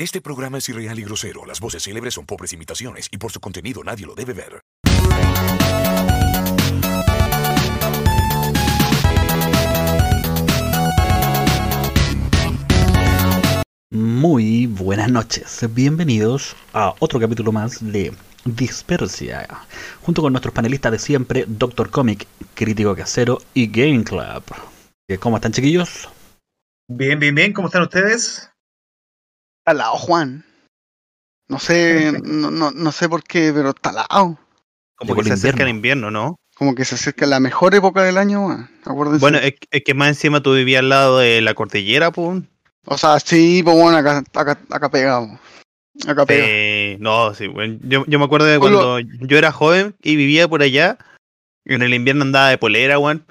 Este programa es irreal y grosero. Las voces célebres son pobres imitaciones y por su contenido nadie lo debe ver. Muy buenas noches, bienvenidos a otro capítulo más de Dispersia, junto con nuestros panelistas de siempre, Doctor Comic, Crítico Casero y Game Club. Eh, ¿Cómo están chiquillos? Bien, bien, bien, ¿cómo están ustedes? Al lado, Juan. No sé, no, no, no sé por qué, pero está al lado. Como que se el acerca el invierno. invierno, ¿no? Como que se acerca la mejor época del año. Acuérdense. Bueno, es, es que más encima tú vivías al lado de la cordillera, pues. o sea, sí, pues bueno, acá, acá, acá pegado. Acá pegado. Eh, no, sí, bueno, yo, yo me acuerdo de cuando yo era joven y vivía por allá. Y en el invierno andaba de polera, weón.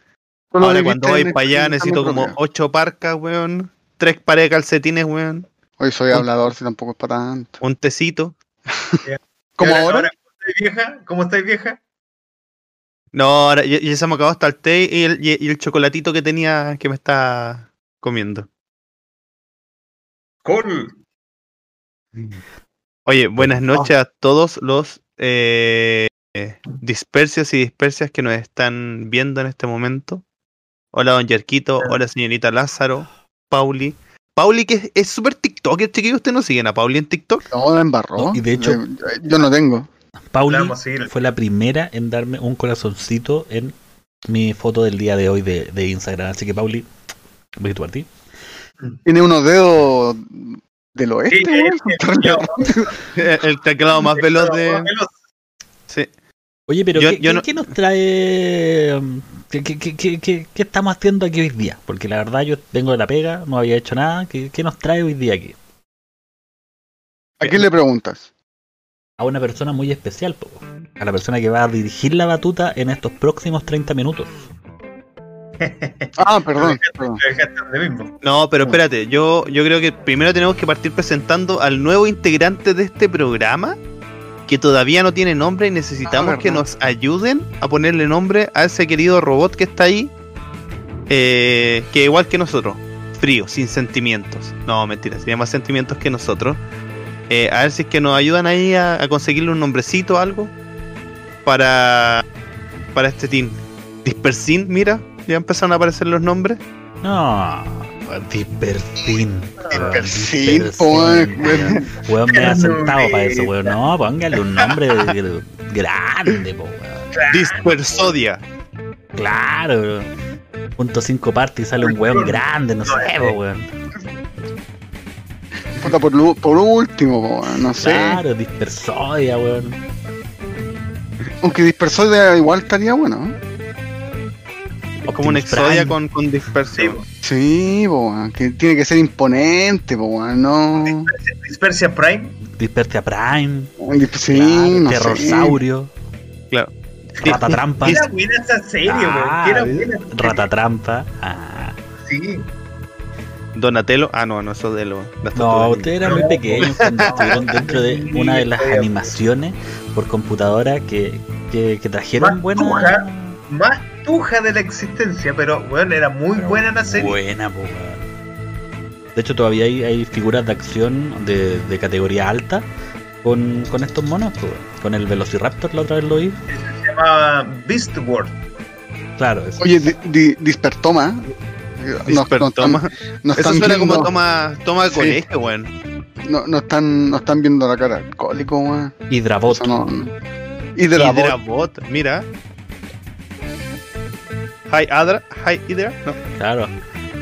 Ahora cuando voy para allá necesito como ocho parcas, weón. Tres pares de calcetines, weón. Hoy soy hablador, si tampoco es para tanto. Un tecito. ¿Cómo ¿Y ahora? ¿Cómo estáis vieja? ¿Cómo estáis vieja? No, ahora ya, ya se me acabó hasta el té y el, y- y el chocolatito que tenía que me está comiendo. Cool. Oye, buenas noches a todos los eh, dispersios y dispersias que nos están viendo en este momento. Hola, don Yerquito. Hola, señorita Lázaro. Pauli. Pauli, que es- súper TikToker, chiquillos. ¿Ustedes no siguen a Pauli en TikTok? No, la embarró. Y de hecho- Eh, yo no tengo. Pauli a fue la primera en darme un corazoncito en mi foto del día de hoy de, de Instagram. Así que Pauli, un besito para ti. Tiene unos dedos del oeste, Sí, El teclado más veloz de. Sí. Oye, pero Yo- ¿qué, yo qué- no- qué nos trae? ¿Qué, qué- qué- qué- qué- qué estamos haciendo aquí hoy día? Porque la verdad yo vengo de la pega, no había hecho nada. ¿Qué, qué nos trae hoy día aquí? ¿A quién le preguntas? A una persona muy especial, po. a la persona que va a dirigir la batuta en estos próximos 30 minutos. Ah, perdón. No, pero espérate. Yo, yo creo que primero tenemos que partir presentando al nuevo integrante de este programa. Que todavía no tiene nombre y necesitamos Ah, que nos ayuden a ponerle nombre a ese querido robot que está ahí. eh, que igual que nosotros, frío, sin sentimientos. No, mentira, tiene más sentimientos que nosotros. Eh, a ver si es que nos ayudan ahí a, a conseguirle un nombrecito o algo para, para este team. Dispersin, mira, ya empezaron a aparecer los nombres. No, Dispersin, Dispersin, po, weón. weón. Weón me ha sentado para eso, weón. No, póngale un nombre de- grande, po, weón. Dispersodia. Claro, punto cinco partes y sale un weón grande, no sé, po, weón. Puta, por, por último, po, weón, no sé. Claro, dispersodia, weón. Aunque dispersor igual estaría bueno. ¿no? Es como una Optimus exodia con, con dispersión. Sí, po, weón, que tiene que ser imponente, po, weón, no. Dispersia Prime. Dispersia Prime. Un Sí, claro, no sé. Terrorsaurio. Claro. Ratatrampa. Era buena esa serie, Ah, buena. Ratatrampa. Ah. Sí. Donatello. Ah, no, no, eso de lo. No, ustedes eran muy pequeños cuando estuvieron dentro de una de las animaciones por computadora que, que, que trajeron Más buena. tuja. Más tuja de la existencia, pero weón, era muy buena la serie. Buena, po. De hecho, todavía hay, hay figuras de acción de, de categoría alta con, con estos monos, po, con el Velociraptor, la otra vez lo vi. Se llamaba Beast World. Claro, eso. Oye, di- di- dispertoma. No, no Dispertoma. están, no Eso están suena como viendo, toma, toma de Sí. colegio, weón. no, no están, no están viendo la cara alcohólico, weón. Eso voz. Hydrabot, mira. Hi Hydra, Hi Hydra, no, Claro.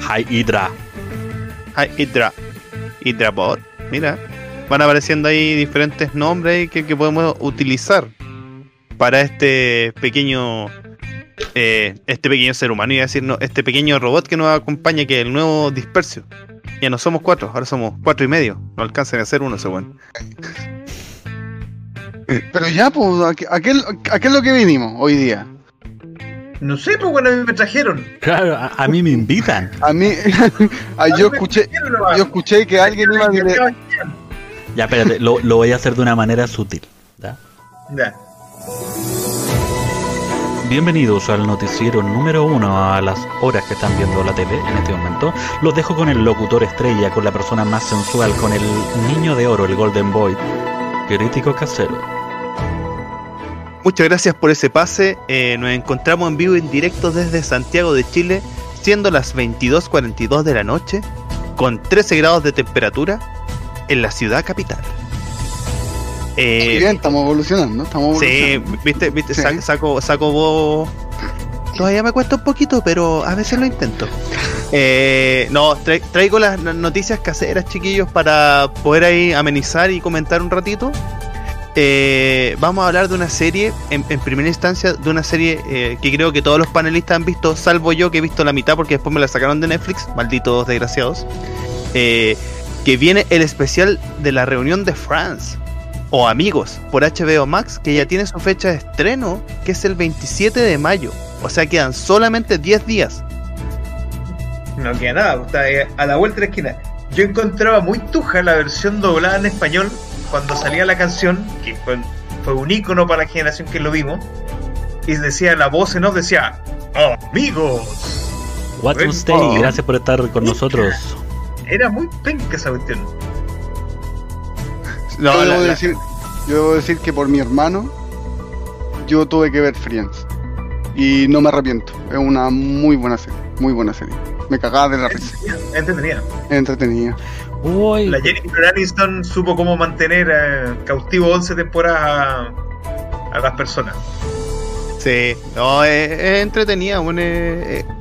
Hi Hydra. Hi Hydra, Hydrabot, mira. Van apareciendo ahí diferentes nombres que, que podemos utilizar para este pequeño eh, este pequeño ser humano, iba a decir, no, este pequeño robot que nos acompaña, que es el nuevo Dispersio. Ya no somos cuatro, ahora somos cuatro y medio. No alcanzan a ser uno, weón. Pero ya, pues, ¿a qué, a qué- a qué es lo que vinimos hoy día? No sé, pues bueno, a mí me trajeron. Claro, a, a mí me invitan. A mí, a- yo escuché, yo escuché que alguien iba a dire- Ya, espérate, lo, lo voy a hacer de una manera sutil. ¿ya? Ya. Bienvenidos al noticiero número uno a las horas que están viendo la tele en este momento. Los dejo con el locutor estrella, con la persona más sensual, con el niño de oro, el Golden Boy, crítico casero. Muchas gracias por ese pase. Eh, nos encontramos en vivo y en directo desde Santiago de Chile, siendo las 22.42 de la noche, con 13 grados de temperatura en la ciudad capital. Eh, Bien, estamos evolucionando, estamos Sí, evolucionando. viste, viste, Sí. Sa- saco, saco vos. Todavía me cuesta un poquito, pero a veces lo intento. Eh, no, tra- traigo las noticias caseras, chiquillos, para poder ahí amenizar y comentar un ratito. Eh, vamos a hablar de una serie, en, primera instancia, de una serie eh, que creo que todos los panelistas han visto, salvo yo que he visto la mitad porque después me la sacaron de Netflix, malditos desgraciados. Eh, que viene el especial de la reunión de France o Amigos por HBO Max, que ya tiene su fecha de estreno, que es el 27 de mayo. O sea, quedan solamente 10 días. No queda nada, está eh, a la vuelta de la esquina. Yo encontraba muy tuja la versión doblada en español cuando salía la canción, que fue, fue un ícono para la generación que lo vimos, y decía la voz en off, decía, amigos. What's Ven, stay? oh. Gracias por estar con nosotros. Era muy penca esa cuestión. No, yo, la- debo la- decir, yo debo decir que por mi hermano, yo tuve que ver Friends. Y no me arrepiento. Es una muy buena serie. Muy buena serie. Me cagaba de la risa. Entretenida. Entretenida. Uy, La Jennifer Aniston supo cómo mantener eh, cautivo 11 temporadas a, a las personas. Sí, no, es, es entretenida. bueno,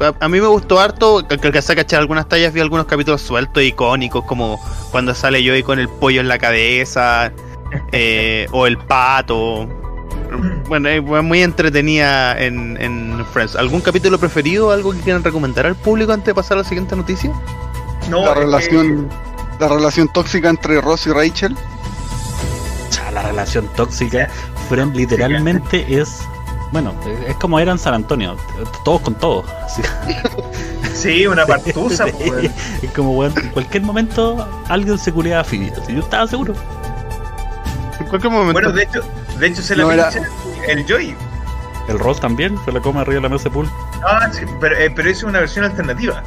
a, a mí me gustó harto. Que alcancé a cachar algunas tallas, vi algunos capítulos sueltos, icónicos, como cuando sale Joey con el pollo en la cabeza, eh, o el pato. Bueno, es muy entretenida en, en Friends. ¿Algún capítulo preferido? ¿Algo que quieran recomendar al público antes de pasar a la siguiente noticia? No, la relación la relación tóxica entre Ross y Rachel. la relación tóxica. Friend literalmente es. Bueno, es como era en San Antonio, todos con todos. así. Sí, una partusa. pues. Es como, weón, en cualquier momento alguien se culeaba a Phoebe. así, Yo estaba seguro. En cualquier momento. Bueno, de hecho, de hecho se la era- el Joy. El Ross también se la come arriba de la mesa de pool. Ah, sí, pero, eh, pero es una versión alternativa.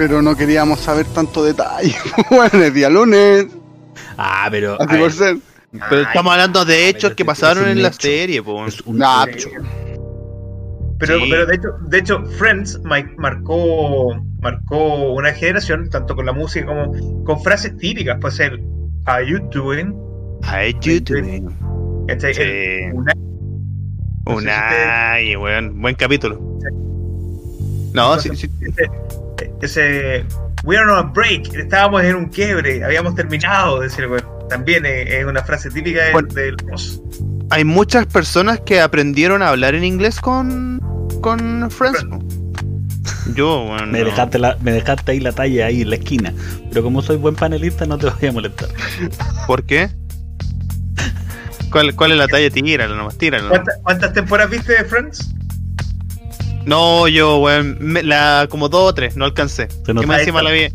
Pero no queríamos saber tanto detalle. bueno, es día lunes. Ah, pero. Así a por ser. Pero Ay, estamos hablando de hechos que pasaron en la serie, po. es un Nah, hecho. Pero, Sí. pero de hecho, de hecho, Friends ma- marcó, marcó una generación, tanto con la música como con frases típicas. Pues el How you doing? Ay, YouTube. ¿Cachai? Sí. El una- No si Unai, weón. Buen capítulo. No, sí, sí. ese, ese We are on a break, estábamos en un quiebre, habíamos terminado, decir, bueno, también es, una frase típica del, Bueno. Hay muchas personas que aprendieron a hablar en inglés con, con Friends. Yo, bueno. Me dejaste, la, me dejaste ahí la talla ahí en la esquina. Pero como soy buen panelista, no te voy a molestar. ¿Por qué? ¿Cuál, cuál es la talla? Tíralo nomás, tíralo. ¿Cuántas, cuántas temporadas viste de Friends? No, yo, weón, me- la, como dos o tres, no alcancé. Que más encima la vi.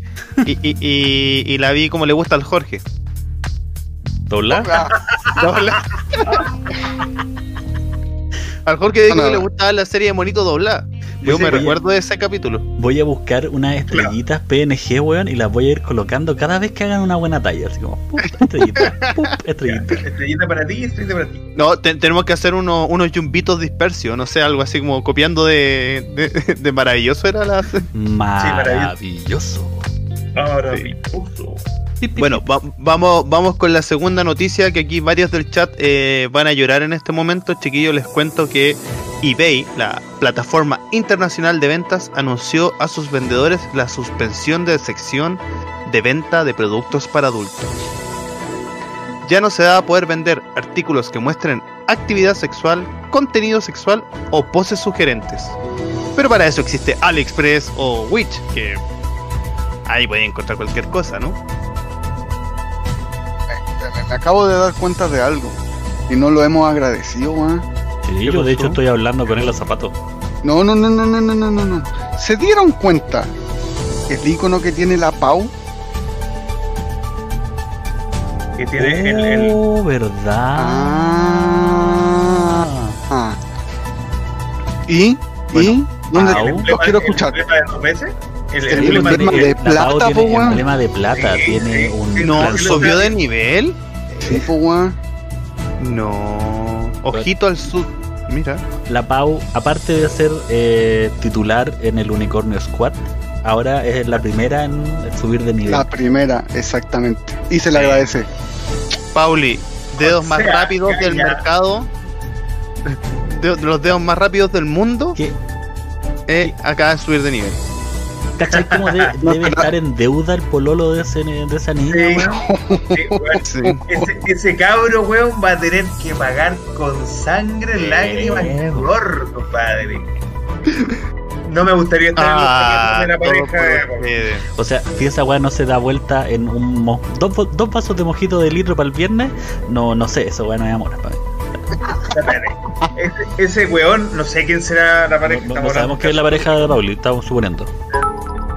Y, y, y, y la vi como le gusta al Jorge. ¿Dobla? Dobla. al Jorge dijo No, no. que le gustaba la serie de Monito Doblada. Yo Sí, me recuerdo de ese capítulo. Voy a buscar unas estrellitas PNG, weón, y las voy a ir colocando cada vez que hagan una buena talla. Así como, ¡pup! estrellita, ¡pup! estrellita. Estrellita para ti, estrellita para ti. No, te- tenemos que hacer uno- unos yumbitos dispersios, no sé, algo así como copiando de, de, de maravilloso era la. Maravilloso. Sí. mi puso. Bueno, va- vamos, vamos con la segunda noticia que aquí varios del chat eh, van a llorar en este momento. Chiquillos, les cuento que eBay, la plataforma internacional de ventas, anunció a sus vendedores la suspensión de sección de venta de productos para adultos. Ya no se va a poder vender artículos que muestren actividad sexual, contenido sexual o poses sugerentes. Pero para eso existe AliExpress o Witch, que ahí pueden encontrar cualquier cosa, ¿no? me, acabo de dar cuenta de algo. Y no lo hemos agradecido, ¿eh? sí, yo de hecho estoy hablando con él a zapato. No, no, no, no, no, no, no, no. ¿Se dieron cuenta el icono que tiene la Pau? Que tiene el, el, oh, verdad. Ah, ah. ¿Y? Bueno, ¿Y? ¿Dónde? Pau, los quiero escuchar. El, el, emblema, de, de plata, el emblema de plata, sí, tiene sí, un... No, subió de nivel. Sí, pues, weón. No. Ojito al sur. Mira. La Pau, aparte de ser eh, titular en el Unicornio Squad, ahora es la primera en subir de nivel. La primera, exactamente. Y se le agradece. Pauli, dedos O más sea, rápidos ya, del ya. mercado. De, de los dedos más rápidos del mundo. ¿Qué? Eh, acaba de subir de nivel. ¿Cachai cómo de- No, debe estar en deuda el pololo de, ese, de esa niña, Sí. weón? Sí, weón. Sí. Ese, ese cabro, weón, va a tener que pagar con sangre, Sí, lágrimas y weón. sudor, compadre. No me gustaría estar Ah, en los de la pareja. por ustedes. O sea, si esa weá no se da vuelta en un mo- dos, dos vasos de mojito de litro para el viernes, no, no sé, eso weá no es amor para mí. Espérate. Ese, ese weón, no sé quién será la pareja. No, no- no estamos sabemos que es la pareja de Pauli, estamos suponiendo.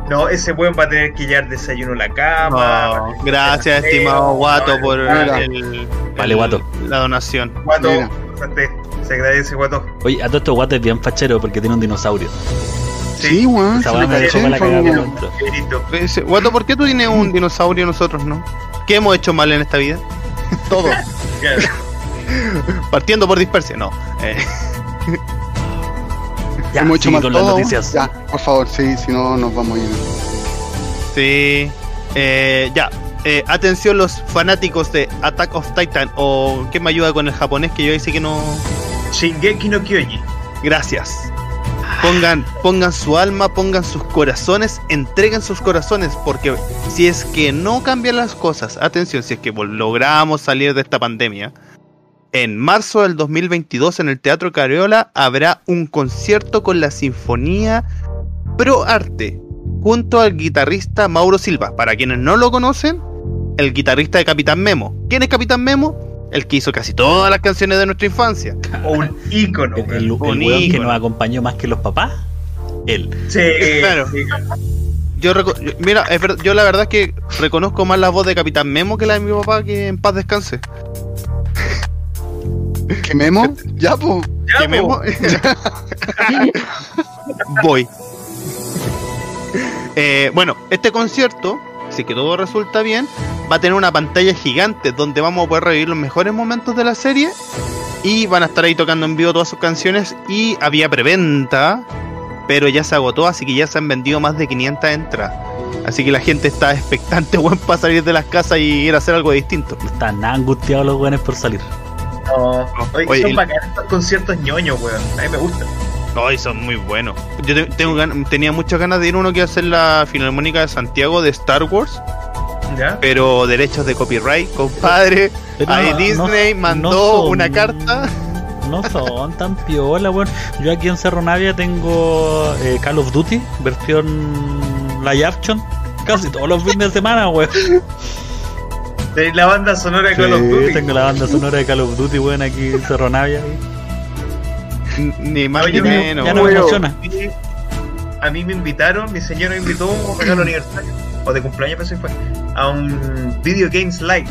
No, ese weón va a tener que llevar desayuno a la cama. No, gracias, estimado Guato, por el, Vale, Guato. la donación. Guato, se agradece, guato. Oye, a todo esto guate es bien fachero porque tiene un dinosaurio. Sí, weón. Dice, Guato, ¿por qué tú tienes un dinosaurio y nosotros no? ¿Qué hemos hecho mal en esta vida? Todo. Partiendo por dispersia, no. Eh, Ya, Hemos hecho mal con las noticias. Ya, por favor, sí, si no nos vamos a ir. sí. Eh, ya. Eh, atención los fanáticos de Attack of Titan o ¿qué me ayuda con el japonés que yo ahí sí que no Shingeki no Kyoji. gracias pongan pongan su alma pongan sus corazones entreguen sus corazones porque si es que no cambian las cosas atención si es que logramos salir de esta pandemia en marzo del 2022 en el Teatro Cariola habrá un concierto con la Sinfonía Pro Arte junto al guitarrista Mauro Silva. Para quienes no lo conocen, el guitarrista de Capitán Memo. ¿Quién es Capitán Memo? El que hizo casi todas las canciones de nuestra infancia. O un ícono. El, el, el weón. Un weón que ícono. nos acompañó más que los papás, él. Sí, Claro. sí. Yo, mira, yo la verdad es que reconozco más la voz de Capitán Memo que la de mi papá, que en paz descanse. ¿Qué memo? Ya, pues. Ya, ¿Qué po. Memo? Voy. Eh, bueno, este concierto, si que todo resulta bien, va a tener una pantalla gigante donde vamos a poder revivir los mejores momentos de la serie y van a estar ahí tocando en vivo todas sus canciones y había preventa, pero ya se agotó, así que ya se han vendido más de 500 entradas. Así que la gente está expectante, weón, para salir de las casas y ir a hacer algo distinto. Están nada angustiados los weones por salir. No. Oye, Oye, son bacanes estos conciertos ñoños, weón. A mí me gusta. Ay, son muy buenos. Yo te- tengo gan- tenía muchas ganas de ir uno que hacer la Filarmónica de Santiago de Star Wars, ¿Ya? pero derechos de copyright, compadre. Pero Ahí no- Disney no- mandó no son- una carta. No son tan piola, weón. Yo aquí en Cerro Navia tengo eh, Call of Duty, versión live action, casi todos los fines de semana, weón. De la banda sonora de Call of Sí, Duty. tengo la banda sonora de Call of Duty, weón, aquí en Cerro Navia. Ni más ni menos. ya no me. Sí, A mí me invitaron, mi señora me invitó a un regalo aniversario, o de cumpleaños, pensé fue, a un Video Games Live.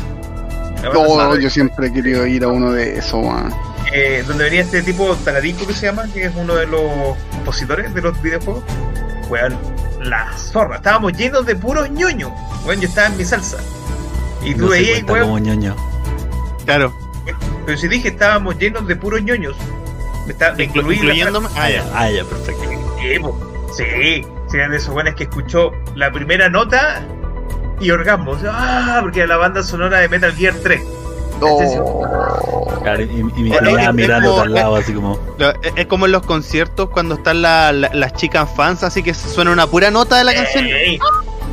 No, yo siempre he querido ir a uno de esos, weón. eh, donde venía este tipo Talarico que se llama, que es uno de los compositores de los videojuegos. Weón, la zorra. Estábamos llenos de puros ñoños. Weón, yo estaba en mi salsa. Y tú No veías, weón, como ñoño. Claro, pero si dije estábamos llenos de puros ñoños. Me está, me inclu- incluyéndome. Ah, ya, ah, ya, perfecto. Sí, eran de esos buenos que escuchó la primera nota y orgasmo. Ah, porque era la banda sonora de Metal Gear 3. No. Claro, y, y Bueno, mirando como- al lado, así como. Es es como en los conciertos cuando están la- la- las chicas fans, así que suena una pura nota de la canción.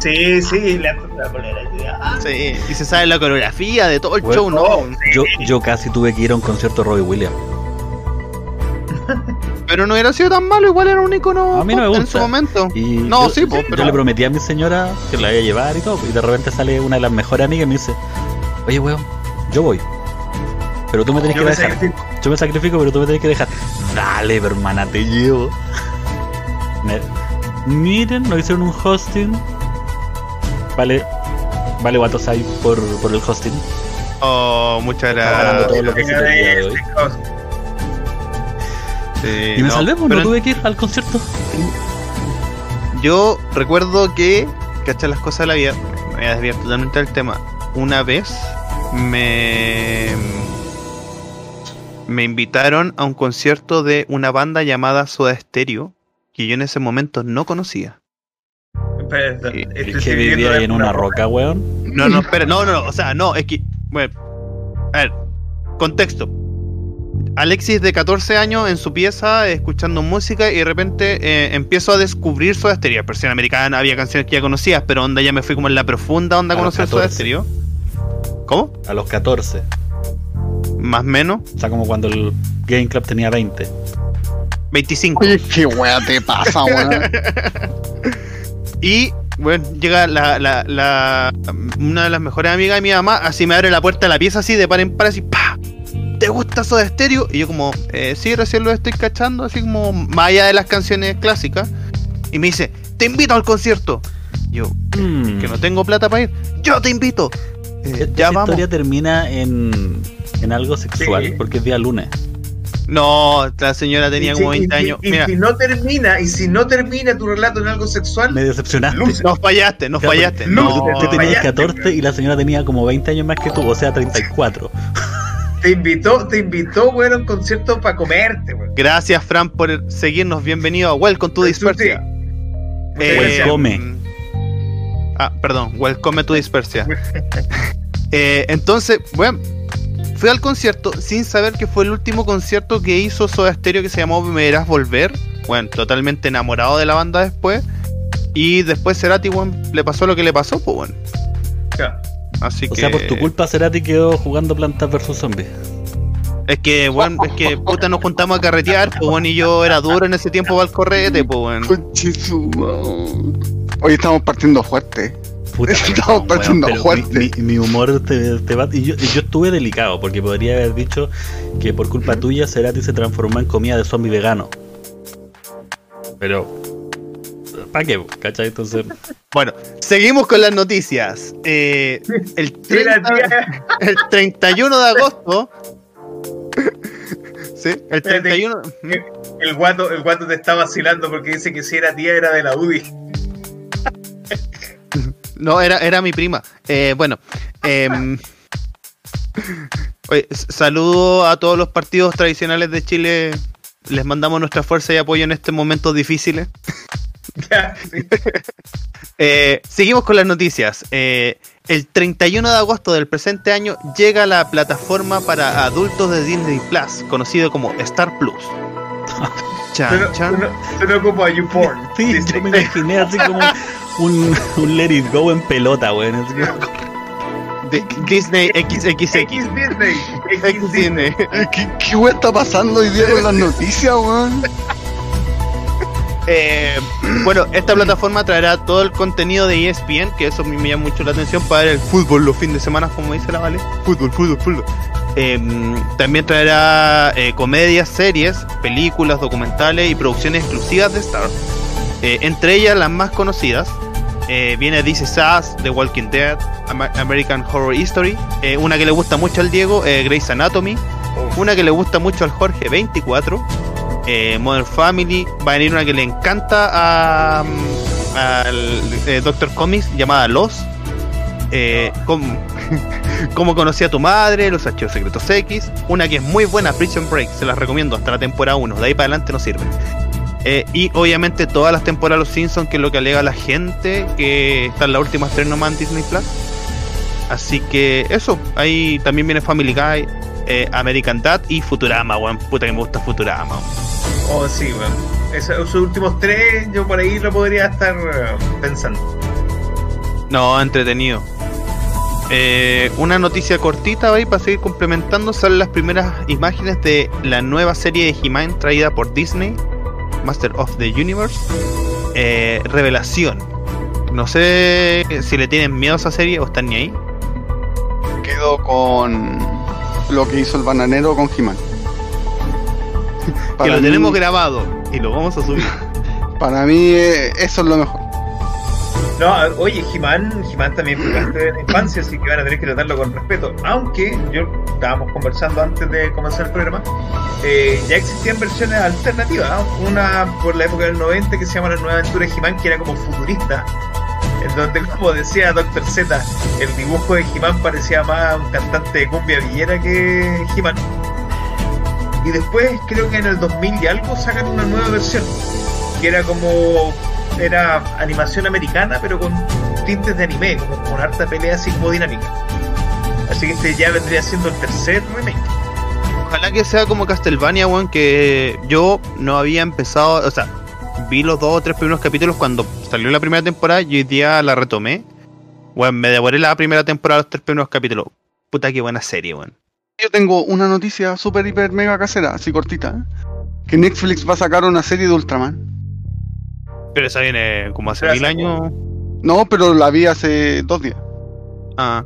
Sí, sí, la, la sí, ah. Sí, y se sabe la coreografía de todo el Bueno, show, ¿no? oh, sí. Yo, yo casi tuve que ir a un concierto de Robbie Williams. Pero no hubiera sido tan malo, igual era un icono A mí no me pop en gusta. su momento. Y No, yo, sí, pues, yo pero- le prometí a mi señora que la iba a llevar y todo. Y de repente sale una de las mejores amigas y me dice: Oye, weón, yo voy. Pero tú me tenés Yo que me dejar. sacrifico. Yo me sacrifico, pero tú me tenés que dejar. Dale, hermana, te llevo. Miren, nos hicieron un hosting. Vale, vale, Watosai por, por el hosting. Oh, muchas gracias. todo lo que se te el día de hoy. Sí, Y me no, salvé, pues pero no tuve que ir al concierto. Yo recuerdo que, ¿cachai las cosas de la vida? Me voy a desviar totalmente del tema. Una vez me. Me invitaron a un concierto de una banda llamada Soda Stereo, que yo en ese momento no conocía. Perdón, Sí, estoy Es que vivía ahí en una roca, weón. No, no, espera, no, no, no, o sea, no, es que. Bueno, a ver, contexto. Alexis de 14 años en su pieza escuchando música y de repente eh, empiezo a descubrir Soda Stereo. Versión americana, había canciones que ya conocías, pero onda ya me fui como en la profunda onda a conocer Soda 14. Stereo. ¿Cómo? A los 14. Más o menos. O sea, como cuando el Game Club tenía 20. 25. Oye, qué wea te pasa, weón. Y bueno, llega la, la, la- una de las mejores amigas de mi mamá, así me abre la puerta de la pieza así de par en par, así, ¡pa! ¿Te gusta Soda Stereo? Y yo como, eh, sí, recién lo estoy cachando, así como más allá de las canciones clásicas. Y me dice, te invito al concierto. Y yo, Mm. que no tengo plata para ir. Yo te invito. Eh, Esta ya vamos. historia termina en, en algo sexual, Sí. porque es día lunes. No, la señora tenía como si- 20 y- años. Y, Mira, si no termina, y si no termina tu relato en algo sexual, Me decepcionaste. Luce. nos fallaste, nos Claro, fallaste. no, No, Tú tenías fallaste, 14 y la señora tenía como 20 años más que tú, o sea, 34. te invitó, te invitó, güey, a un concierto para comerte, güey. Gracias, Fran, por seguirnos. Bienvenido a Welcome to Dispersia. Eh. Welcome. Ah, perdón, Welcome to Dispersia. Eh, entonces, bueno, fui al concierto sin saber que fue el último concierto que hizo Soda Stereo que se llamó Me Verás Volver. Bueno, totalmente enamorado de la banda después. Y después Cerati, bueno, le pasó lo que le pasó, pues bueno. Ya. Así O que. sea, por tu culpa Cerati quedó jugando plantas versus zombies. Es que, bueno, es que puta nos juntamos a carretear, pues bueno, y yo era duro en ese tiempo para el correte, pues bueno. Hoy estamos partiendo fuerte. Puta, Estamos partiendo fuerte. Mi, humor te, te va. Y yo, y yo estuve delicado, porque podría haber dicho que por culpa tuya Cerati se transformó en comida de zombie vegano. Pero. ¿Para qué? ¿Cachai? Entonces. Bueno, seguimos con las noticias. Eh, el, Mira, 30 tía, el 31 de agosto. Sí, el 31. el guato, el guato te está vacilando porque dice que si era tía era de la UDI. No, era, era mi prima. Eh, bueno, em, oye, saludo a todos los partidos tradicionales de Chile. Les mandamos nuestra fuerza y apoyo en estos momentos difíciles. Eh, seguimos con las noticias. Eh, el 31 de agosto del presente año llega la plataforma para adultos de Disney Plus, conocido como Star Plus. Chan, chan. se lo ocupa YouPorn. Sí, Dice. yo me imaginé así como un, un Let It Go en pelota, weón. así como- Disney XXX. X Disney. X X Disney. Disney. ¿Qué, qué wea está pasando hoy día con las noticias, weón? Eh, bueno, esta plataforma traerá todo el contenido de ESPN, que eso a mí me llama mucho la atención para ver el fútbol los fines de semana, como dice la Vale. Fútbol, fútbol, fútbol. Eh, también traerá eh, comedias, series, películas, documentales y producciones exclusivas de Star. Eh, entre ellas las más conocidas. viene This Is Us, The Walking Dead, American Horror History, una que le gusta mucho al Diego, Grey's Anatomy, una que le gusta mucho al Jorge 24, eh, Modern Family, va a venir una que le encanta mm, al eh, Doctor Comics llamada Los, eh, Cómo conocí a tu madre, Los Archivos Secretos X, una que es muy buena, Prison Break, se las recomiendo hasta la temporada 1, de ahí para adelante no sirven. Eh, y obviamente todas las temporadas de Los Simpsons, que es lo que alega la gente, que están las últimas tres nomás en Disney Plus. Así que eso, ahí también viene Family Guy, eh, American Dad y Futurama, weón. Puta que me gusta Futurama. Oh, sí, weón. Esos, esos últimos tres, yo por ahí lo podría estar eh, pensando. No, entretenido. Eh, una noticia cortita ahí para seguir complementando son las primeras imágenes de la nueva serie de He-Man traída por Disney, Master of the Universe. Eh, revelación. No sé si le tienen miedo a esa serie o están ni ahí. Quedo con lo que hizo el bananero con He-Man. Que lo mí- tenemos grabado y lo vamos a subir. Para mí, eh, eso es lo mejor. No, oye, He-Man, He-Man también fue parte de la infancia, así que van a tener que tratarlo con respeto. Aunque, yo estábamos conversando antes de comenzar el programa, eh, ya existían versiones alternativas. ¿no? Una por la época del 90 que se llama La Nueva Aventura de He-Man, que era como futurista. En donde, como decía Dr. Z, el dibujo de He-Man parecía más un cantante de cumbia villera que He-Man. Y después, creo que en el 2000 y algo, sacan una nueva versión, que era como era animación americana, pero con tintes de anime, como con harta pelea psicodinámica. Así que este ya vendría siendo el tercer remake. Ojalá que sea como Castlevania, weón, que yo no había empezado, o sea, vi los dos o tres primeros capítulos cuando salió la primera temporada y hoy día la retomé. Weón, me devoré la primera temporada, los tres primeros capítulos. Puta que buena serie, weón. Yo tengo una noticia super, hiper, mega casera, así cortita. ¿eh? Que Netflix va a sacar una serie de Ultraman. Pero esa viene como hace Pero mil hace años. No, pero la vi hace dos días. Ah.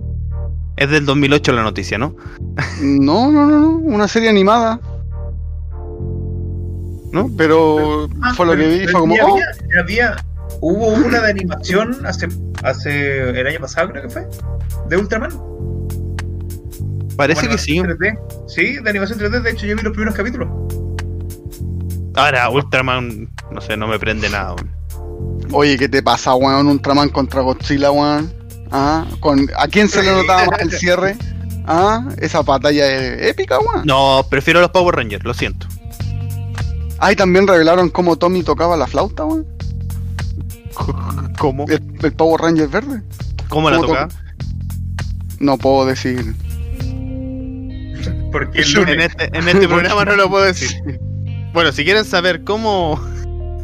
Es del 2008 la noticia, ¿no? No, no, no, no. Una serie animada. ¿No? Pero Ah, fue lo pero- que vi. Fue como, ya oh, había, ya había- hubo una de animación hace, hace el año pasado, creo que fue, de Ultraman. Parece que sí. animación 3D. Sí, de animación 3D, de hecho yo vi los primeros capítulos. Ahora, Ultraman, no sé, no me prende nada, oye, ¿qué te pasa, weón? Ultraman contra Godzilla, weón. Ah, con, ¿A quién se le notaba más el cierre? Ah, esa batalla es épica, weón. No, prefiero los Power Rangers, lo siento. Ah, y también revelaron cómo Tommy tocaba la flauta, weón. ¿Cómo? El, el Power Ranger verde. ¿Cómo la ¿Cómo toca? No puedo decir. Porque el En este, en este programa no lo puedo decir. Bueno, si quieren saber cómo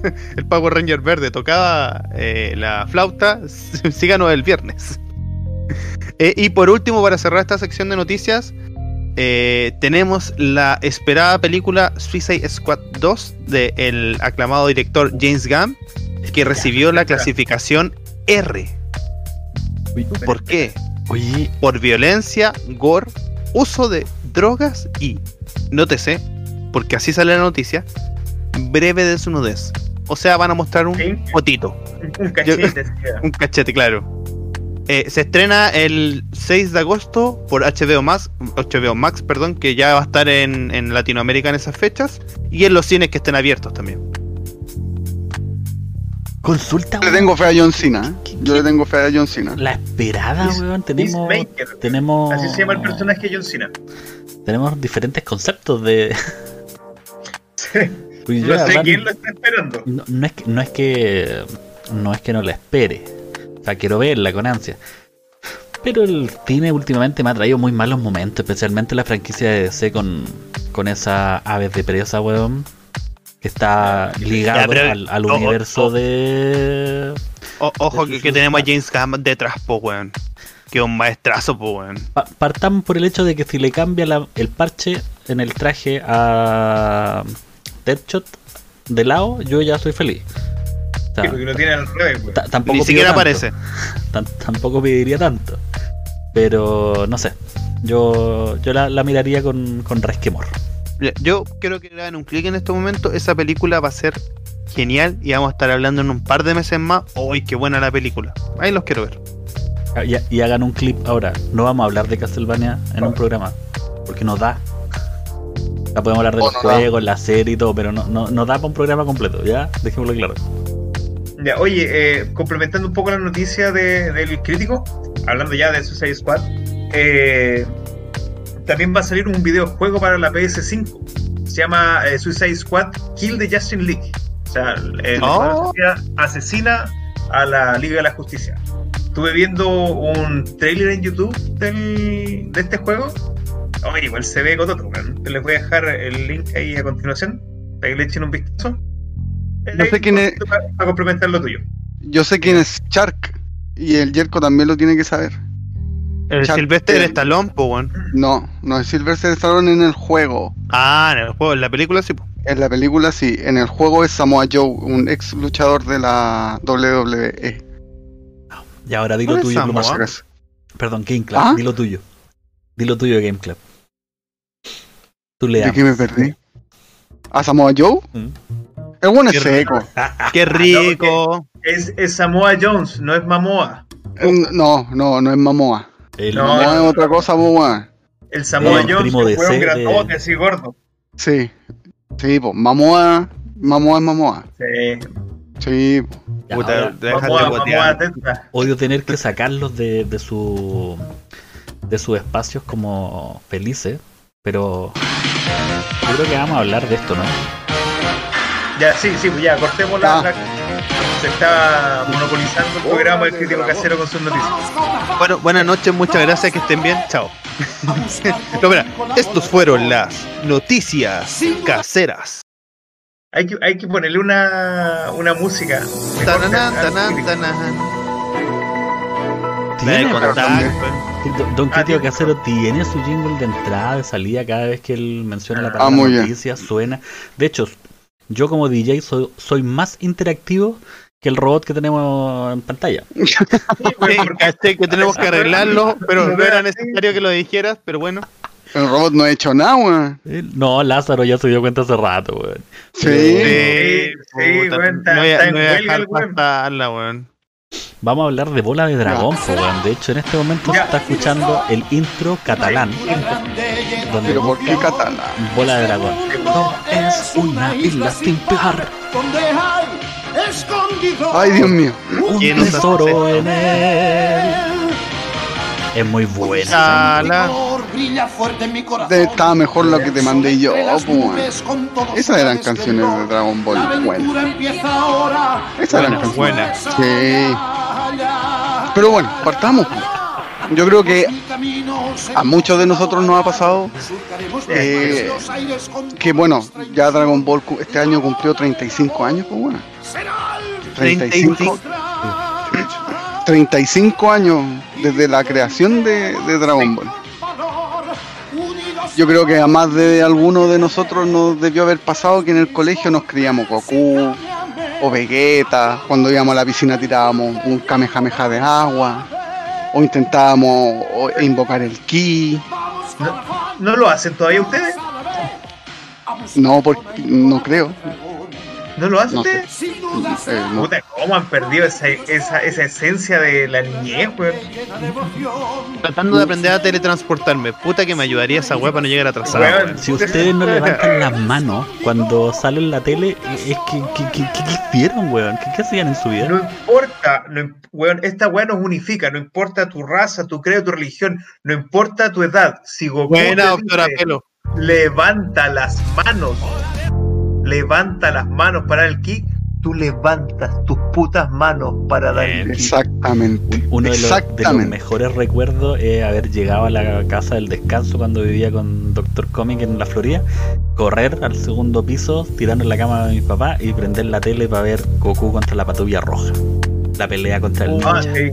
el Power Ranger verde tocaba eh, la flauta, síganos el viernes. Eh, y por último, para cerrar esta sección de noticias, eh, tenemos la esperada película Suicide Squad 2 del aclamado director James Gunn, que recibió la clasificación R. ¿Por qué? Oye, por violencia, gore, uso de drogas y, nótese, porque así sale la noticia, breve desnudez. O sea, van a mostrar un Sí. fotito, un cachete. un cachete, claro. Eh, se estrena el 6 de agosto por HBO Max, HBO Max, perdón, que ya va a estar en, en Latinoamérica en esas fechas y en los cines que estén abiertos también. consulta, Le tengo fe a John Cena, ¿eh? Yo le tengo fe a John Cena. La esperada, Peace- weón. Tenemos, tenemos, Así se llama el personaje de John Cena. tenemos diferentes conceptos de. Pues yo, No sé quién lo está esperando. no, no es que, no es que no es que no la espere. Quiero verla con ansia. Pero el cine últimamente me ha traído muy malos momentos, especialmente la franquicia de DC con, con esa aves de presa, weón. Que está ligado Ya, pero- al, universo de. O- ojo que, que tenemos a James Gunn detrás, po, weón. Que un maestrazo, po, weón. Pa- partamos por el hecho de que si le cambia la- el parche en el traje a Deadshot de lado, yo ya soy feliz. O sea, Sí, porque lo tiene al revés, güey. ta- tampoco Ni siquiera tanto. aparece. Tampoco pediría tanto. Pero no sé. Yo, yo la, la miraría con, con resquemor. Yo quiero que le hagan un clic en este momento. Esa película va a ser genial y vamos a estar hablando en un par de meses más. ¡Uy, qué buena la película! Ahí los quiero ver. Ah, Y, y hagan un clip ahora. No vamos a hablar de Castlevania en un programa. Porque nos da. Ya podemos hablar de Oh, los no da. juegos, la serie y todo, pero no, no, no da para un programa completo, ¿ya? Dejémoslo claro. Ya, oye, eh, complementando un poco la noticia de- del crítico, hablando ya de Suicide Squad, eh, también va a salir un videojuego para la PS5. Se llama eh, Suicide Squad Kill the Justice League. O sea, Oh. asesina a la Liga de la Justicia. Estuve viendo un trailer en YouTube del- de este juego. Oye, igual se ve cototo. Les voy a dejar el link ahí a continuación para que le echen un vistazo. No sé quién es- Para, para complementar lo tuyo. Yo sé quién es Shark. Y el Jerko también lo tiene que saber. El Chuck Sylvester Taylor. Stallone, po, weón. No, no es Sylvester Stallone en el juego. Ah, en el juego, en la película sí, po. En la película sí. En el juego es Samoa Joe, un ex luchador de la WWE. Y ahora di lo ¿Cuál es tuyo, Samoa? Perdón, Game Club, ¿Ah? di lo tuyo. Di lo tuyo de Game Club. Tú le ¿De qué me perdí? ¿A Samoa Joe? Mm. Bueno es seco. ¡Qué rico! Es, es Samoa Jones, no es Mamoa. No, no, no es Mamoa. El No, Mamoa es otra cosa, weón. El Samoa El Jones, primo que de fue un grandote así gordo. Sí. Sí, pues Mamoa, Mamoa es Mamoa. Sí. Sí. Ya, Puta, ahora, Mamoa, Mamoa odio tener que sacarlos de, de su de sus espacios como felices, pero yo creo que vamos a hablar de esto, ¿no? Ya, sí, sí, pues ya, cortemos la, Ah. la- Se está monopolizando el programa del crítico casero con sus noticias. Bueno, buenas noches, muchas gracias, que estén bien. Chao. no, mira, estos fueron las noticias caseras. Hay que, hay que ponerle una, una música. Tananán, tanán. Tiene. Don- Ah, Crítico Casero tiene su jingle de entrada, de salida, cada vez que él menciona la Ah, palabra noticia, suena. De hecho, yo como DJ soy, soy más interactivo que el robot que tenemos en pantalla. Sí, caché que tenemos que arreglarlo, pero no era necesario que lo dijeras, pero bueno. El robot no ha hecho nada, weón. No, Lázaro ya se dio cuenta hace rato, weón. Sí. Sí, sí, weón, está- no voy a, no voy a huelga dejar el weón. pasarla, weón. Vamos a hablar de bola de dragón, weón. De hecho, en este momento se está escuchando el intro catalán. Donde Pero ¿por qué catalán? bola de dragón. No es una isla sin pegar. donde hay escondido Ay, Dios mío. Un ¿Quién nos tesoro en él. Es muy buena. Brilla fuerte en mi corazón. Estaba mejor lo que te mandé yo, todos Esas eran canciones de. Dragon Ball. Bueno. Esas eran Buenas, canciones. buenas. Sí. Pero bueno, partamos. Yo creo que a muchos de nosotros nos ha pasado eh, que, bueno, ya Dragon Ball este año cumplió 35 años, pues bueno. 35, 35 años desde la creación de, Dragon Ball. Yo creo que a más de alguno de nosotros nos debió haber pasado que en el colegio nos creíamos Goku o Vegeta, cuando íbamos a la piscina tirábamos un Kamehameha de agua, o intentábamos invocar el ki. ¿No, ¿No lo hacen todavía ustedes? No, porque, no creo. ¿No lo hacen No sé. ustedes? Eh, no. Puta, ¿cómo han perdido esa, esa, esa esencia de la niñez, weón? Tratando de aprender a teletransportarme. Puta que me ayudaría esa weá para no llegar atrasado. Weón. weón. Si ustedes no levantan las manos cuando sale en la tele, es que, que, que, que- ¿qué hicieron, weón? ¿Qué, qué hacían en su vida? No importa, no, weón, esta weá nos unifica, no importa tu raza, tu credo, tu religión, no importa tu edad. Si Goku Buena, doctora dice, Pelo. levanta las manos, levanta las manos para el ki, tú levantas tus putas manos para dar el ki. Exactamente. Uno de los, de los Exactamente. mejores recuerdos es haber llegado a la casa del descanso cuando vivía con Dr. Comic en la Florida, correr al segundo piso, tirarnos en la cama de mi papá y prender la tele para ver Goku contra la patrulla roja. La pelea contra el Ah, ninja. sí,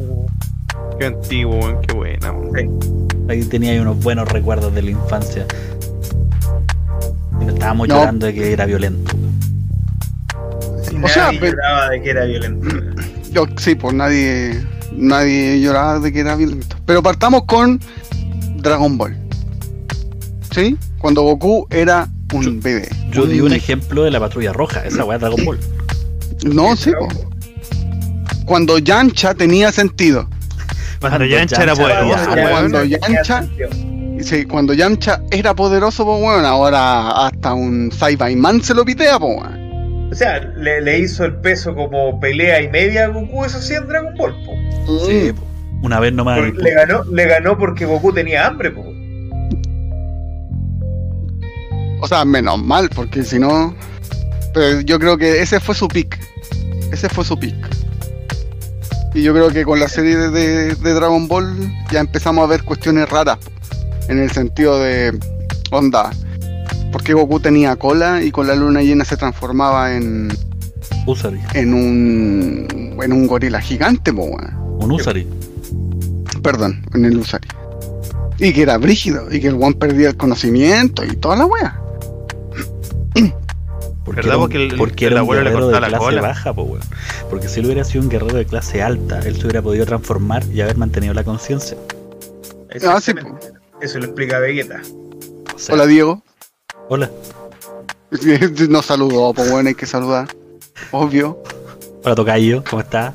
Qué antiguo, weón. Qué buena, sí. Ahí tenía ahí unos buenos recuerdos de la infancia. Estábamos No. llorando de que era violento. Si O sea, nadie pero- lloraba de que era violento. Yo sí, pues nadie, nadie lloraba de que era violento. Pero partamos con Dragon Ball. ¿Sí? Cuando Goku era un bebé. Yo di un ejemplo de la patrulla roja, esa weá Dragon Ball. No, sí, pues. Cuando Yancha tenía sentido. Cuando Cuando Yancha era weón. Cuando Yancha, sí, cuando Yamcha era poderoso, pues bueno, ahora hasta un Saibaman se lo pitea, pues weón. O sea, le, le hizo el peso como pelea y media a Goku, eso sí, en Dragon Ball. po. Sí, po. una vez nomás. Le, ganó, le ganó porque Goku tenía hambre. po. O sea, menos mal, porque si no. Pero yo creo que ese fue su pick. Ese fue su pick. Y yo creo que con la serie de, de- de Dragon Ball ya empezamos a ver cuestiones raras. En el sentido de. Onda. Porque Goku tenía cola y con la luna llena se transformaba en. Usari. en un. en un gorila gigante, po, weón. Un Usari. Perdón, en el Usari. Y que era brígido, y que el one perdía el conocimiento y toda la wea. Porque ¿Verdad? era un, Porque el- porque el era un abuelo le guerrero de cortaba la clase cola. baja, po, weón. Porque si él hubiera sido un guerrero de clase alta, él se hubiera podido transformar y haber mantenido la conciencia. Ah, sí, Exactamente. Eso lo explica Vegeta. O sea, Hola Diego. hola. Nos saludó, pues bueno, hay que saludar. Obvio. Hola Tocayo, ¿cómo está?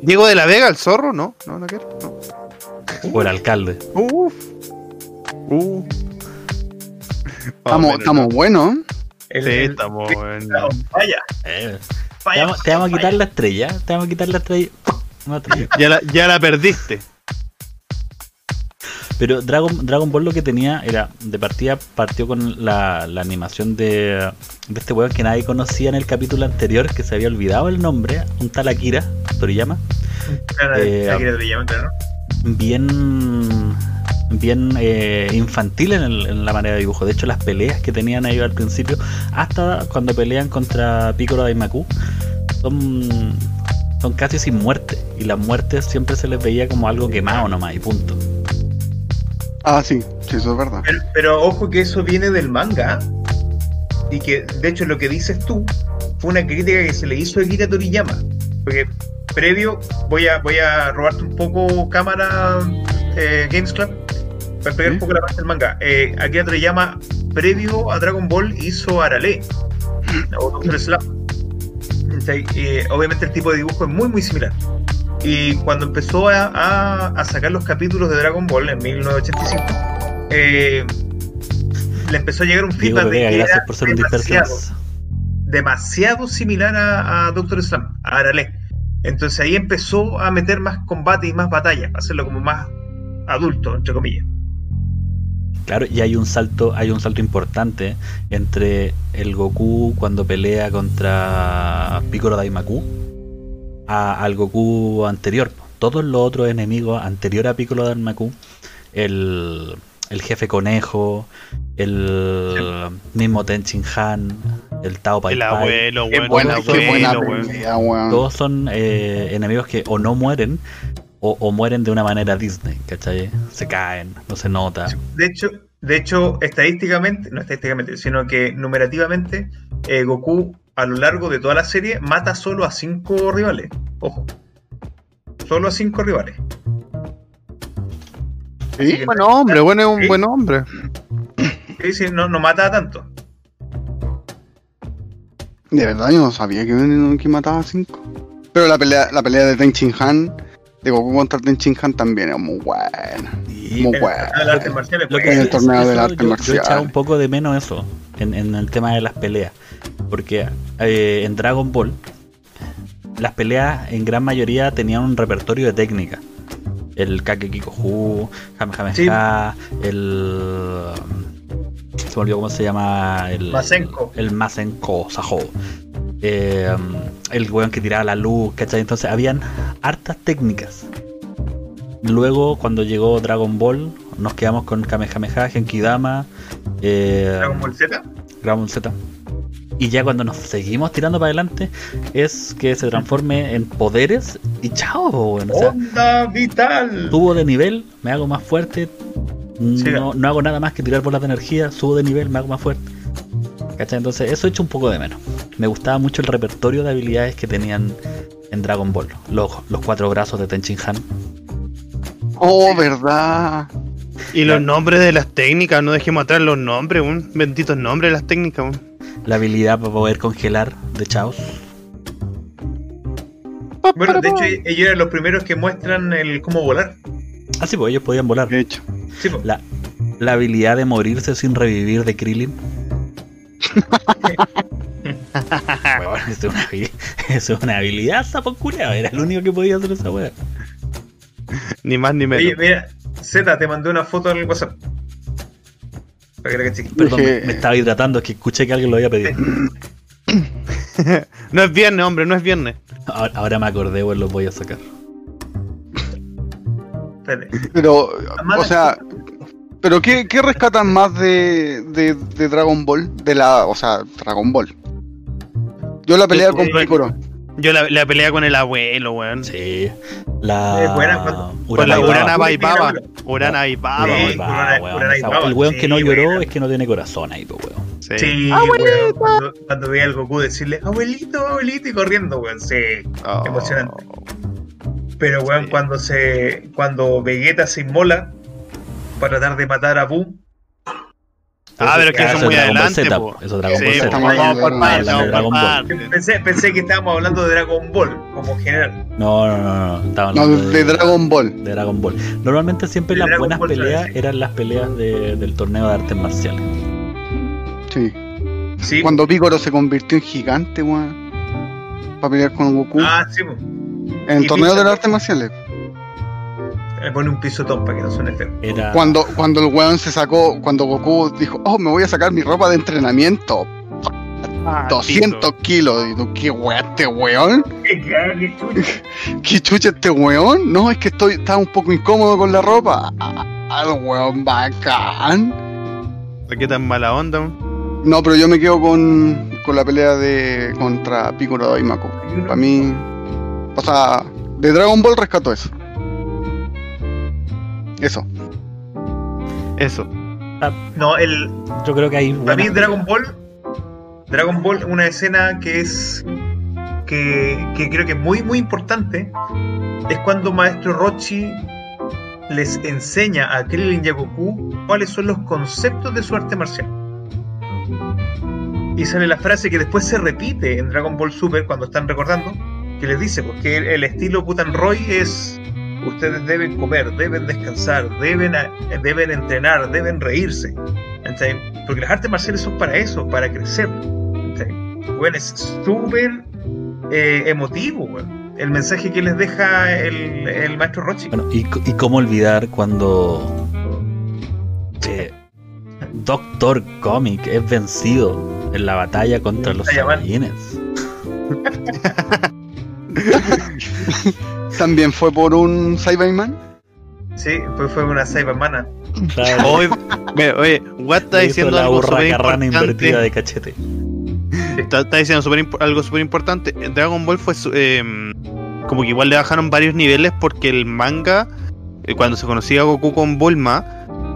Diego de la Vega, el zorro, no, no, no quiero. No. O el alcalde. Uf. Uh. Estamos, estamos buenos. El- Sí, estamos buenos. Vaya, Eh, te, vaya. vamos, te vamos a quitar la estrella. Te vamos a quitar la estrella. No, estrella. Ya la, ya la perdiste. Pero Dragon, Dragon Ball lo que tenía era, de partida partió con la, la animación de, de este weón que nadie conocía en el capítulo anterior, que se había olvidado el nombre, un tal Akira Toriyama, Claro, Eh, Toriyama, claro. bien bien eh, infantil en, el- en la manera de dibujo. De hecho, las peleas que tenían ellos al principio, hasta cuando pelean contra Piccolo Daimaku, son, son casi sin muerte. Y las muertes siempre se les veía como algo quemado nomás y punto. Ah, sí, sí, eso es verdad. Pero, pero ojo que eso viene del manga. Y que, de hecho, lo que dices tú fue una crítica que se le hizo a Akira Toriyama. Porque previo, voy a, voy a robarte un poco cámara eh, Games Club para explicar ¿Sí? un poco la parte del manga. Eh, Akira Toriyama, previo a Dragon Ball, hizo Arale o Doctor. Eh, obviamente el tipo de dibujo es muy muy similar. Y cuando empezó a, a- a sacar los capítulos de Dragon Ball en 1985, eh, le empezó a llegar un feedback de que era por ser demasiado, similar a, a Doctor Slump, a Arale. Entonces ahí empezó a meter más combate y más batallas, hacerlo como más adulto, entre comillas. Claro, y hay un salto, hay un salto importante entre el Goku cuando pelea contra Piccolo Daimaku a- al Goku anterior. Todos los otros enemigos anterior a Piccolo Daimaku, el, el jefe conejo, el mismo Tenchin Han, el Tao Pai El Pai, abuelo, Qué weón. Buena, qué buena pelea, todos son eh, enemigos que o no mueren o, o mueren de una manera Disney, ¿cachai? Se caen, no se nota. De hecho, de hecho, estadísticamente, no estadísticamente, sino que numerativamente, eh, Goku a lo largo de toda la serie mata solo a cinco rivales. Ojo. Solo a cinco rivales. ¿Sí? que- Buen hombre, bueno, es un Sí. buen hombre. Es decir, no, no mata a tanto. De verdad, yo no sabía que, que mataba a 5. Pero la pelea, la pelea de Tenchin Han, de Goku contra Tenchin Han también es muy buena. Muy En buena. el arte marcial En el torneo del arte yo, marcial. Yo echaba un poco de menos eso en, en el tema de las peleas. Porque eh, en Dragon Ball, las peleas en gran mayoría tenían un repertorio de técnica. El Kakekikohu, Kamehameha, el. Se me olvidó cómo se llama. El Masenko. El Masenko Sajo. Eh, el weón que tiraba la luz, ¿cachai? Entonces habían hartas técnicas. Luego, cuando llegó Dragon Ball, nos quedamos con Kamehameha, Genkidama, eh, Dragon Ball Z. Dragon Ball Z. Y ya cuando nos seguimos tirando para adelante, es que se transforme en poderes y chao, weón. O sea, Onda vital. subo de nivel, me hago más fuerte. No, no hago nada más que tirar bolas de energía, subo de nivel, me hago más fuerte. ¿Cachai? Entonces, eso he hecho un poco de menos. Me gustaba mucho el repertorio de habilidades que tenían en Dragon Ball. Los, los cuatro brazos de Tenchin Han. Oh, verdad. Y los nombres de las técnicas, no dejemos atrás los nombres, un benditos nombres de las técnicas, weón. La habilidad para poder congelar de Chaos. Bueno, de hecho, ellos eran los primeros que muestran el cómo volar. Ah, sí, pues ellos podían volar. De hecho. Sí, pues. La, la habilidad de morirse sin revivir de Krillin. Eso es una, es una habilidad, sapo culiao. Era el único que podía hacer esa wea. Ni más ni menos. Oye, mira, Z, te mandé una foto al WhatsApp. Perdón, Dije- me, me estaba hidratando, es que escuché que alguien lo había pedido. No es viernes, hombre, no es viernes. Ahora, ahora me acordé, weón, lo voy a sacar. Pero, o sea, pero ¿qué, qué rescatan más de, de, de Dragon Ball? De la, o sea, Dragon Ball. Yo la pelea con eh, Piccolo. Yo la, la pelea con el abuelo, weón. Sí. La. Es buena la Urana. Baibaba. Mira, Urana Baibaba, Urana weón. Baba, Urana- weón, Urana esa Baba, wea. El weón sí, que no lloró buena. es que no tiene corazón ahí, pues, weón. Sí. Sí, weón, cuando, cuando veía al Goku decirle, abuelito, abuelito, y corriendo, weón, sí. Oh. Emocionante. Pero, weón, Sí. cuando se. Cuando Vegeta se inmola para tratar de matar a Buu, Ah, pero es que Eso eso es muy Dragon Ball adelante, Z, po. eso es Dragon Sí, Ball Z. vamos por vamos por Ball. Pensé, pensé que estábamos hablando de Dragon Ball, como general. No, no, no, no. De Dragon Ball. de Dragon Ball. Normalmente siempre De las Dragon buenas Ball peleas eran las peleas de- del torneo de artes marciales. Sí. Sí. Cuando Piccolo se convirtió en gigante, weón. Para pelear con Goku. Ah, sí, en el torneo de las artes marciales. Le pone un pisotón para que no suene feo. Era Cuando, cuando el weón se sacó, cuando Goku dijo, oh, me voy a sacar mi ropa de entrenamiento. Ah, 200 kilos. Y tú, ¿qué weón este weón? Qué chucha. ¿Qué chucha este weón? No, es que estoy, estaba un poco incómodo con la ropa. Ah, el weón bacán. ¿Por qué tan mala onda? man? No, pero yo me quedo con, con la pelea de contra Piccolo Daimaku. Para mí, o sea, de Dragon Ball rescato eso. Eso. Eso. No, el, yo creo que hay Para mí Dragon Ball, Dragon Ball, una escena que es que, que creo que es muy muy importante es cuando Maestro Rochi les enseña a Krillin y a Goku cuáles son los conceptos de su arte marcial. Y sale la frase que después se repite en Dragon Ball Super cuando están recordando, que les dice, porque el, el estilo Putan Roy es ustedes deben comer, deben descansar, deben, deben entrenar, deben reírse. Porque las artes marciales son para eso, para crecer. Bueno, es súper eh, emotivo, weón. El mensaje que les deja el, el maestro Rochi. Bueno, y, cómo olvidar cuando eh, Doctor Comic es vencido en la batalla contra los. Saiyajines. También fue por un Cyberman. Sí, pues fue una Cybermana. Claro, Oye, oye, Watt está diciendo la algo súper carrana invertida importante. de cachete. Está, está diciendo algo súper importante. Dragon Ball fue su- eh, como que igual le bajaron varios niveles porque el manga, eh, cuando se conocía a Goku con Bulma,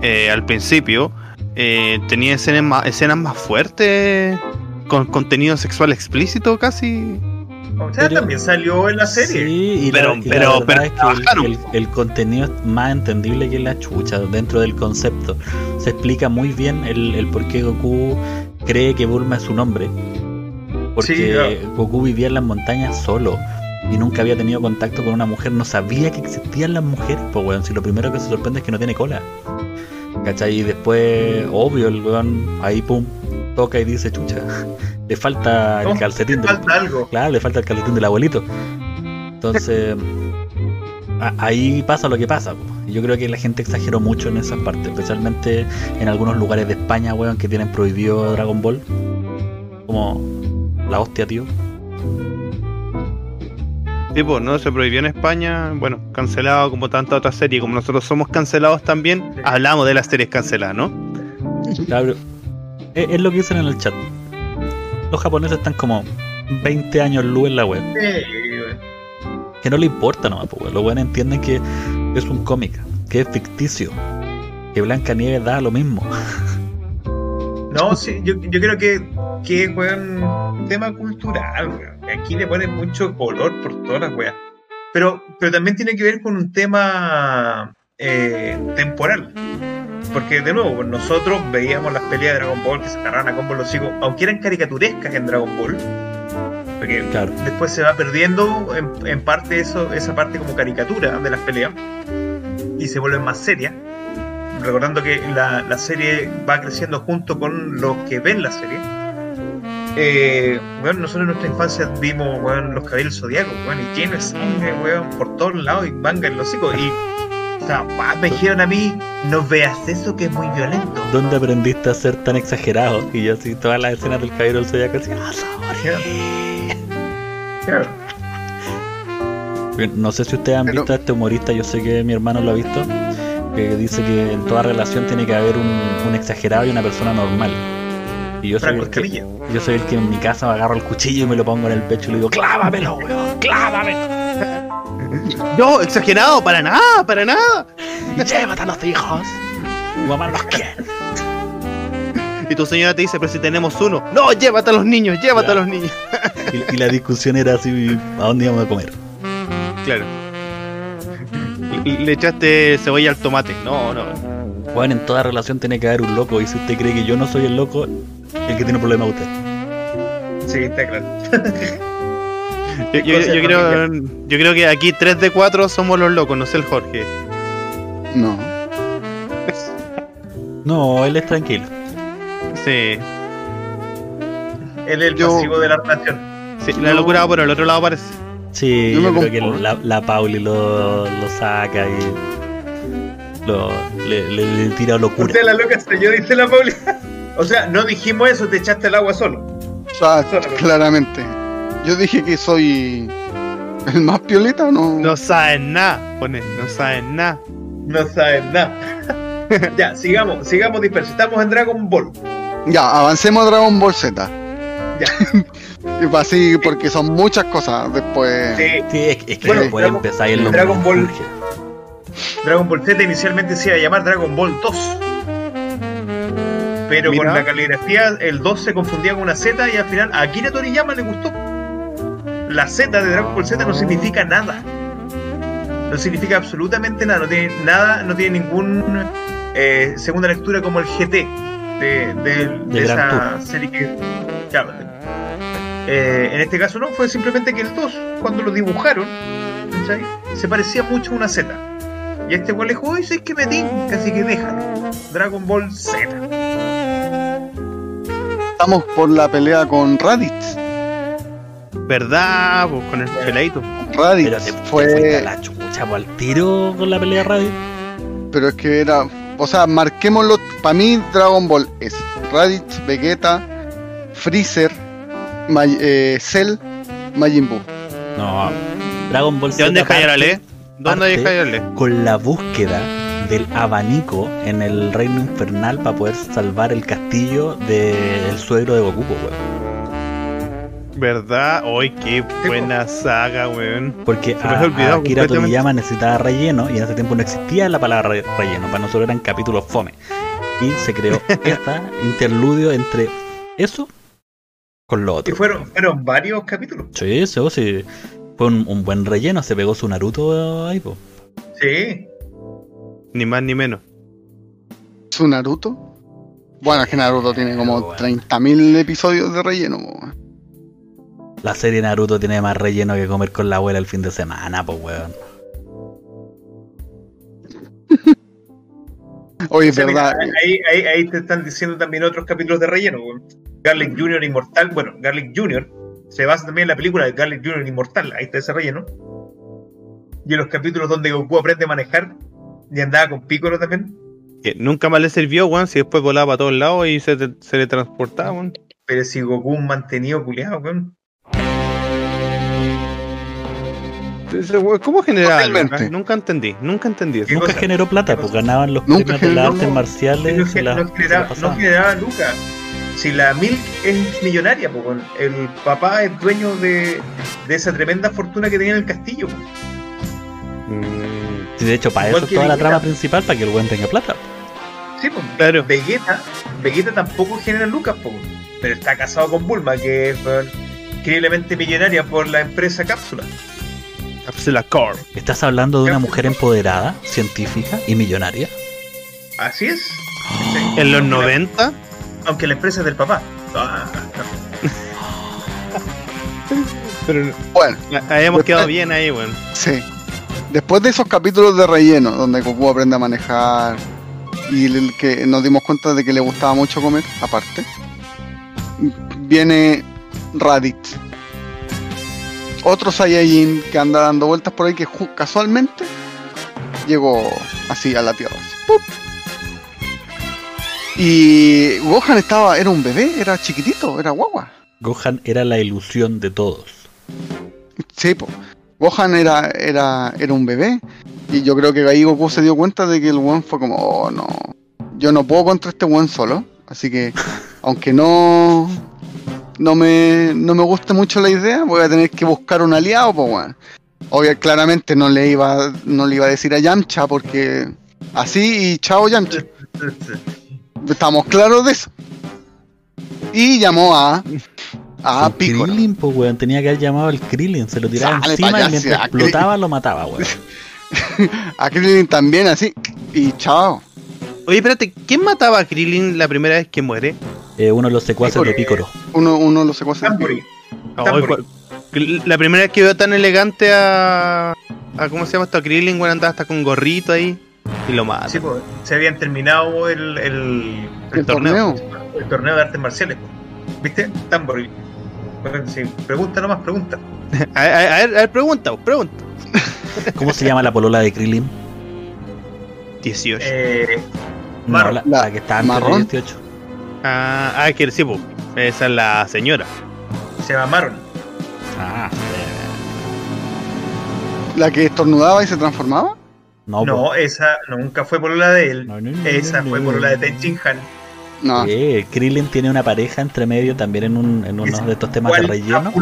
eh, al principio, eh, tenía escenas más, escenas más fuertes, con contenido sexual explícito casi. O sea, Pero- también salió en la serie. Sí, y Pero- la, y la pero- verdad pero es que el, el- el contenido es más entendible que la chucha dentro del concepto. Se explica muy bien el, el por qué Goku cree que Bulma es su nombre. Porque Sí, claro. Goku vivía en las montañas solo y nunca había tenido contacto con una mujer, no sabía que existían las mujeres. Pues weón, si lo primero que se sorprende es que no tiene cola. ¿Cachai? Y después, obvio, el weón ahí pum, toca y dice, chucha, le falta el calcetín del, Falta algo. Claro, le falta el calcetín del abuelito. Entonces, a- ahí pasa lo que pasa. po. Yo creo que la gente exageró mucho en esas partes, especialmente en algunos lugares de España, weón, que tienen prohibido Dragon Ball. Como la hostia, tío. Tipo, no se prohibió en España, bueno, cancelado como tanta otra serie, como nosotros somos cancelados también, hablamos de las series canceladas, ¿no? Claro, es, es lo que dicen en el chat. Los japoneses están como 20 años luz en la web. Que no le importa nomás, pues. Los weones entienden que es un cómic, que es ficticio. Que Blanca Nieves da lo mismo. No, sí, yo, yo creo que, que es un tema cultural, weón. Aquí le ponen mucho color por todas las weas. Pero, pero también tiene que ver con un tema eh, temporal. Porque, de nuevo, nosotros veíamos las peleas de Dragon Ball que se agarraban a combos los hijos, aunque eran caricaturescas en Dragon Ball. Porque Claro. después se va perdiendo en, en parte eso, esa parte como caricatura de las peleas y se vuelven más serias. Recordando que la, la serie va creciendo junto con los que ven la serie. Eh, bueno, nosotros en nuestra infancia vimos los caballeros zodiacos, weón, y lleno de sangre, weón, por todos lados y manga en los hocicos. Y o sea, me dijeron a mí, no veas eso que es muy violento. ¿Dónde aprendiste a ser tan exagerado? Y yo así, todas las escenas del caballero del Zodiaco así, ¡ah! Claro. No sé si ustedes han visto a este humorista, yo sé que mi hermano lo ha visto, que dice que en toda relación tiene que haber un, un exagerado y una persona normal. Y yo soy, el que, yo soy el que en mi casa me agarro el cuchillo y me lo pongo en el pecho y le digo, ¡clávamelo, weón! ¡clávamelo! No, exagerado, para nada, para nada. Llévate a los hijos. Mamá los quiere. Y tu señora te dice, pero si tenemos uno. No, llévate a los niños, llévate a los niños. Y, y la discusión era así, ¿a dónde íbamos a comer? Claro. Le echaste cebolla al tomate. No, no. Bueno, en toda relación tiene que haber un loco. Y si usted cree que yo no soy el loco, el que tiene problema es usted. Sí, está claro. Yo, creo, yo creo que aquí 3 de 4 somos los locos, no sé el Jorge. No. No, él es tranquilo. Sí, Él es el Yo- pasivo de la relación. sí, la locura va por el otro lado parece. Sí, Yo creo que la, la Pauli lo, lo saca y lo, le, le- le tira locura. Usted la loca soy yo, dice la Pauli. O sea, no dijimos eso, te echaste el agua solo. O sea, Solamente. claramente. Yo dije que soy el más piolita, ¿no? No saben nada, pone, no saben nada. No sabes nada. ya, sigamos, sigamos dispersos. Estamos en Dragon Ball. Ya, avancemos a Dragon Ball Z. Ya. Y pa' así, porque son muchas cosas después. Sí, Sí, es, es que Bueno, no puede Dragon- empezar en los Dragon Ball-. Dragon Ball Z inicialmente se iba a llamar Dragon Ball 2. Pero Mira. con la caligrafía el 2 se confundía con una Z y al final a Akira Toriyama le gustó. La Z de Dragon Ball Z no significa nada. No significa absolutamente nada. No tiene nada, no tiene ningún eh, segunda lectura como el GT de, de- esa serie que. claro, eh, en este caso no, fue simplemente que el 2, cuando lo dibujaron, ¿cachai? se parecía mucho a una Z. Y este igual le dijo, oye, es que me tinca, así que déjalo. Dragon Ball Z. Estamos por la pelea con Raditz. ¿Verdad? Pues con el peladito. Raditz Pero te, te fue. la chucha, al tiro con la pelea radio. Pero es que era. O sea, marquémoslo. Para mí, Dragon Ball es Raditz, Vegeta, Freezer, May- eh, Cell, Majin Buu. No, Dragon Ball ¿De dónde parte leer? ¿Dónde parte- leer? con la búsqueda del abanico en el reino infernal para poder salvar el castillo del suegro de Goku, pues. ¿Verdad? ¡Ay, qué buena saga, weón! Porque Se a, a Akira. Toriyama necesitaba relleno y en ese tiempo no existía la palabra re- relleno, para nosotros eran capítulos fome. Y se creó esta interludio entre eso con lo Y otro. fueron, fueron varios capítulos. Sí, eso sí. Fue un, un buen relleno, se pegó su Naruto ahí, po. Sí. Ni más ni menos. ¿Su Naruto? Bueno, es que Naruto tiene como Bueno. 30.000 episodios de relleno. po. La serie Naruto tiene más relleno que comer con la abuela el fin de semana, pues weón. Oye, es verdad. ahí, ahí, ahí te están diciendo también otros capítulos de relleno. weón. Garlic Jr. Inmortal. Bueno, Garlic Jr. se basa también en la película de Garlic Jr. Inmortal. Ahí está ese relleno. Y en los capítulos donde Goku aprende a manejar y andaba con Piccolo también. Que nunca más le sirvió, weón, si después volaba para todos lados y se, se le transportaba, weón. Pero si Goku un mantenido culiado, weón. ¿Cómo generaba Totalmente. Lucas? Nunca entendí, nunca entendí eso. ¿Qué Nunca cosa? generó plata, ¿Qué pues ganaban los Nunca premios de las artes marciales. no, se la- no se la generaba, no pasaban. generaba lucas. Si la Milk es millonaria, pues, weón. el papá es dueño de, de esa tremenda fortuna que tenía en el castillo. pues. Mm, de hecho, para Igual eso es toda la trama principal, para que el weón tenga plata. Sí, pues. Claro. Vegeta, Vegeta tampoco genera lucas, po, pero está casado con Bulma, que es increíblemente millonaria por la empresa Cápsula. Cápsula Core. Estás hablando de una mujer empoderada, científica y millonaria. Así es. Sí. En los Aunque la- 90, Aunque la empresa es del papá. Ah, pero Bueno, habíamos quedado bien ahí, weón. sí. Después de esos capítulos de relleno, donde Goku aprende a manejar y el que nos dimos cuenta de que le gustaba mucho comer, aparte, viene Raditz. Otro Saiyajin que anda dando vueltas por ahí que casualmente llegó así a la Tierra. así. Y Gohan estaba, era un bebé, era chiquitito, era guagua. Gohan era la ilusión de todos. Sí, po. Gohan era, era, era un bebé. Y yo creo que ahí Goku se dio cuenta de que el weón fue como, oh no, yo no puedo contra este weón solo. Así que, aunque no, no me, no me guste mucho la idea, voy a tener que buscar un aliado, pues weón. Obvio, claramente no le iba, no le iba a decir a Yamcha porque así y chao Yamcha. Estamos claros de eso. Y llamó a, a El Piccolo. Krillin, pues weón, tenía que haber llamado al Krillin, se lo tiraba Sale encima y mientras explotaba lo mataba, weón. A Krillin también así. Y chao. Oye, espérate, ¿quién mataba a Krillin la primera vez que muere? Eh, uno de los secuaces de Picoro. Uno, uno de los secuaces. de. Oh, cuál- la primera vez que veo tan elegante a, a ¿cómo se llama esto? A Krillin, bueno, andaba hasta con gorrito ahí y lo mata. Sí, pues, se habían terminado el, el, El torneo. el torneo de artes marciales. pues. ¿Viste? Tambori. Sí, pregunta nomás, pregunta. A, ver, a ver, a ver, pregunta, vos, pregunta. ¿Cómo se llama la polola de Krillin? 18. Eh, No, la, la que está antes ¿Marrón? de 18. Ah, ah, que sí, po. esa es la señora. se llama Maron. Ah, La que estornudaba y se transformaba. no, esa nunca fue por la de él. No, no, no, esa no, fue por la de Tenchin Han. No. Eh, Krillin tiene una pareja entre medio también en, un, en uno de estos temas de relleno.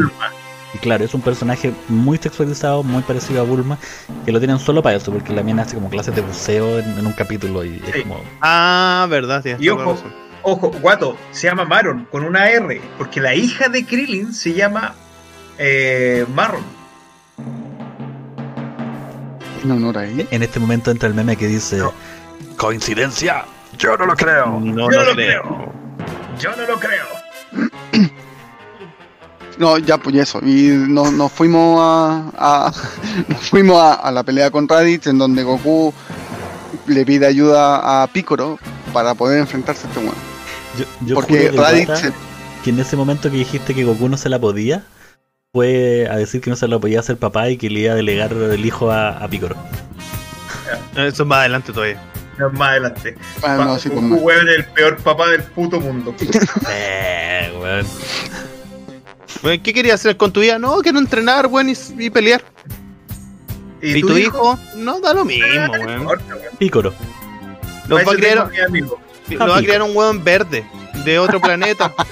Y claro, es un personaje muy sexualizado, muy parecido a Bulma, que lo tienen solo para eso, porque la mina hace como clases de buceo en, en un capítulo y es Sí. como... Ah, verdad, tienes Y ojo. Ojo, guato, se llama Maron con una R, porque la hija de Krillin se llama eh, Marron. En honor a ella. En este momento entra el meme que dice... No. ¿Coincidencia? Yo no lo creo. No, Yo no lo creo. Yo no lo creo. No, ya pues eso. Y nos, nos fuimos a, a- nos fuimos a, a la pelea con Raditz en donde Goku le pide ayuda a Piccolo para poder enfrentarse a este weón. Yo, yo Porque juro que, Raditz Dota, se- que en ese momento que dijiste que Goku no se la podía, fue a decir que no se la podía hacer papá y que le iba a delegar el hijo a, a Picoro. Eso es más adelante todavía. Más adelante. Ah, no, sí, pues, Goku, weón, es el peor papá del puto mundo. Eh, weón. Bueno, ¿Qué querías hacer con tu vida? No, quiero entrenar, weón, y, y pelear. ¿Y, tu hijo? No, da lo mismo, Ah, weón. importa, weón. Picoro. Lo va, a eso lo va a crear un weón verde de otro planeta.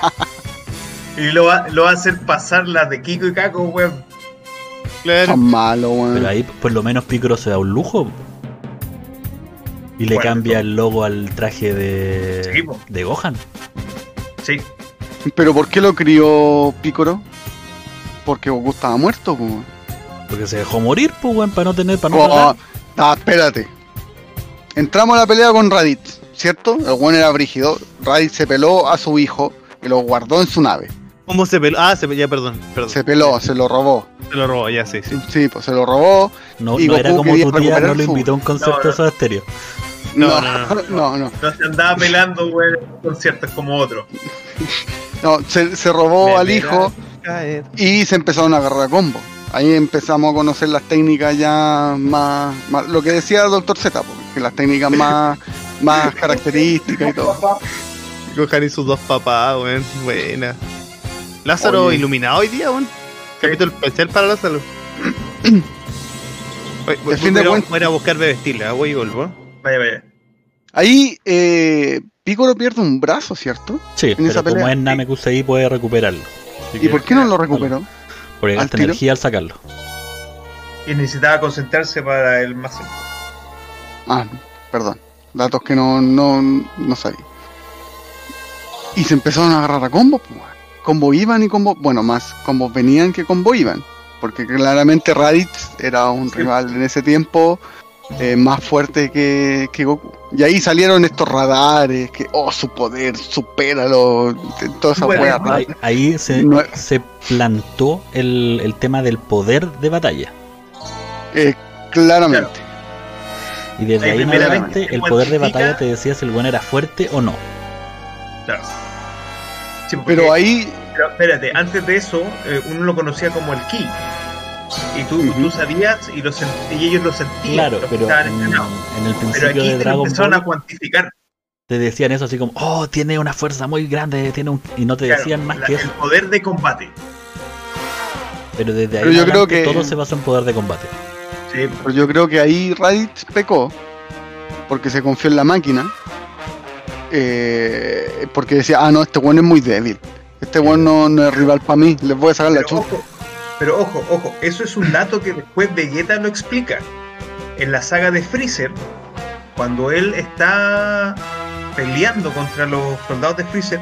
Y lo va, lo va a hacer pasar las de Kiko y Kako, weón. Claro. Son malos, weón. Pero ahí por lo menos Picoro se da un lujo. Y le Bueno, cambia el logo al traje de, Sí, de Gohan. Sí. Pero ¿por qué lo crió Piccolo? Porque Goku estaba muerto, weón. Porque se dejó morir, pues, weón, para no tener, para no Oh, ah, espérate. Entramos a la pelea con Raditz, ¿cierto? El weón era brígido. Raditz se peló a su hijo y lo guardó en su nave. ¿Cómo se peló? Ah, se pe- ya, perdón. perdón. Se peló, se lo robó. Se lo robó, ya, sí, sí. Sí, pues se lo robó. No, y no era como tu tía, recuperar no su- invitó a un concierto No, no. Stereo. No, No, no, no, no. no, No se andaba pelando, weón, en conciertos como otro. No, se, se robó Me al hijo caer. y se empezaron a agarrar a combo. Ahí empezamos a conocer las técnicas ya más, más- lo que decía el doctor Z, que las técnicas más, más características y todo. Gohan y sus dos papás, weón. Buena. Lázaro Oye. iluminado hoy día, weón. Capítulo especial para Lázaro. Oye, voy, De fin de voy a- cuentas- voy a ir a buscar bebestiles, voy y vuelvo. Vaya, vaya. Ahí eh, Piccolo pierde un brazo, ¿cierto? Sí, pero esa como pelea. es Namekusei puede recuperarlo. ¿Y por qué no lo recuperó? Porque gasta energía al sacarlo. Y necesitaba concentrarse para el más Ah, perdón. Datos que no, no, no sabía. Y se empezaron a agarrar a combos, pues. Combo iban y combo. Bueno, más combos venían que combo iban. Porque claramente Raditz era un Sí. rival en ese tiempo eh, más fuerte que, que Goku. Y ahí salieron estos radares, que, oh, su poder, supéralo, toda esa Bueno. Ahí, ahí se, No- se plantó el, el tema del poder de batalla. Eh, claramente. Y desde Ahí se el poder de batalla te decía si el buen era fuerte o no. Claro. Sí, porque- Pero ahí, pero espérate, antes de eso, eh, uno lo conocía como el ki. Y tú, Ujú. tú sabías y, lo sent- y ellos lo sentían. Claro, pero en, el Pero principio aquí de Dragon empezaron a Ball cuantificar. te decían eso así como, oh, tiene una fuerza muy grande, tiene un... y no te Claro, decían más la- que el eso. poder de combate. Pero desde ahí Pero yo creo que- todo se basó en poder de combate. Sí, pero yo creo que ahí Raditz pecó, porque se confió en la máquina, eh, porque decía, ah, no, este weón es muy débil. Este weón no, no es rival para mí, les voy a sacar la pero chuta. ojo, pero ojo, ojo, eso es un dato que después Vegeta lo explica. En la saga de Freezer, cuando él está peleando contra los soldados de Freezer,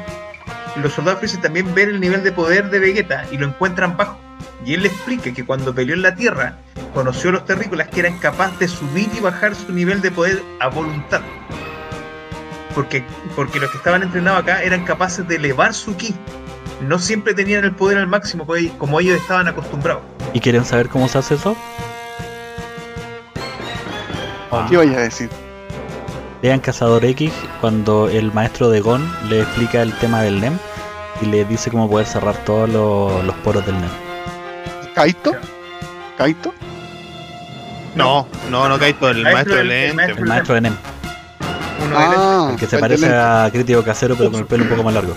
los soldados Freezer también ven el nivel de poder de Vegeta y lo encuentran bajo. Y él le explica que cuando peleó en la Tierra, conoció a los terrícolas que eran capaces de subir y bajar su nivel de poder a voluntad. Porque, porque los que estaban entrenados acá eran capaces de elevar su ki. No siempre tenían el poder al máximo como ellos- como ellos estaban acostumbrados. ¿Y quieren saber cómo se hace eso? ¿Qué vaya a decir? Vean Cazador X cuando el maestro de Gon le explica el tema del NEM y le dice cómo poder cerrar todos los, los poros del NEM. ¿Kaito? ¿Kaito? No, no, no Kaito, el Maestro del del- el maestro El maestro de NEM, Uno Ah, el que se parece de a Crítico Casero pero con el pelo un poco más largo.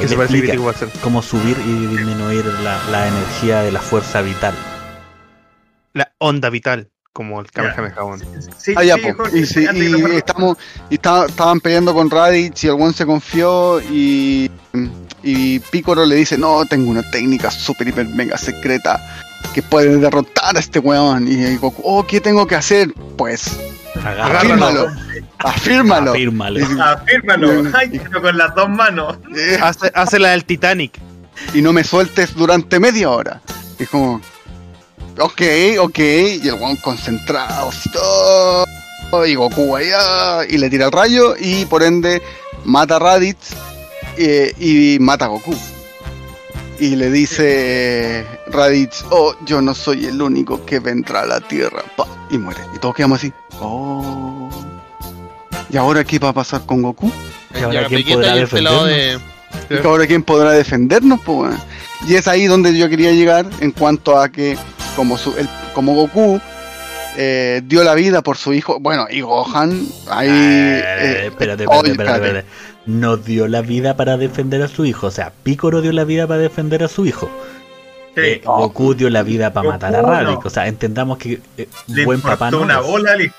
Que se parece igual ser. cómo subir y disminuir la, la energía de la fuerza vital. La onda vital, como el Kamehameha. Sí, Ah, ya, sí. Jorge, Y, sí, y estamos, y estaba- estaban peleando con Raditz y el one se confió y, y Piccolo le dice, no, tengo una técnica super hiper mega secreta que puede derrotar a este weón. Y Goku, oh, ¿qué tengo que hacer? Pues, Agárralo. afírmalo, afírmalo. Afírmalo. Y- Afírmalo, ay, pero con las dos manos. eh, Hace, hace la del Titanic. y no me sueltes durante media hora. Es como, ok, ok, y el weón concentrado, así todo, y Goku allá, y le tira el rayo, y por ende mata a Raditz eh, y mata a Goku. Y le dice Raditz, oh, yo no soy el único que vendrá a la Tierra, pa, y muere. Y todos quedamos así, oh. ¿Y ahora qué va a pasar con Goku? Y ahora, Ya, ¿quién podrá de. Y ahora quién podrá defendernos, pues. weón? Y es ahí donde yo quería llegar en cuanto a que como su, el, como Goku eh, dio la vida por su hijo, bueno, y Gohan ahí Eh, eh, espérate, espérate, oye, espérate, espérate. No dio la vida para defender a su hijo. O sea, Piccolo dio la vida para defender a su hijo. Sí, Eh, Goku dio la vida para Goku matar a no. Raditz. O sea, entendamos que eh, le buen papá no una es. bola al hijo.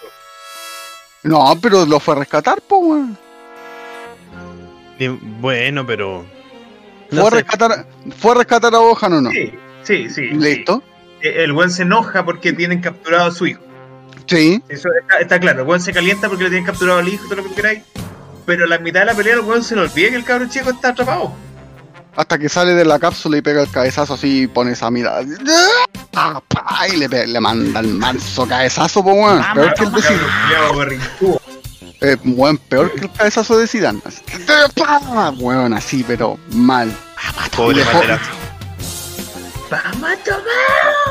No, pero lo fue a rescatar. Y Bueno, pero. Fue, No a rescatar, fue a rescatar a Gohan o no. Sí, sí, sí. Listo. sí. El buen se enoja porque tienen capturado a su hijo. Sí. Eso está, está claro. El buen se calienta porque le tienen capturado al hijo todo lo que queráis. Pero la mitad de la pelea el buen se le olvida que el cabro chico está atrapado. Hasta que sale de la cápsula y pega el cabezazo así y pone esa mirada. Ah, Y le, le manda el manso cabezazo, pues, weón. Peor que el de Zidane. Eh, weón, peor que el cabezazo de Zidane. Weón, así, pero mal. Pobre materazo. ¡Vamos a tomar!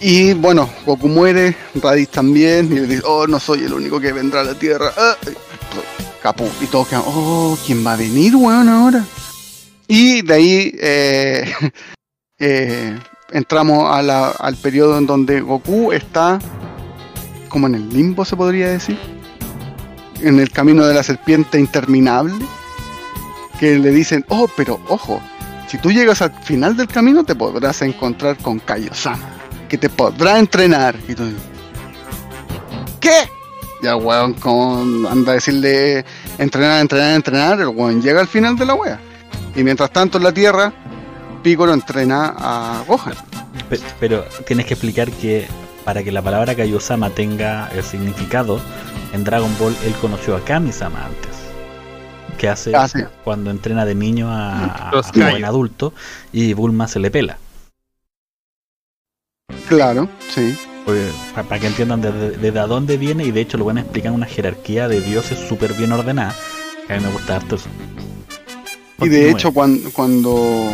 Y bueno, Goku muere, Raditz también, y le dice, oh, no soy el único que vendrá a la Tierra. Ah. Y todos quedan, oh, ¿quién va a venir, weón, ahora? Y de ahí eh, eh, entramos a al periodo en donde Goku está como en el limbo, se podría decir. En el camino de la serpiente interminable. Que le dicen, oh, pero ojo, si tú llegas al final del camino te podrás encontrar con Kaio-sama que te podrá entrenar. Y tú, ¿Qué? Ya weón como anda a decirle entrenar, entrenar, entrenar, el weón llega al final de la wea. Y mientras tanto en la Tierra, Piccolo entrena a Gohan. Pe- Pero tienes que explicar que para que la palabra Kaiosama tenga el significado, en Dragon Ball él conoció a Kami-sama antes. Que hace Ah, sí. cuando entrena de niño a, a- a Kaio. adulto y Bulma se le pela. Claro, sí. Porque, para que entiendan desde, desde a dónde viene y de hecho lo van a explicar una jerarquía de dioses súper bien ordenada. Que a mí me gusta harto eso. Y de hecho cuando, cuando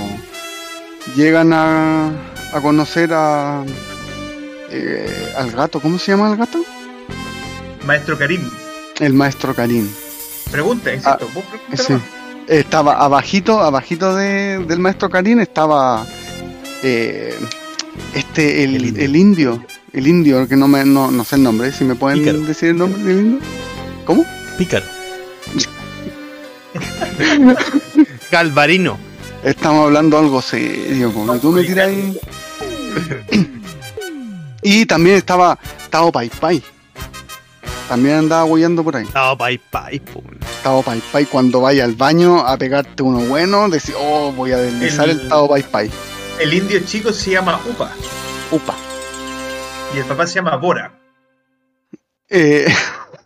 llegan a, a conocer a eh, al gato, ¿cómo se llama el gato? Maestro Karim, El maestro Karim. pregunta, vos pregunta Ah, Sí. Estaba abajito, abajito de- del maestro Karim estaba eh, este el, El indio. el indio, el indio que no me no, no sé el nombre, si me pueden Pícaro. decir el nombre del indio. ¿Cómo? Pícaro. Galvarino. Estamos hablando algo serio, como tú me tiras ahí. y también estaba Tao Pai Pai. También andaba huellando por ahí. No, pai, pai, po. Tao Pai Pai cuando vaya al baño a pegarte uno bueno, decir, oh, voy a deslizar el, El- Tao Pai Pai. El indio chico se llama Upa Upa. y el papá se llama Bora. Eh,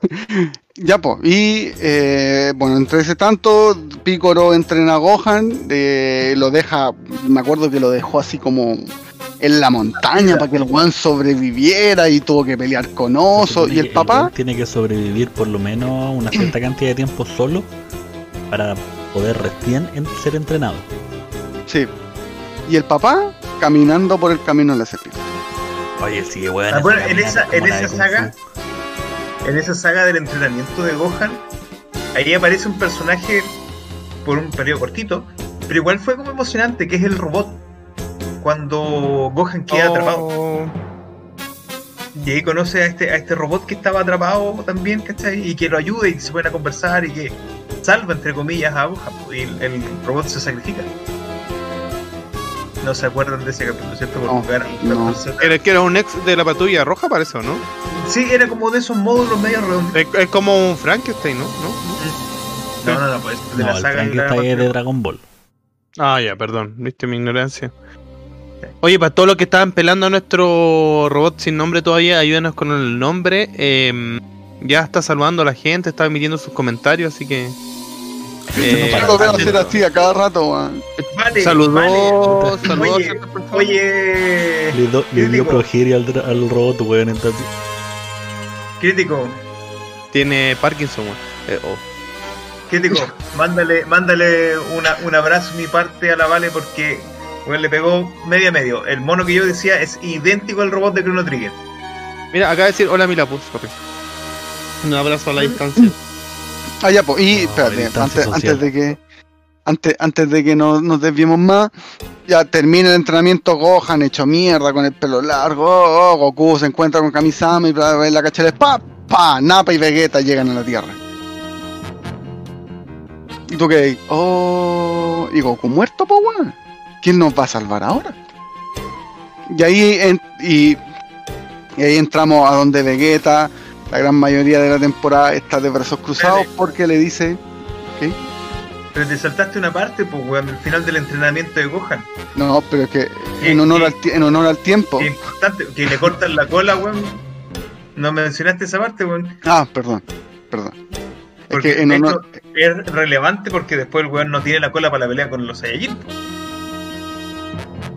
ya, pues. Y eh, bueno, entre ese tanto, Piccolo entrena a Gohan, eh, lo deja, me acuerdo que lo dejó así como en la montaña para que el weón sobreviviera y tuvo que pelear con oso. Tiene Y el que- papá, tiene que sobrevivir por lo menos una cierta cantidad de tiempo solo para poder recién en- ser entrenado. sí. Y el papá caminando por el camino de la serpiente. Oye, sí, weón. Ah, bueno, esa en esa- en saga- en esa saga del entrenamiento de Gohan, ahí aparece un personaje por un periodo cortito, pero igual fue como emocionante, que es el robot. Cuando Gohan queda atrapado. Oh, Y ahí conoce a este, a este robot que estaba atrapado también, ¿cachai? Y que lo ayuda y se pueden a conversar y que salva, entre comillas, a Gohan. Y el, el robot se sacrifica. No se acuerdan de ese capítulo, ¿cierto? Porque No, no. Era que era un ex de la patrulla roja, parece, ¿o no? Sí, era como de esos módulos medio redondos. Es, es como un Frankenstein, ¿no? ¿No? No, no, no, pues de No, la el saga Frank de de. Dragon Ball. Ah, ya, perdón, viste mi ignorancia. Oye, para todos los que estaban pelando a nuestro robot sin nombre todavía, ayúdenos con el nombre. eh, ya está saludando a la gente, está emitiendo sus comentarios, así que. Eh, Yo lo veo hacer así a cada rato, weón. Vale, Saludó, vale. saludó a Oye, Le, do- le dio progeria al, al robot, weón. Entonces, crítico, Tiene Parkinson, weón. Eh, oh. crítico, mándale, mándale una, un abrazo mi parte a la Vale porque weón, le pegó media medio. El mono que yo decía es idéntico al robot de Chrono Trigger. Mira, acaba de decir hola Milapus, papi. Un abrazo a la distancia. Ah, ya, pues. Y No, espérate, antes, de que. Antes, antes de que no- nos desviemos más, ya termina el entrenamiento Gohan hecho mierda con el pelo largo. oh, oh, Goku se encuentra con Kamisama y bla, bla, bla, la cachera pa, pa, Nappa y Vegeta llegan a la Tierra. ¿Y tú qué? Oh, y Goku muerto, weón. ¿Quién nos va a salvar ahora? Y ahí, en- y, y ahí entramos a donde Vegeta, la gran mayoría de la temporada está de brazos cruzados Espérate. porque le dice, Pero te saltaste una parte, pues weón, al final del entrenamiento de Gohan. no, pero es que ¿Qué- en honor, qué- al, ti- en honor al tiempo. Es importante, que le cortan la cola, weón. No mencionaste esa parte, weón. Ah, perdón, perdón. Es Porque que en honor, esto es relevante porque después el weón no tiene la cola para la pelea con los Saiyajin.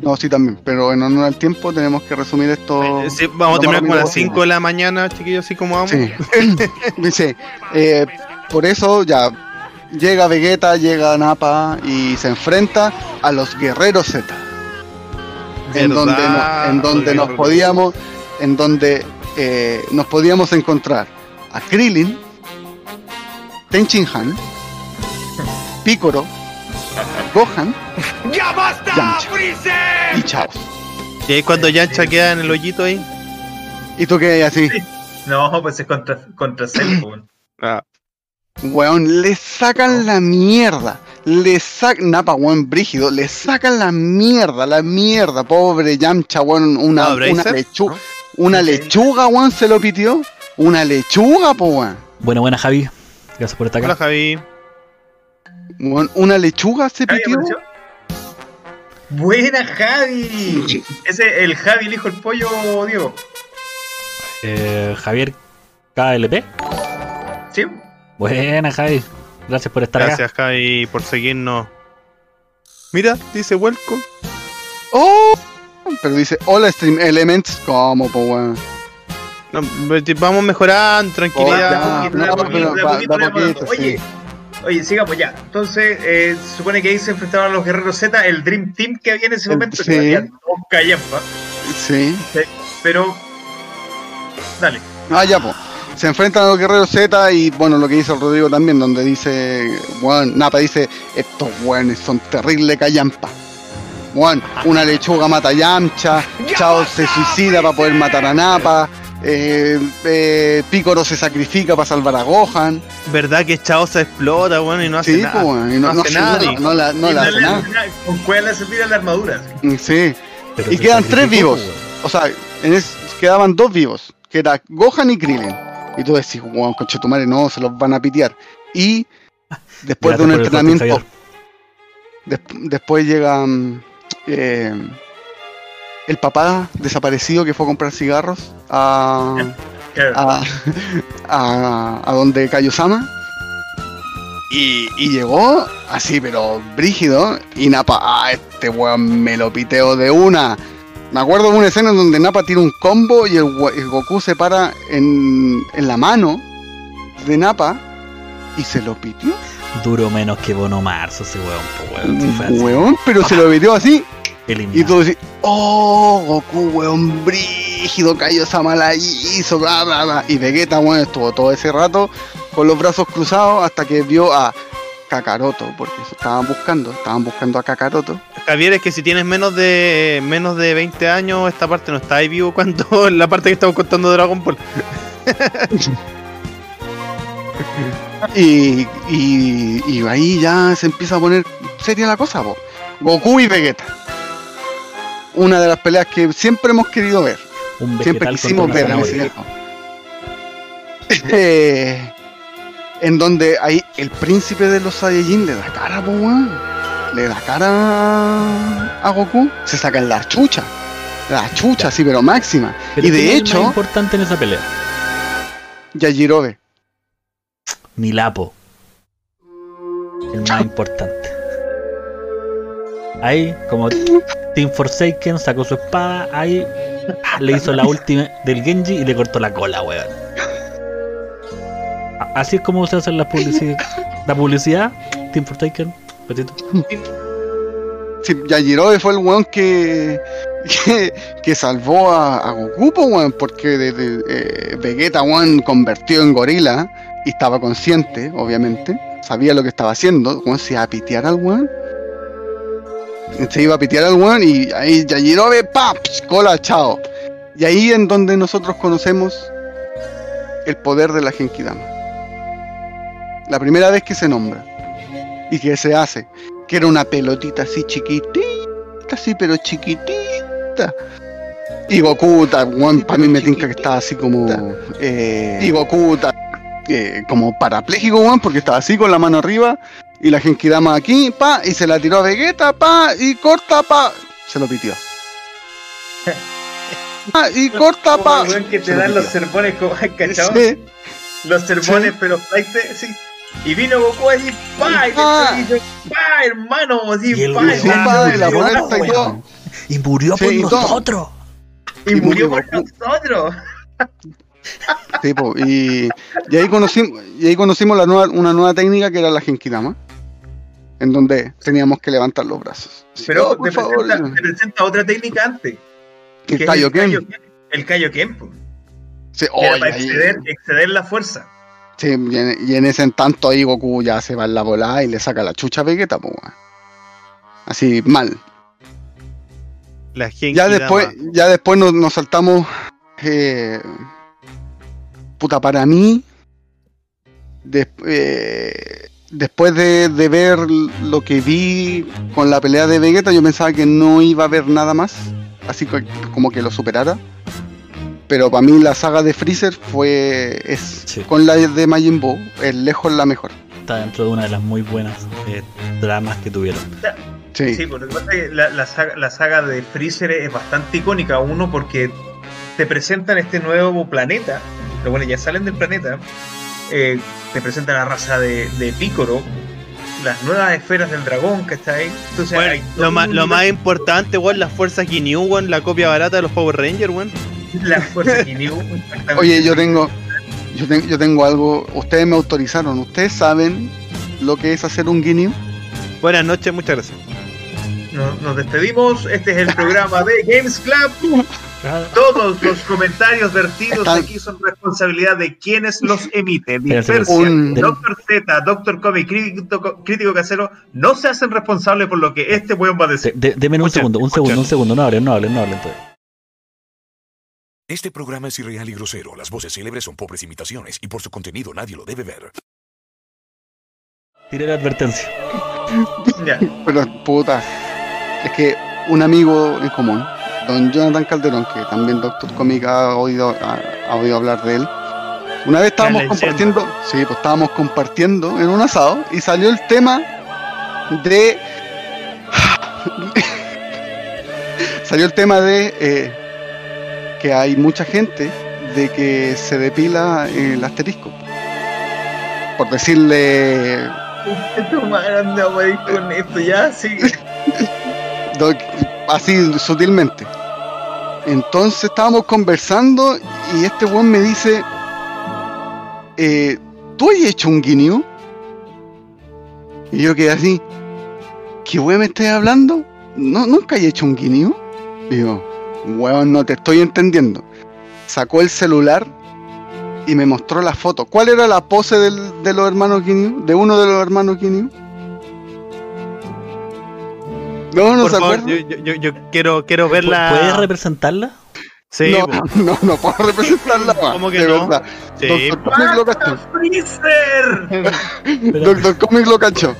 No, sí también, pero en honor al tiempo tenemos que resumir esto. Sí, vamos a terminar como a las rápido 5 de la mañana, chiquillos, así como vamos. Sí. Dice, eh, por eso ya llega Vegeta, llega Nappa y se enfrenta a los guerreros Z. En donde, no- en donde nos podíamos, en donde eh, nos podíamos encontrar a Krillin, Tenchin Han, Piccolo, Gohan ¡Ya basta, Yamcha. Y Chaos. Y ahí cuando Yancha queda en el hoyito ahí. ¿Y tú qué así? No, pues es contra, contra Cell, pues, weón. Ah, Weón, le sacan la mierda. Le sacan, Napa, weón, brígido, le sacan la mierda, la mierda. Pobre Yamcha, weón, una, Ah, una lechuga. ¿no? Una lechuga, weón, se lo pitió. Una lechuga, po, weón. buena, buena, Javi. Gracias por estar hola acá. Javi. Una lechuga se pitió. apareció. Buena Javi. Ese el Javi, el hijo del pollo, Diego. Eh, Javier KLP. ¿Sí? Buena, Javi. Gracias por estar acá. Gracias Javi por seguirnos. Mira, dice welcome. Oh, pero dice, hola Stream Elements. ¿Cómo, po, weón? No, vamos mejorando, Oh, tranquilidad. ya, no, pero poquito da poquito, dando. Oye, sí. Oye, sigamos ya. Entonces, eh, se supone que ahí se enfrentaban a los guerreros Z, el Dream Team que había en ese momento, sí. que callampas. Sí. Pero, dale. Ah, ya, po. Se enfrentan a los guerreros Z y bueno, lo que dice el Rodrigo también, donde dice, weón, Napa dice, estos weones son terrible callampa. Weón, una lechuga mata a Yamcha, Chao se suicida para poder matar a Napa, eh, eh, Picoro se sacrifica para salvar a Gohan. ¿Verdad que Chao se explota, bueno, y no hace Sí, nada? y no, no hace nada, no la, no Y la hace le- nada. Con cuál le servía la armadura. Mm, Sí, Pero Y se quedan tres vivos. o sea, en es- quedaban dos vivos, que era Gohan y Krillin. Y tú decís, weón, conchetumare, no, se los van a pitear. Y después de un entrenamiento después llega mm, eh, el papá desaparecido que fue a comprar cigarros a, a, a, a donde Kaiosama. Y, y llegó así, pero brígido. Y Napa, ah, este weón me lo piteo de una. Me acuerdo de una escena en donde Nappa tira un combo y el, Goku se para en, en la mano de Nappa y se lo pitió. Duró menos que Bono Marzo ese weón, po, weón. Weón, pero se lo pitió así. Y tú decís, oh, Goku, weón, brígido, cayó esa mala hizo, bla, bla, bla. Y Vegeta, weón, estuvo todo ese rato con los brazos cruzados hasta que vio a Kakaroto, porque eso estaban buscando, estaban buscando a Kakaroto. Javier, es que si tienes menos de menos de 20 años, esta parte no está ahí vivo cuando la parte que estamos contando de Dragon Ball. Y, y, y ahí ya se empieza a poner seria la cosa, po. Goku y Vegeta. Una de las peleas que siempre hemos querido ver. Un Siempre quisimos ver en ese. Eh, en donde ahí el príncipe de los Saiyajin le da cara, po, weón. Le da cara a Goku. Se sacan la chucha. La chucha, sí, pero máxima. Pero y ¿quién de es hecho, importante en esa pelea. Yajirobe. Milapo. El más importante. Ahí, como Team Forsaken sacó su espada, ahí ah, le hizo la última del Genji y le cortó la cola, weón. Así es como se hace la publicidad. La publicidad, Team Forsaken, petito. Sí, Yajirobe fue el weón que, que, que salvó a, a Goku, weón, porque de, de- eh, Vegeta, weón, convertido en gorila y estaba consciente, obviamente, sabía lo que estaba haciendo, weón, se iba a pitear al weón. Se iba a pitear al weón y ahí Yajirobe, ¡pap! Cola, chao. Y ahí en donde nosotros conocemos el poder de la Genkidama. La primera vez que se nombra y que se hace que era una pelotita así chiquitita, así, pero chiquitita. Y Goku, weón, para mí me tinca que estaba así como. Eh, y Goku, eh, como parapléjico, weón, porque estaba así con la mano arriba. Y la Genkidama aquí, pa, y se la tiró a Vegeta, pa, y corta, pa. Se lo pitió. Pa, y corta, pa. que te dan los sermones, como, ¿cachado? Sí. Los sermones, pero flight, sí. Y vino Goku así, pa, y, Pa. y dice, pa, hermano, así, Y el pa, sí, pa, y la y weón. todo. Y murió Sí, por nosotros. Y Y murió murió por nosotros. Sí, po, y, y ahí conocimos, y ahí conocimos la nueva, una nueva técnica que era la Genkidama, en donde teníamos que levantar los brazos. Pero Oh, por te, favor, presenta, te presenta otra técnica antes. el que es Kaioken. El Kaioken, po, Sí, oye, para ahí- exceder, exceder la fuerza. sí, y, en, y en ese en tanto ahí Goku ya se va en la volada y le saca la chucha a Vegeta, po, weón. Así mal. La Genki Ya después, Dama. ya después nos, nos saltamos. eh, puta, para mí. des- eh, después de, de ver lo que vi con la pelea de Vegeta, yo pensaba que no iba a haber nada más. Así que, como que lo superara. Pero para mí la saga de Freezer fue. Es, Sí. Con la de Majin Buu, es lejos la mejor. Está dentro de una de las muy buenas eh, dramas que tuvieron. Sí. Sí, porque lo que pasa es que la, la saga, la saga de Freezer es bastante icónica. Uno, porque te presentan este nuevo planeta. Pero bueno, ya salen del planeta. Eh, te presentan la raza de, de Picoro. Las nuevas esferas del dragón que está ahí. Entonces, Bueno, lo, más, un lo más importante, weón, las fuerzas Ginyu, weón, la copia barata de los Power Rangers, weón. Las fuerzas Ginyu, exactamente. Oye, yo tengo, yo, ten- yo tengo algo. Ustedes me autorizaron. ¿Ustedes saben lo que es hacer un guineo? Buenas noches, muchas gracias. Nos, nos despedimos. Este es el programa de Games Club. Todos los comentarios vertidos Están- aquí son responsabilidad de quienes los emiten. Dispersia, un- Doctor Z, Doctor Comic, crítico, crítico casero, no se hacen responsables por lo que este weón va a de, decir. de- deme un segundo, un segundo, un segundo. No hablen, no hablen, no hablen. todavía. Este programa es irreal y grosero. Las voces célebres son pobres imitaciones y por su contenido nadie lo debe ver. Tiré la advertencia. Ya. Pero puta, es que un amigo en común, don Jonathan Calderón, que también Doctor Comic ha oído, ha, ha oído hablar de él. Una vez estábamos compartiendo, sí, pues estábamos compartiendo en un asado y salió el tema de salió el tema de eh, que hay mucha gente de que se depila el asterisco. Por decirle wey, con esto ya, sí. así sutilmente. Entonces estábamos conversando y este weón me dice, eh, ¿tú has hecho un guineo? Y yo quedé así, ¿qué weón me estás hablando? No, nunca he hecho un guineo. Digo, weón, no te estoy entendiendo. Sacó el celular y me mostró la foto. ¿Cuál era la pose del- de los hermanos Guineo? ¿De uno de los hermanos Guineo? No, no Por se favor, acuerda. yo, yo, yo, quiero, quiero verla. ¿Puedes representarla? Sí, no, no, no puedo representarla. ¿Cómo que de no? verdad. Sí, Doctor Comic lo cachó. ¡Freezer! Pero Doctor Comic lo cachó.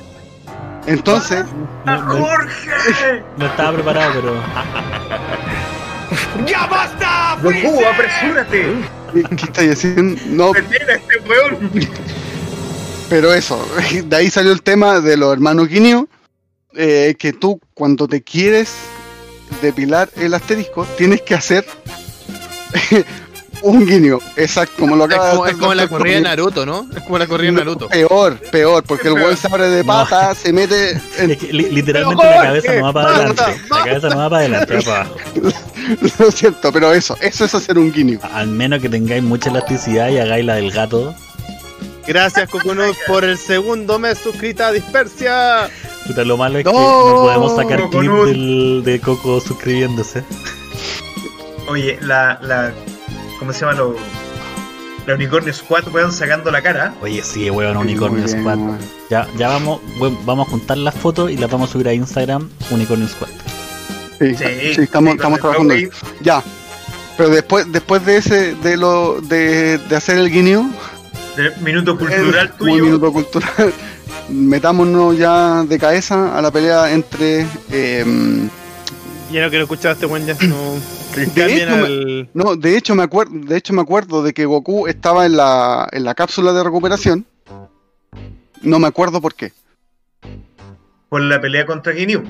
Entonces, no, no- ¡Jorge! no estaba preparado, pero ¡Ya basta! Goku, Freezer! apresúrate. ¿qué, estáis haciendo? No, este pero eso, de ahí salió el tema de los hermanos Guineo, eh, que tú cuando te quieres depilar el asterisco, tienes que hacer un guiño, exacto, como lo Es acaba como, de es como la corrida de. Naruto, ¿no? Es como la corrida de Naruto. Peor, peor, porque el weón se abre de pata, se mete en es que li- literalmente la cabeza no va para adelante. La cabeza no va para adelante, va para abajo. Lo siento, pero eso, eso es hacer un guiño. Al menos que tengáis mucha elasticidad y hagáis la del gato. Gracias, Coconut, por el segundo mes suscrita a Dispersia. Puta, lo malo es que No, podemos sacar clip Coconut. del, de Coco suscribiéndose. Oye, la, la. ¿Cómo se llama? Lo, la Unicornio Squad, weón, sacando la cara. Oye, sí, weón, Unicornio Muy bien, Squad. weón. Ya, ya vamos, weón, vamos a juntar las fotos y las vamos a subir a Instagram, Unicornio Squad. Sí, Sí, sí, estamos, sí, estamos el trabajando. ahí. Ya. Pero después, después de ese, de lo, de, de hacer el guiño, del minuto cultural el- tuyo. minuto cultural, metámonos ya de cabeza a la pelea entre em, Ya no quiero escuchar a este buen ya. No. Que De hecho, al. No, de hecho me acuerdo, de hecho me acuerdo de que Goku estaba en la, en la cápsula de recuperación. No me acuerdo por qué. Por la pelea contra Ginyu.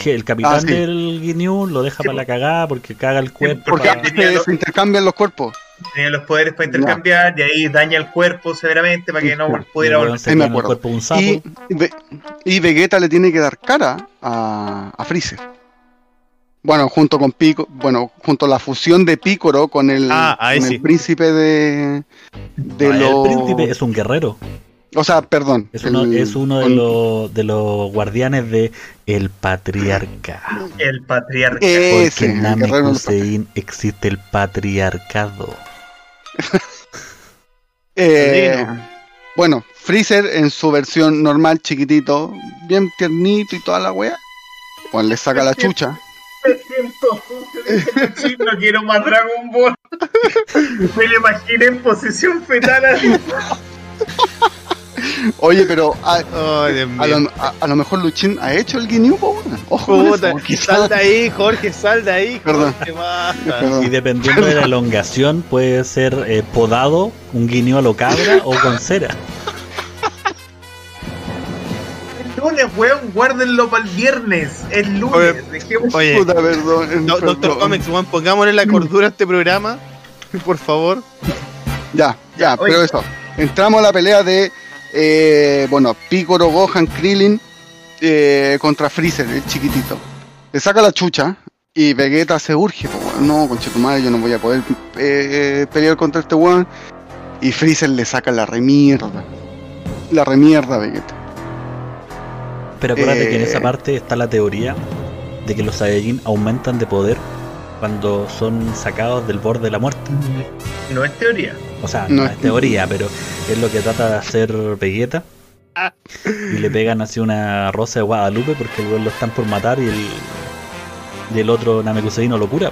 Sí, el, capitán Ah, sí. del Ginyu lo deja Sí, para po. la cagada porque caga el cuerpo. porque para- se intercambian los cuerpos. Tenía los poderes para intercambiar y ahí daña el cuerpo severamente para que no Sí, pudiera volver. Ahí me acuerdo. cuerpo de un sapo. Y, y Vegeta le tiene que dar cara a, a Freezer. Bueno, junto con Pico, bueno, junto a la fusión de Picoro con el, Ah, con sí. el príncipe de, de Ah, los, El príncipe es un guerrero. o sea, perdón, Es uno, el- es uno de, los, de los guardianes de el patriarca. El patriarca. Porque en Namekusein existe el patriarcado. Eh, bueno, Freezer en su versión normal, chiquitito, bien tiernito y toda la wea. Pues le saca la chucha. Me siento no quiero más Dragon Ball. Me lo imaginé en posición fetal así. Oye, pero a, lo, a- a lo mejor Luchín ha hecho el weón. Ojo, eso, Puta, sal de ahí, Jorge, sal de ahí. Perdón. Jorge. Y dependiendo de la elongación, puede ser eh, podado, un guineo a lo cabra o con cera. Lunes, weón, guárdenlo para el viernes. Es Oye, lunes. Dejemos Oye, Puta, perdón, Do- Doctor. Comics, Juan, pongámosle la cordura a este programa. Por favor. Ya, ya, Oye. pero eso. Entramos a la pelea de, eh, bueno, Piccolo, Gohan, Krillin eh, contra Freezer, el chiquitito. Le saca la chucha y Vegeta se urge. po, weón. no, conchetumadre, yo no voy a poder eh, pelear contra este weón. Y Freezer le saca la remierda. La remierda a Vegeta. Pero acuérdate que en Eh. esa parte está la teoría de que los Saiyajin aumentan de poder cuando son sacados del borde de la muerte. No es teoría. O sea, No no, es- teoría, pero es lo que trata de hacer Vegeta. Y le pegan así una rosa de Guadalupe porque el lo están por matar y el, y el otro Namekusei no lo cura.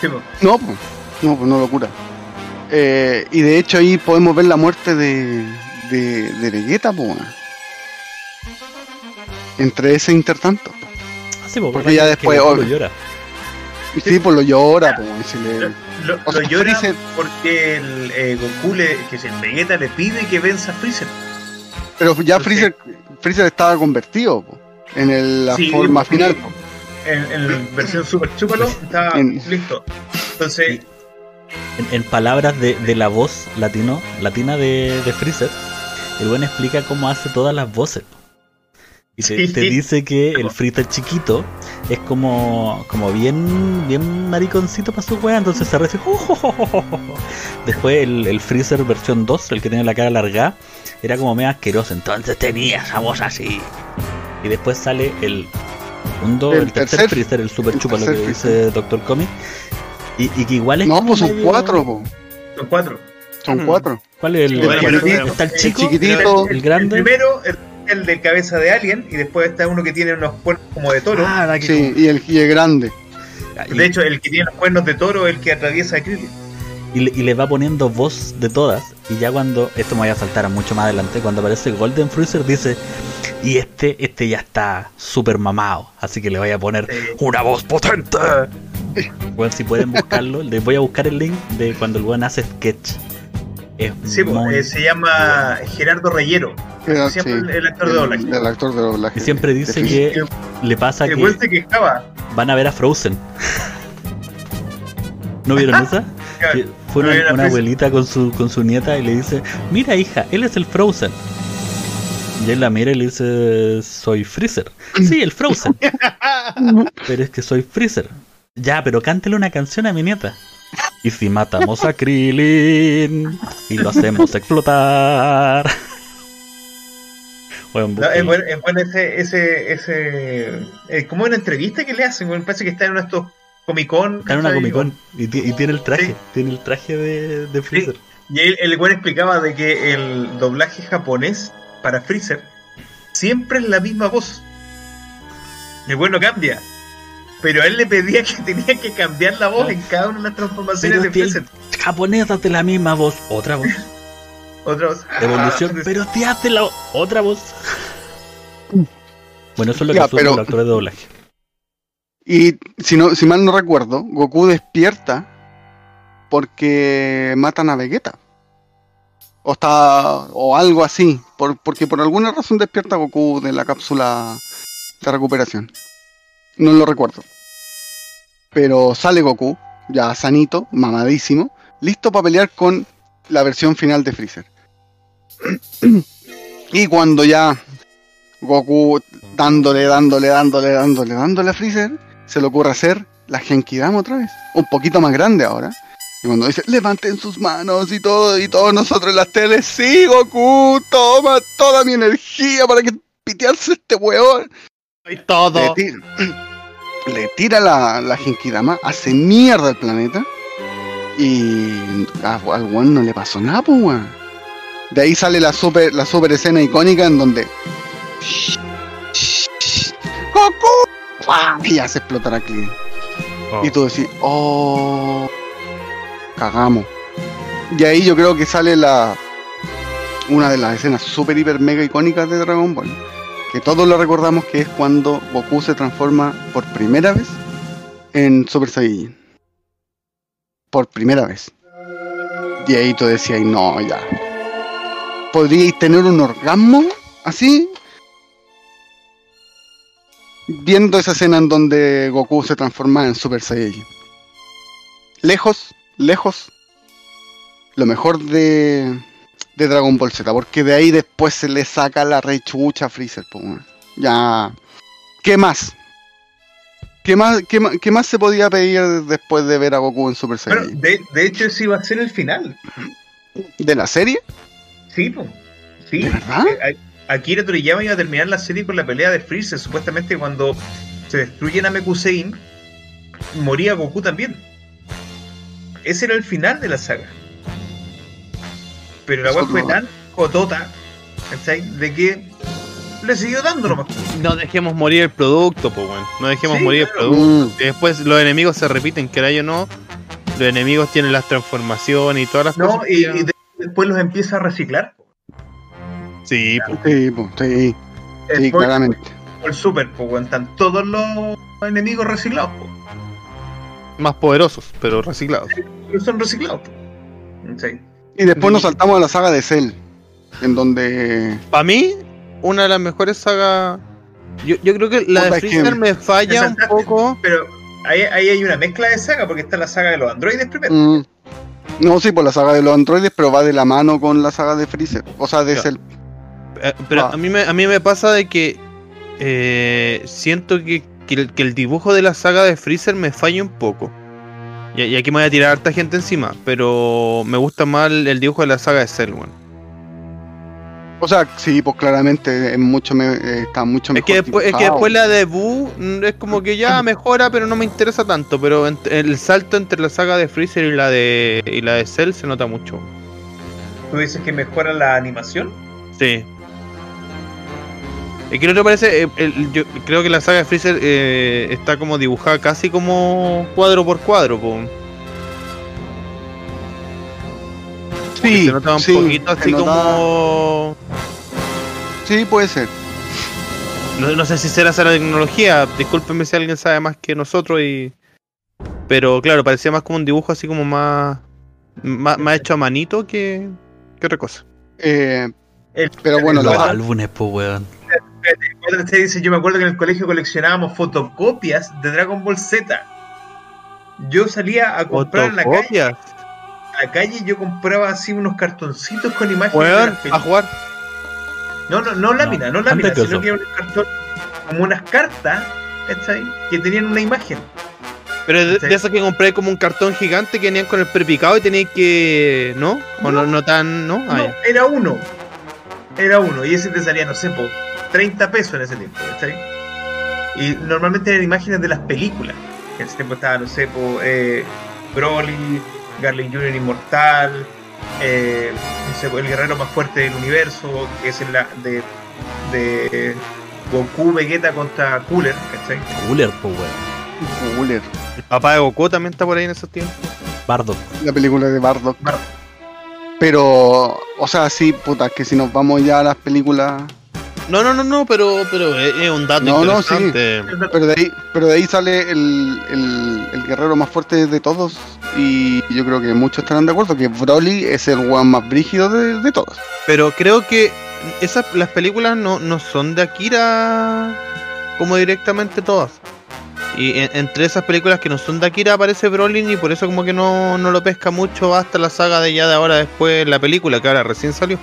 Sí, po. No, pues, no, pues no locura. Eh, y de hecho ahí podemos ver la muerte de, de, de Vegeta, pues. weón. Entre ese intertanto. po. Así, pues, Porque ya que después, obvio. lo llora. Y sí, pues lo llora, pues. si le- Lo, O lo sea, llora Freezer- porque el eh, Goku, le, que es el Vegeta, le pide que venza a Freezer. Pero ya Freezer, Freezer estaba convertido po, en el- la Sí, forma final. po. En, en versión Super Chúpalo está En- listo. Entonces, En, en palabras de, de la voz latino, latina de, de Freezer, el buen explica cómo hace todas las voces. Y te, Sí. te dice que el Freezer chiquito es como, como bien, bien mariconcito para su wea, entonces se recibe. Después el, el Freezer versión 2, el que tiene la cara larga, era como medio asqueroso, entonces tenía esa voz así. Y después sale el segundo, el, El tercer, tercer- Freezer, el Super el Chupa, lo que tercer dice Doctor Comic. Y, y que igual es. No, pues son medio- cuatro, po. Son cuatro. Son cuatro. ¿Cuál es el, Sí, bueno, el- está el el chico? chiquitito. el grande. El primero, el, el de cabeza de alien, y después está uno que tiene unos cuernos como de toro. Ah, que Sí, y el, y el grande. de hecho, el que tiene los cuernos de toro es el que atraviesa a Krillin. y le, y le va poniendo voz de todas. Y ya cuando, esto me voy a saltar a mucho más adelante, cuando aparece Golden Freezer dice, y este, este ya está súper mamado, así que le voy a poner Sí. una voz potente. Bueno, si pueden buscarlo, les voy a buscar el link de cuando el buen hace sketch. Es Sí, pues, muy- eh, se llama Gerardo Reyero. Era, Siempre sí, el, el actor de doblaje. El, el actor de doblaje. y siempre dice que le pasa que güey se quejaba. van a ver a Frozen. ¿No vieron esa? Que fue No una, una abuelita con su, con su nieta y le dice, mira hija, él es el Frozen. Y él la mira y le dice, soy Freezer. Sí, el Frozen. pero es que soy Freezer. Ya, pero cántele una canción a mi nieta. Y si matamos a Krillin y lo hacemos explotar. Bueno, No, es bueno, es bueno ese, ese, ese, eh, como una entrevista que le hacen, me parece que está en uno de estos Comic Con. Está en una. Comic Con y, ti- y tiene el traje, Sí. tiene el traje de, de Freezer. Y él, el güey explicaba de que el doblaje japonés para Freezer siempre es la misma voz. El güey no cambia. Pero a él le pedía que tenía que cambiar la voz en cada una de las transformaciones Pero de Freezer. japonés hace la misma voz, otra voz. Otra voz. Evolución, Ah, pero si hace la otra voz. Bueno, eso es lo que Ya, pero- los actores de doblaje. Y si no, si mal no recuerdo, Goku despierta porque matan a Vegeta. O está. o algo así. Por, porque por alguna razón despierta Goku de la cápsula de recuperación. No lo recuerdo. Pero sale Goku, ya sanito, mamadísimo, listo para pelear con la versión final de Freezer. y cuando ya Goku dándole, dándole, dándole, dándole, dándole a Freezer, se le ocurre hacer la Genkidama otra vez. Un poquito más grande ahora. Y cuando dice, levanten sus manos y todo, y todos nosotros en las teles, sí, Goku, toma toda mi energía para que pitearse este weón. Y todo. Le, ti- le tira la, la Genkidama, hace mierda el planeta. Y a- al weón no le pasó nada, pues, weón. De ahí sale la super, la super escena icónica en donde. ¡Goku! Y hace explotar a Krillin. Oh. Y tú decís, oh, cagamos. Y ahí yo creo que sale la una de las escenas super hiper mega icónicas de Dragon Ball. Que todos lo recordamos que es cuando Goku se transforma por primera vez en Super Saiyajin. Por primera vez. Y ahí tú decías, no, ya. ¿Podríais tener un orgasmo así? Viendo esa escena en donde Goku se transforma en Super Saiyajin. Lejos, lejos. Lo mejor de, de Dragon Ball Z. Porque de ahí después se le saca la rechucha a Freezer. po, ya. ¿Qué más? ¿Qué más, qué, más, ¿Qué más se podía pedir después de ver a Goku en Super Bueno, Saiyajin? de, de hecho, ese iba a ser el final. ¿De la serie? Sí, po. Sí. ¿De verdad? Eh, a- Akira Toriyama iba a terminar la serie con la pelea de Freezer. Supuestamente cuando se destruye Namekusein, moría Goku también. Ese era el final de la saga. Pero la web fue no. tan jotota, ¿cachai? De que le siguió dando nomás. No dejemos morir el producto, pues, weón. No dejemos Sí, morir claro. el producto. Mm, después los enemigos se repiten, que o no. Los enemigos tienen las transformaciones y todas las No, cosas. que y, ya- y de- después los empieza a reciclar. Sí, pues. sí, po, sí, sí, Después, claramente. el Super, pues, weón, están todos los enemigos reciclados, po. Más poderosos, pero reciclados. Pero son reciclados, po. ¿cachai? Y después nos saltamos a la saga de Cell. En donde. Para mí, una de las mejores sagas. Yo, yo creo que la de Freezer me falla un poco. Pero ahí, ahí hay una mezcla de saga, porque está la saga de los androides primero. mm, no, sí, por la saga de los androides, pero va de la mano con la saga de Freezer. O sea, de. Cell. Eh, Pero Ah. a mí me, a mí me pasa de que eh, siento que, que el, que el dibujo de la saga de Freezer me falla un poco. Y, y aquí me voy a tirar a harta gente encima, pero me gusta más el, dibujo de la saga de Cell, weón. O sea, sí, pues claramente es mucho me- eh, está mucho Es mejor. que, después, es que después la de Boo mm, es como que ya mejora, pero no me interesa tanto. Pero el salto entre la saga de Freezer y la de y la de Cell se nota mucho. ¿Tú dices que mejora la animación? Sí. Es que no te parece, Eh, el- yo creo que la saga de Freezer eh, está como dibujada casi como cuadro por cuadro, po. Sí, se nota un sí, poquito así nota- como. Sí, puede ser. No, no sé si será esa la tecnología, discúlpenme si alguien sabe más que nosotros y. Pero claro, parecía más como un dibujo así como más. Más, más hecho a manito que. que otra cosa. Eh, El- Pero bueno, Los la- álbumes, pues, weón. Dice, yo me acuerdo que en el colegio coleccionábamos fotocopias de Dragon Ball Z. Yo salía a comprar en la calle, en la calle yo compraba así unos cartoncitos con imágenes de a jugar. No, no, no lámina, no, No, lámina, antes sino que eran unos cartones, como unas cartas, ¿cachai? Que tenían una imagen. Pero de, de esas que compré como un cartón gigante que venían con el prepicado y tenías que. ¿No? ¿O no, no tan.? ¿No? Ah, No, era uno. Era uno. Y ese te salía, no sé, por 30 pesos en ese tiempo, ¿cachai? Y normalmente eran imágenes de las películas. Que en ese tiempo estaba, no sé, por eh, Broly, Garling Jr. Inmortal, eh, no sé, po, el guerrero más fuerte del universo, que es el la, de, de Goku, Vegeta contra Cooler, ¿cachai? Cooler, pues, weón. Cooler. El papá de Goku también está por ahí en esos tiempos. Bardock. La película de Bardock. Bardock. Pero, o sea, sí, puta, que si nos vamos ya a las películas. No, no, no, no, pero, pero es, un dato No, no, sí. interesante. Pero de ahí, pero de ahí sale el, el, el guerrero más fuerte de todos. Y yo creo que muchos estarán de acuerdo que Broly es el weón más brígido de, de todos. Pero creo que esas las películas no, no son de Akira como directamente todas. Y en- entre esas películas que no son de Akira aparece Broly y por eso como que no, no lo pesca mucho hasta la saga de ya de ahora después la película que ahora recién salió.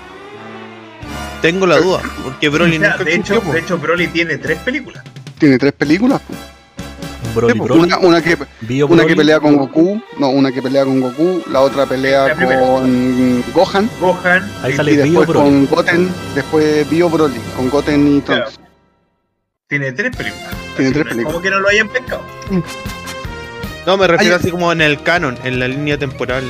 Tengo la duda, porque Broly O sea, nunca de, hecho, de hecho, Broly tiene tres películas. Tiene tres películas. Broly, Sí, Broly, Una, una que, Bio una que pelea con Goku, no, una que pelea con Goku, la otra pelea La primera. con Gohan Gohan. Ahí y- sale y Bio después Broly. con Goten, después Bio Broly, con Goten y Claro. Trunks. Tiene tres películas. Tiene Así tres que no es películas. Como que no lo hayan pescado. No, me refiero Ay, así como en el canon, en la línea temporal.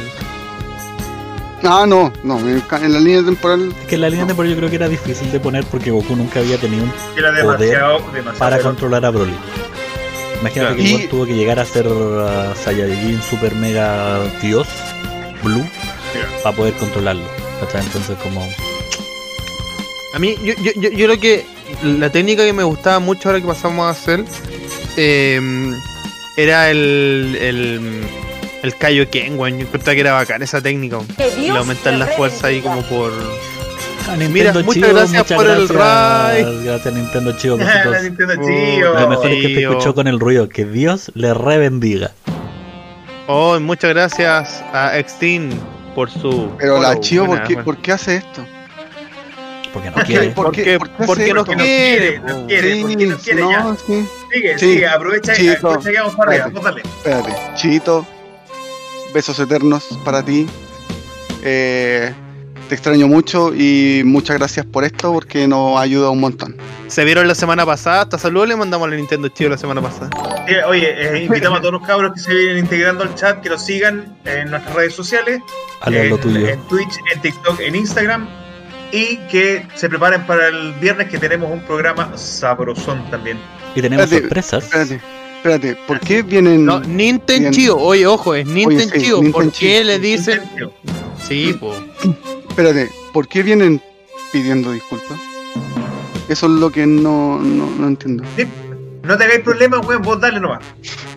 Ah, no, no, en, en la línea temporal Es que la línea temporal yo creo que era difícil de poner porque Goku nunca había tenido un Era demasiado, demasiado. para controlar a Broly. Imagínate Claro. que Y- tuvo que llegar a ser uh, Saiyajin Super Mega Dios Blue Claro. para poder controlarlo. ¿cachai? Entonces como A mí, yo, yo, yo, yo creo que la técnica que me gustaba mucho ahora que pasamos a hacer eh, era el, el, el Kaioken, weón. Yo encontraba que era bacán esa técnica. weón. Y aumentar la fuerza ahí como por... Ah, Mira, Nintendo muchas Chivo, gracias muchas por el gracias. raid. Gracias Nintendo Chivo, La besitos. Nintendo Chivo. Lo mejor es que te escuchó con el ruido. Que Dios le rebendiga. Oh, y muchas gracias a Extin por su... Pero la follow. Chio, ¿por Buena, qué, por qué hace esto? Porque no ¿Por qué? quiere. ¿Por qué? Porque, ¿Por qué porque hace no Porque no quiere. quiere, no quiere. ¿por qué no quiere ya? no, sí. Sigue, Sí. sigue, aprovecha y aprovecha que vamos para arriba. Espérate, Chito, besos eternos para ti. Eh, te extraño mucho y muchas gracias por esto porque nos ayuda un montón. Se vieron la semana pasada, hasta saludos le mandamos a la Nintendo Chivo la semana pasada. Oye, eh, invitamos a todos los cabros que se vienen integrando al chat, que nos sigan en nuestras redes sociales, Ale, en, lo tuyo. en Twitch, en TikTok, en Instagram, y que se preparen para el viernes que tenemos un programa sabrosón también. Y tenemos Espérate, sorpresas. Espérate, ¿por qué vienen? No, Nintendo oye, ojo, es Nintendo sí. ¿Por qué le dicen? Sí, po. Espérate, ¿por qué vienen pidiendo disculpas? Eso es lo que no, no, no entiendo. No te hagáis problemas, weón, vos dale nomás.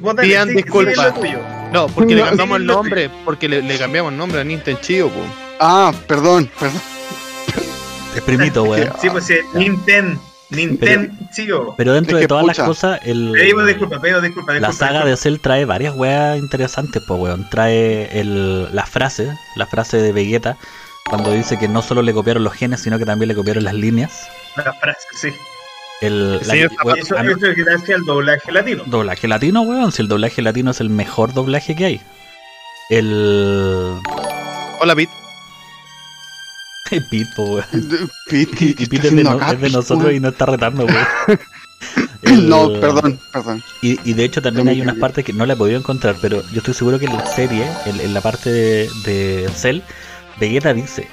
Vos dale, Pidan disculpas. tuyo. No, porque le cambiamos sí, el nombre, porque le, le cambiamos el nombre a Nintendo Chivo, po. Ah, perdón, perdón. Es primito, weón. Sí, pues sí, Nintendo, Nintendo, chico. Pero dentro Es de todas las cosas, el, Pedimos pedimos la saga de Cell trae varias weas interesantes, pues weón. Trae el, la frase, la frase de Vegeta, cuando dice que no solo le copiaron los genes, sino que también le copiaron las líneas. La frase, sí. El, la- Señor weón, Eso, a mí- eso es gracias al doblaje latino. doblaje latino, weón. Si el doblaje latino es el mejor doblaje que hay. El. Hola, Pete. Pete, po, weón. Pete, ¿qué- Y Pete es de, no- es de nosotros y no está retando, weón. No, El- perdón, perdón. Y, y de hecho también No hay unas partes que no la he podido encontrar, pero yo estoy seguro que en la serie, en, en la parte de, de Cell, Vegeta dice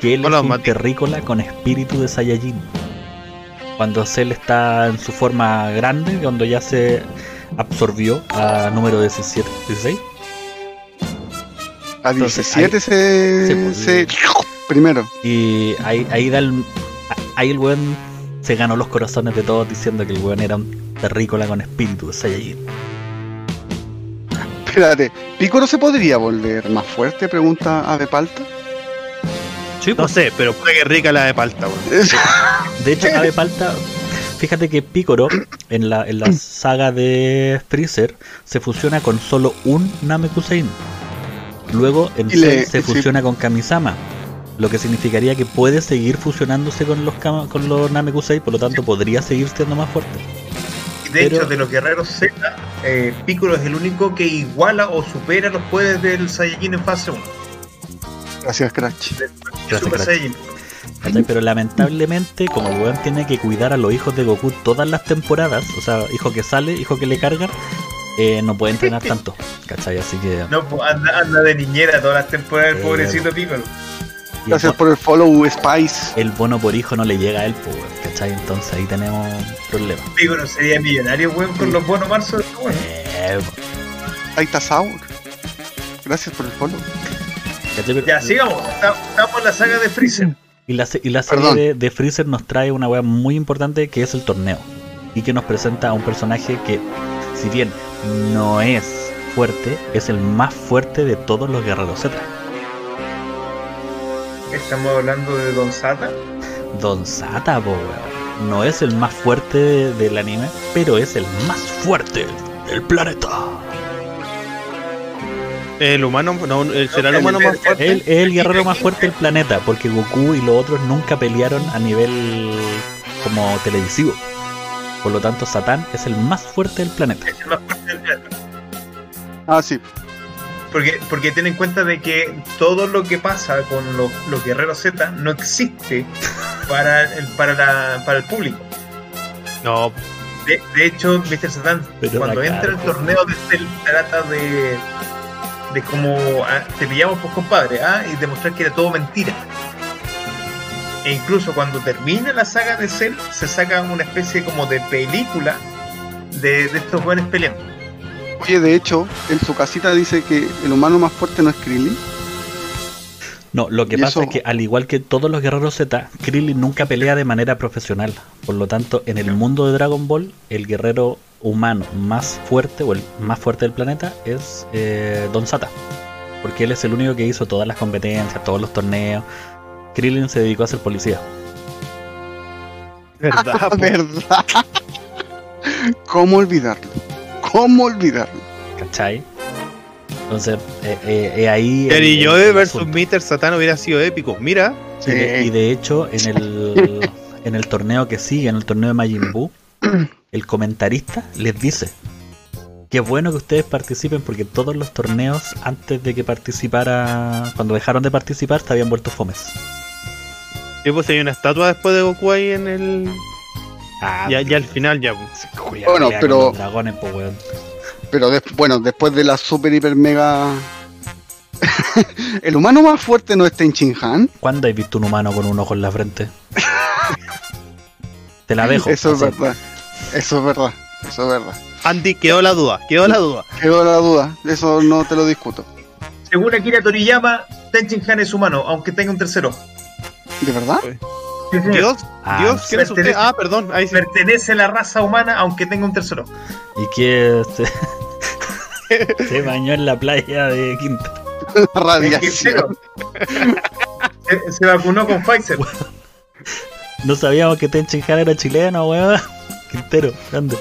que él Hola, es un terrícola con espíritu de Saiyajin. Cuando Cell está en su forma grande, cuando ya se absorbió a número 17, 16. A Entonces, 17 se, se- Primero. Y ahí, ahí da el, ahí el weón se ganó los corazones de todos diciendo que el weón era un terrícola con espíritu de Saiyajin. Espérate, ¿Piccolo se podría volver más fuerte? Pregunta Ave Palta. Sí, No sé, pero puta que rica la de palta, weón. De hecho, Ave Palta, fíjate que Picoro en la, en la saga de Freezer se fusiona con solo un Namekusein. Luego en Cell se sí. fusiona con Kamisama. Lo que significaría que puede seguir fusionándose con los Kama- con los Namekusei, por lo tanto podría seguir siendo más fuerte. Y de Pero- hecho, de los guerreros Z, eh, Piccolo es el único que iguala o supera los poderes del Saiyajin en fase 1. Gracias, Crash. Gracias. ¿Cachai? Pero lamentablemente, como el weón tiene que cuidar a los hijos de Goku todas las temporadas, o sea, hijo que sale, hijo que le cargan, eh, no puede entrenar tanto. ¿Cachai? Así que. No, pues, anda, anda de niñera todas las temporadas el Eh, pobrecito Piccolo. Gracias por el follow, Spice. el bono por hijo no le llega a él, pues, weón, ¿cachai? Entonces ahí tenemos un problema. Piccolo sería millonario, weón, con los bonos marzo. Eh, Ahí está Saur. Gracias por el follow. Ya, sigamos. Estamos en la saga de Freezer. Y la, y la serie de Freezer nos trae una weá muy importante que es el torneo. Y que nos presenta a un personaje que, si bien no es fuerte, es el más fuerte de todos los guerreros Z. Estamos hablando de Don Sata. Don Sata, po, weón. No es el más fuerte de- del anime, pero es el más fuerte del planeta. El humano, no, el- será el el- humano el- más fuerte. Él es el guerrero más fuerte del planeta, porque Goku y los otros nunca pelearon a nivel como televisivo. Por lo tanto, Satán es el más fuerte del planeta. Es el más fuerte del planeta. Ah, sí. Porque, porque ten en cuenta de que todo lo que pasa con los, los guerreros Z no existe para el, para la, para el público. No, De, de hecho, Mr. Satan, Pero cuando entra el torneo de Cell, trata de, de como ah, te pillamos pues compadre, ¿ah? y demostrar que era todo mentira. E incluso cuando termina la saga de Cell, se saca una especie como de película de, de estos buenos peleando. Oye, de hecho, en su casita dice que el humano más fuerte no es Krillin. No, lo que Y pasa eso- es que al igual que todos los guerreros Z, Krillin nunca pelea de manera profesional. Por lo tanto, en el mundo de Dragon Ball, el guerrero humano más fuerte o el más fuerte del planeta es eh, Don Sata. Porque él es el único que hizo todas las competencias, todos los torneos. Krillin se dedicó a ser policía. verdad. ¿Verdad? ¿Cómo olvidarlo? ¿Cómo olvidarlo? ¿Cachai? Entonces, eh, eh, eh, ahí... el- Gary el- Joe el versus. Mr. Satan hubiera sido épico. Mira, Y de, y hecho, en el, en el torneo que sigue, en el torneo de Majin Buu, el comentarista les dice que es bueno que ustedes participen porque todos los torneos antes de que participara, cuando dejaron de participar, se habían vuelto fomes. y pues hay una estatua después de Goku ahí en el. Ah, Ya, ya al final, ya. Bueno, pero- dragones, po, weón. Pero bueno, después de la super hiper mega. el humano más fuerte no está en Shinhan. ¿Cuándo has visto un humano con un ojo en la frente? Te la dejo. Eso es verdad. Eso es verdad. Eso es verdad. Andy, quedó la duda, quedó la duda. Quedó la duda. Eso no te lo discuto. Según Akira Toriyama, Tenchin Han es humano, aunque tenga un tercer ojo. ¿De verdad? Sí, Dios, Ah, Dios, ¿quién es usted? Ah, perdón, ahí sí. Pertenece a la raza humana, aunque tenga un tercer ojo. ¿Y que se, se bañó en la playa de Quinta? Radiación. Se, se vacunó con Pfizer. No sabíamos que Han era chileno, weón. Quintero, grande.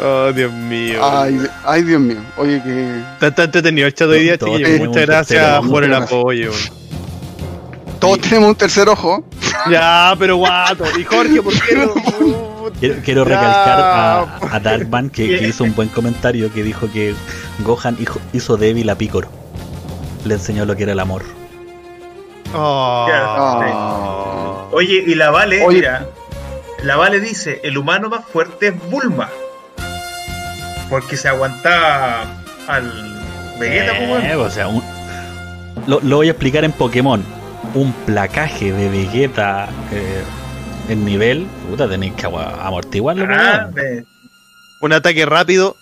Oh, Dios mío. Ay, ay, Dios mío. Oye, que. Está, entretenido el chat hoy día, chiquillos. Muchas gracias por el apoyo. Todos tenemos un tercer ojo. Ya, pero guato. Y Jorge, ¿por qué no? Quiero, recalcar a, a Darkman que, que hizo un buen comentario que dijo que Gohan hijo- hizo débil a Picoro. Le enseñó lo que era el amor. Oh. Ah. Oye, y la Vale, Oye. mira, la Vale dice, el humano más fuerte es Bulma. Porque se aguantaba al Vegeta, pues, Eh, bueno. o sea, un- lo, lo voy a explicar en Pokémon. Un placaje de Vegeta eh, en nivel, puta, tenéis que amortiguarlo. Ah, Un ataque rápido.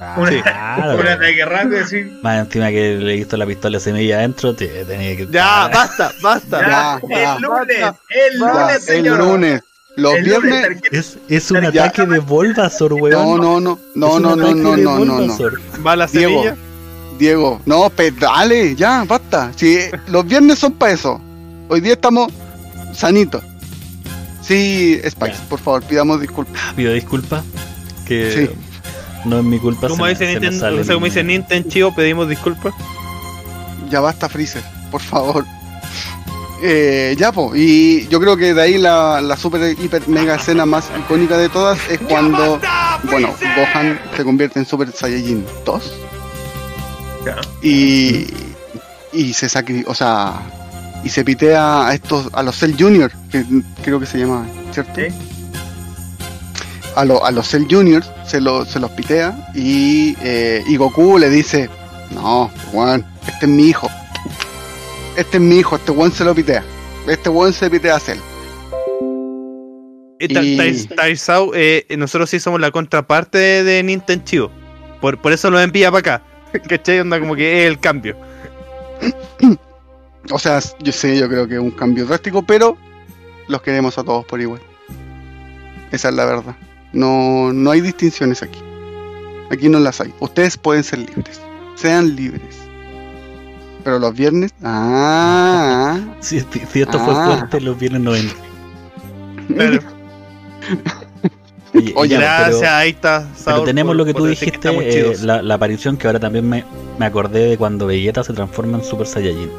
Ah, claro. un ataque rápido, así. Más encima que le hizo la pistola semilla adentro, te tenía que. Ya, basta, basta. Ya, Ya, ya. el lunes, Basta, el Ya, lunes, el señor. lunes. Los El viernes. Es, es un Ya. ataque de Bulbasaur, weón. No, no, no. No, no, no, no, no, no, no. Va la Diego. semilla. Diego, no, pedale, ya, basta. Si los viernes son para eso. Hoy día estamos sanitos. Sí, Spice, Ya. por favor, pidamos disculpas. Pido disculpas. Que Sí. no es mi culpa. Como dice Nintendo, como dice Nintendo Chivo, pedimos disculpas. Ya basta, Freezer, por favor. Eh, ya, po, y yo creo que de ahí la, la super, hiper, mega escena más icónica de todas es cuando, bueno, Gohan se convierte en Super Saiyajin 2 Ya. y, y se sacri o sea, y se pitea a estos, a los Cell Junior, que creo que se llama, ¿cierto? Sí. a, lo- a los Cell Juniors se, lo- se los pitea y, eh, y Goku le dice, no, weón, este es mi hijo. Este es mi hijo, este weón se lo pitea. Este weón se pitea a Cell. Eh, Y- eh, nosotros sí somos la contraparte de, de Nintendo Chivo. Por, por eso lo envía para acá. ¿Cachai? Onda como que es el cambio. O sea, yo sé, yo creo que es un cambio drástico, pero los queremos a todos por igual. Esa es la verdad. No, no hay distinciones aquí. Aquí no las hay. Ustedes pueden ser libres. Sean libres. Pero los viernes. Ah. Si, esto fue Ah. fuerte, los viernes 90. Claro. Oye, Oye, ya, Gracias, pero- ahí está. Pero tenemos por- lo que tú que dijiste, estamos eh, la aparición que ahora también me, me acordé de cuando Vegeta se transforma en Super Saiyajin.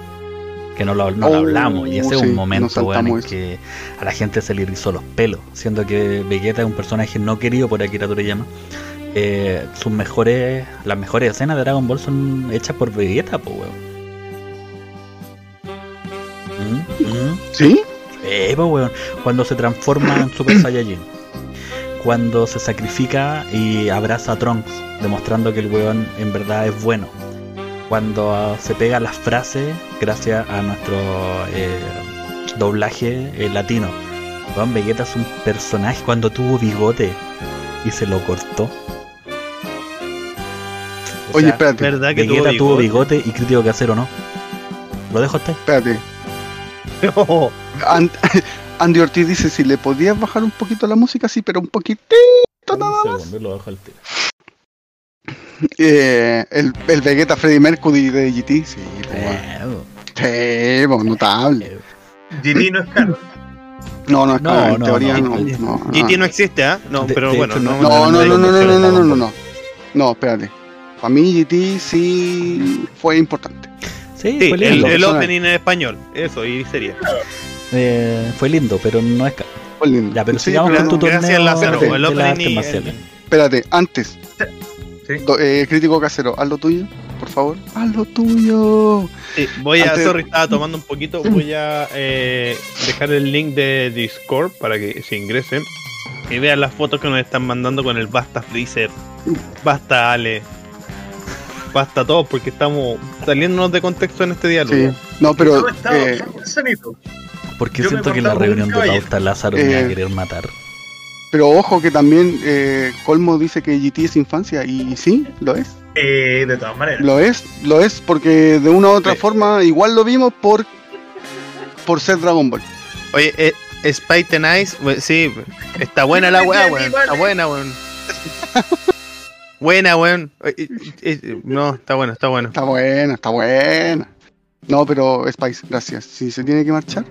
Que no lo, no lo Oh, hablamos, y ese es sí, un nos momento en eso. que a la gente se le erizó los pelos, siendo que Vegeta es un personaje no querido por Akira Toriyama. Eh, sus mejores, las mejores escenas de Dragon Ball son hechas por Vegeta, pues weón. ¿Mm? ¿Mm? ¿Sí? Eh, pues, weón. Cuando se transforma en Super Saiyajin. Cuando se sacrifica y abraza a Trunks, demostrando que el weón en verdad es bueno. Cuando se pega las frases gracias a nuestro eh, doblaje eh, latino. Weón, Vegeta es un personaje cuando tuvo bigote y se lo cortó. O Oye, sea, espérate, ¿Verdad que Vegeta tuvo bigote? bigote y crítico casero no. Lo dejo hasta ahí. espérate. And- Andy Ortiz dice si le podías bajar un poquito la música, sí, pero un poquitito nada Un más. segundo, lo dejo al tiro. Eh, el, el Vegeta Freddy Mercury de GT, sí, pues, Eh, sí, pues, notable. GT no es caro. No, no, es No, claro, en no, teoría no. no. No, no, GT no existe, ¿ah? No, De- pero de bueno, hecho, no, no, no, no, no, no, no, no, no, no, Ball. no. No, espérate. Para mí GT sí fue importante. Sí, Sí, fue el, lindo. el personal. opening en español, eso, y sería. Eh, fue lindo, pero no es caro. Fue lindo. Ya, pero Sí, sigamos pero con tu Gracias, torneo Lázaro, de, el opening. Espérate, antes. Sí. Do- eh, crítico casero, haz lo tuyo, por favor. Haz lo tuyo. Sí, voy a, sorry, estaba tomando un poquito, voy a eh, dejar el link de Discord para que se ingresen y vean las fotos que nos están mandando con el Basta Freezer, Basta Ale, Basta todos, porque estamos saliéndonos de contexto en este diálogo. Sí. No, pero eh. Porque siento que en la reunión de pauta Lázaro me va a Eh, querer matar. Pero ojo que también eh, Colmo dice que GT es infancia y sí, lo es. Eh, de todas maneras. Lo es, lo es porque de una u otra Sí. forma igual lo vimos por por ser Dragon Ball. Oye, eh, Spite and Ice, we- sí, está buena la weá, weón, está buena, weón. Buena, weón. Eh, eh, eh, No, está bueno, está bueno. Está buena, está buena. No, pero Spice, gracias. Si se tiene que marchar.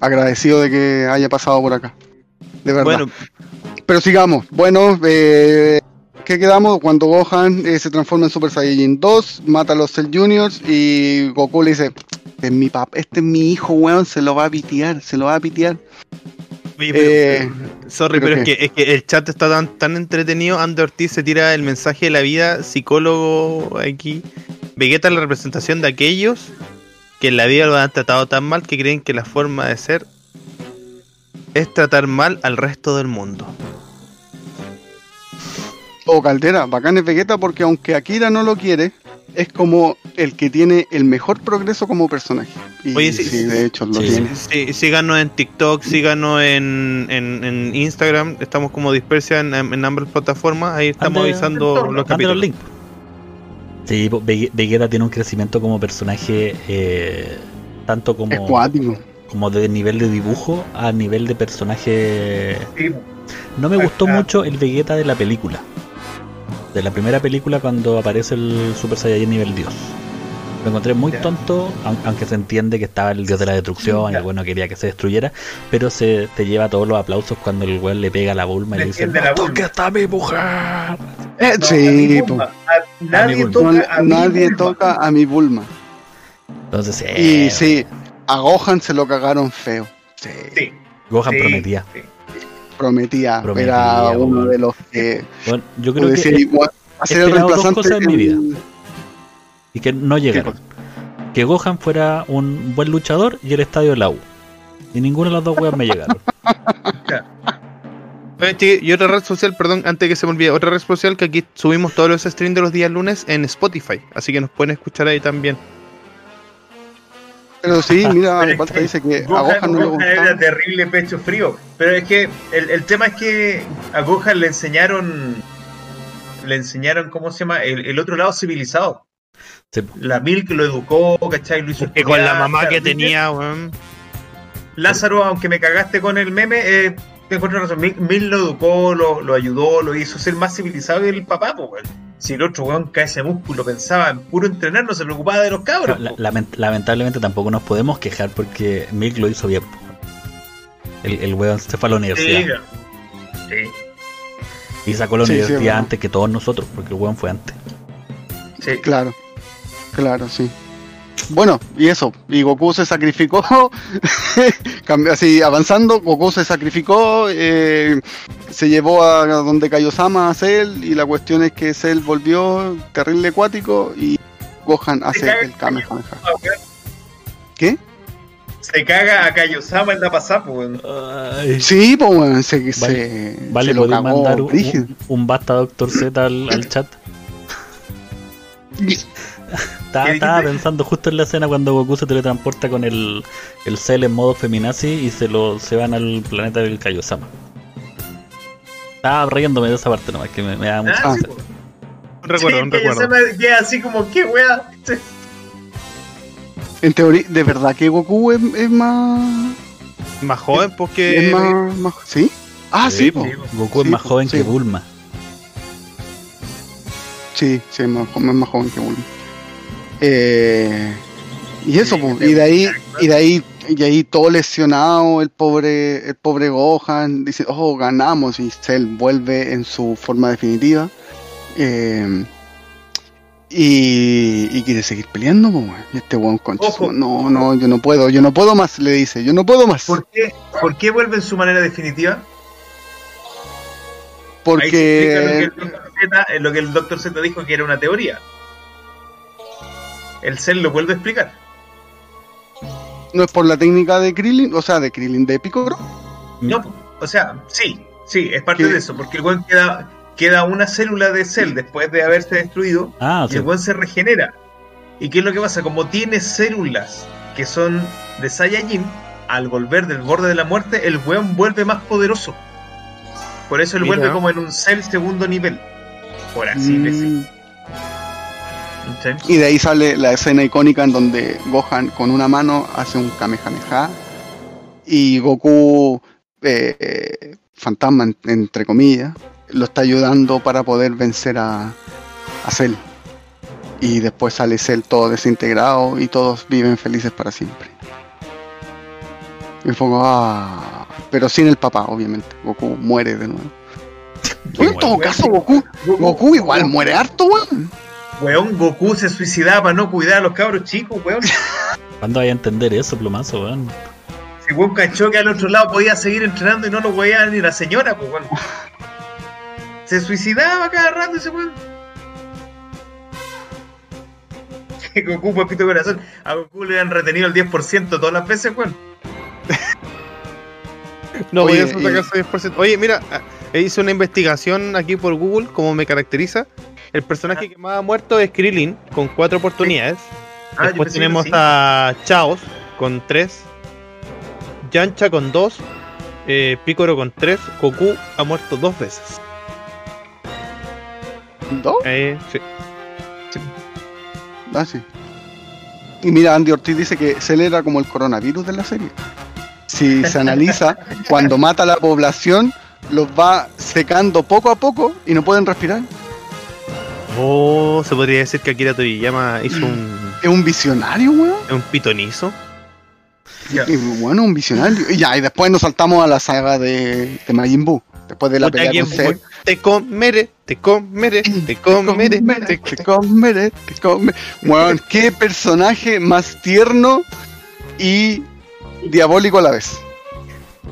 Agradecido de que haya pasado por acá. De verdad. Bueno, Pero sigamos. Bueno, eh, ¿qué quedamos? Cuando Gohan eh, se transforma en Super Saiyajin 2, mata a los Cell Juniors y Goku le dice, este es mi papá, este es mi hijo, weón, se lo va a pitear, se lo va a pitear. Oye, pero- Eh, Sorry, ¿pero es que, es que el chat está tan, tan entretenido. Ander Ortiz se tira el mensaje de la vida, psicólogo aquí. Vegeta es la representación de aquellos que en la vida lo han tratado tan mal que creen que la forma de ser es tratar mal al resto del mundo. O Caldera, bacán es Vegeta porque aunque Akira no lo quiere, es como el que tiene el mejor progreso como personaje. Y Oye, sí, sí, de hecho lo sí, tiene. Sí, síganos en TikTok, síganos en, en, en Instagram. Estamos como Dispersia en, en ambas plataformas. Ahí estamos Ande- avisando los capítulos. Sí, Vege- Vegeta tiene un crecimiento como personaje eh, tanto como, como de nivel de dibujo a nivel de personaje. Sí, No me gustó ah. mucho el Vegeta de la película. De la primera película cuando aparece el Super Saiyajin nivel Dios. Lo encontré muy tonto, aun- aunque se entiende que estaba el dios de la destrucción y el bueno quería que se destruyera, pero se te lleva todos los aplausos cuando el weón le pega a la Bulma y Le le dice, "No Bulma". toques hasta mi mujer. Eh, No, a sí, mi po. Bulma. A- nadie toca No, a mi nadie Bulma. toca a mi Bulma. Entonces, Y eh, sí, a Gohan se lo cagaron feo. Sí, Sí, Gohan sí, prometía. sí. prometía, Prometía, era uno de los que Bueno, yo creo que decías, "Igual, va a ser el esperado dos reemplazante cosas en mi vida. Y que no llegaron. Que Gohan fuera un buen luchador y el estadio de la U. Y ninguno de los dos weas me llegaron. Y otra red social, perdón, antes que se me olvide, otra red social que aquí subimos todos los streams de los días lunes en Spotify, así que nos pueden escuchar ahí también. Pero sí, mira, Pero es Walter que dice que a Gohan, Gohan no le Gohan era gustaba. terrible pecho frío. Pero es que el, el tema es que a Gohan le enseñaron. Le enseñaron, ¿cómo se llama? El, el otro lado civilizado. Sí. La Mil que lo educó, ¿cachai? Lo hizo Que con la estudiar, mamá que tenía, weón. Lázaro, aunque me cagaste con el meme, eh, te encuentro razón. Mil, Mil lo educó, lo, lo ayudó, lo hizo ser más civilizado que el papá, pues, weón. Si el otro weón cae ese músculo, pensaba en puro entrenar, no se preocupaba de los cabros. La- lament- lamentablemente tampoco nos podemos quejar porque Milk lo hizo bien. El, el weón se fue a la universidad sí, y sacó la Sí, universidad antes que todos nosotros, porque el weón fue antes. sí. Claro, claro, sí. Bueno, y eso, y Goku se sacrificó, así avanzando, Goku se sacrificó, eh, se llevó a donde cayó Sama a Cell, y la cuestión es que Cell volvió terrible acuático y Gohan hace el Kamehameha. ¿Qué? Se caga a Kaiosama en la pasada, pues, weón. Sí, pues bueno, se, Vale, se, Vale, se lo podéis cagó mandar un, un, un basta Doctor Z al, al chat. Estaba, ¿Qué estaba pensando justo en la escena cuando Goku se teletransporta con el, el Cell en modo feminazi y se lo se van al planeta del Kaiosama. Estaba riéndome de esa parte nomás, que me, me da mucha Ah, risa. sí, pues. Un recuerdo, Sí, un recuerdo. Kaiosama queda así como, ¿qué weá? Sí. En teoría, de verdad que Goku es, es más, Más joven, porque. es más, más- ¿Sí? Ah, sí, Sí, po. sí, Goku es más pues, joven sí, que pues. Bulma. Sí, sí, es más, es más joven que Bulma. Eh, y eso, pues, y de ahí, y de ahí, y ahí todo lesionado, el pobre, el pobre Gohan, dice, oh, ganamos, y Cell vuelve en su forma definitiva. Eh, y, y quiere seguir peleando, pues, y este weón concha, Ojo. no, no, yo no puedo, yo no puedo más, le dice, yo no puedo más. ¿Por qué, ¿Por qué vuelve en su manera definitiva? Ahí porque se explica lo que, el. Z, eh, lo que el Dr. Z dijo que era una teoría. El Cell lo vuelve a explicar. no es por la técnica de Krillin, o sea, de Krillin, de Piccolo. No, o sea, sí, sí, es parte ¿Qué? de eso, porque el weón queda, queda una célula de Cell después de haberse destruido Ah, y sí. el weón se regenera. ¿Y qué es lo que pasa? Como tiene células que son de Saiyajin, al volver del borde de la muerte, el weón vuelve más poderoso. Por eso él Mira. vuelve como en un Cell segundo nivel. Por así Mm. decirlo. Y de ahí sale la escena icónica en donde Gohan con una mano hace un Kamehameha y Goku, eh, fantasma en- entre comillas, lo está ayudando para poder vencer a, a Cell. Y después sale Cell todo desintegrado y todos viven felices para siempre. Y ah, pero sin el papá, obviamente. Goku muere de nuevo. En todo caso, Goku, Goku igual muere harto, weón. Weón, Goku se suicidaba para no cuidar a los cabros chicos, weón. ¿Cuándo vaya a entender eso, plumazo, weón? Si weón cachó que al otro lado podía seguir entrenando y no lo weía ni la señora, pues weón. Se suicidaba cada rato ese weón. Goku, papito corazón. A Goku le han retenido el 10% todas las veces, weón. No Oye, voy a sacarse 10%. Oye, mira, ah, hice una investigación aquí por Google, como me caracteriza. El personaje que más ha muerto es Krillin, con cuatro oportunidades. Ah, Después tenemos sí. a Chaos, con tres. Yancha, con dos. Eh, Picoro, con tres. Goku ha muerto dos veces. ¿Dos? Eh, sí. Ah, sí. Y mira, Andy Ortiz dice que Cell era como el coronavirus de la serie. Si se analiza, cuando mata a la población, los va secando poco a poco y no pueden respirar. Oh, se podría decir que Akira Toriyama hizo un, Es un visionario, weón. un pitonizo. Y bueno, un visionario. Y ya, y después nos saltamos a la saga de, de Majin Buu. Después de la Puta, pelea ¿quién con? Cell. Te comeré, te comeré, te comeré. te- te comeré, te comeré. Weón, qué personaje más tierno y diabólico a la vez.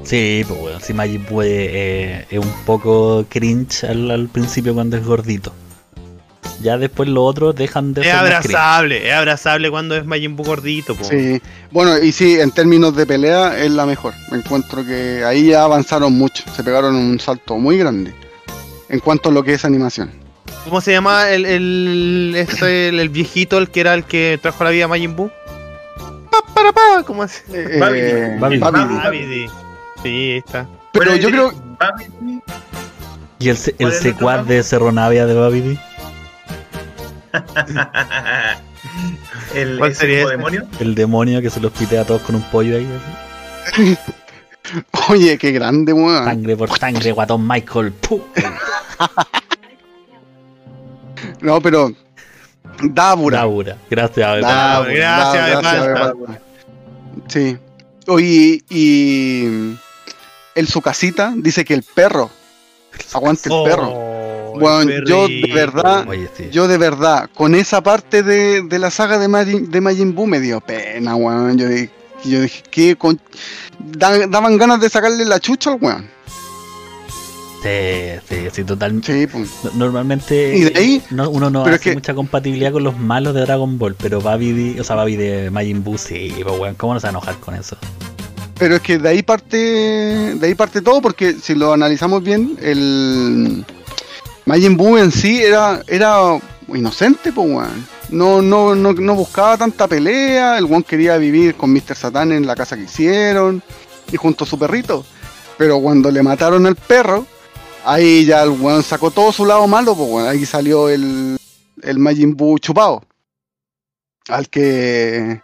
Sí, pues weón, si Majin Buu es, eh, es un poco cringe al, al principio cuando es gordito. Ya después los otros dejan de Es abrazable, es abrazable cuando es Majin Buu gordito, po. Sí, bueno, y sí, en términos de pelea es la mejor. Me encuentro que ahí ya avanzaron mucho, se pegaron un salto muy grande en cuanto a lo que es animación. ¿Cómo se llama el, el, este, el, el viejito, el que era el que trajo a la vida a Majin Buu? Pa, para, pa, ¿cómo es? Eh, Babidi. eh, Babidi. Babidi. Babidi. Sí, ahí está. Pero Bueno, yo creo, Y el, el ¿Cuál es el otro secuaz de Cerro Navia de Babidi, el ¿Cuál sería ese? demonio. el demonio que se los pitea a todos con un pollo ahí. así. oye, qué grande, weón. Sangre por sangre, guatón Michael. No, pero Dabura. Laura. Gracias, Ave. Dabura, Gracias. Dabura. Sí. Oye, y el su casita dice que el perro, aguante el perro. Bueno, yo de verdad- Oye, sí. Yo de verdad, con esa parte de, de la saga de Majin, de Majin Buu me dio pena, weón. Yo dije, yo dije ¿qué con... da- daban ganas de sacarle la chucha al weón. Sí, sí, sí, totalmente. Sí, pues. No- Normalmente Y de ahí- no- uno no pero hace que- mucha compatibilidad con los malos de Dragon Ball, pero Babidi, o sea, Babidi de Majin Buu, sí, pues weón, ¿cómo no se va a enojar con eso? Pero es que de ahí parte de ahí parte todo porque si lo analizamos bien, el Majin Buu en sí era era inocente, pues weón. No, no, no, no buscaba tanta pelea, el weón quería vivir con Mr. Satan en la casa que hicieron y junto a su perrito. Pero cuando le mataron al perro, ahí ya el weón sacó todo su lado malo, pues weón. Ahí salió el, el Majin Buu chupado. Al que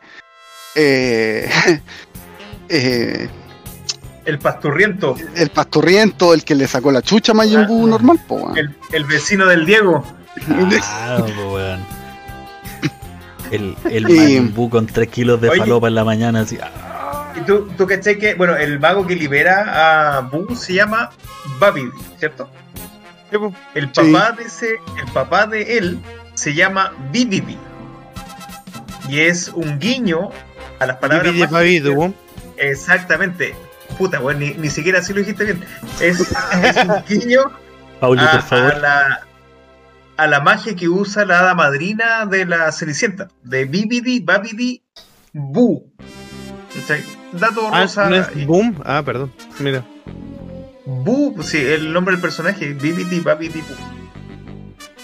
eh, eh, El pasturriento. el pastorriento, el que le sacó la chucha a Majin Buu Ah. normal, po, weón. El, el vecino del Diego. Pues weón. El, el Y- Majin Buu con 3 kilos de Oye. falopa en la mañana, así. ah, Y tú, tú caché que, bueno, el mago que libera a Boo se llama Babidi, ¿cierto? Po. El papá de ese, el papá de él se llama Bibidi. Y es un guiño a las palabras weón. Exactamente. Puta, weón, ni, ni siquiera así lo dijiste bien. Es, es un guiño Pauli, a, por favor. a la, a la magia que usa la hada madrina de la Cenicienta. De Bibidi, Babidi. ¿Cachai? Dato Ah, rosa. ¿no es y- Boom? Ah, perdón. Mira. Boo, sí, el nombre del personaje, Bibidi Babidi Boo.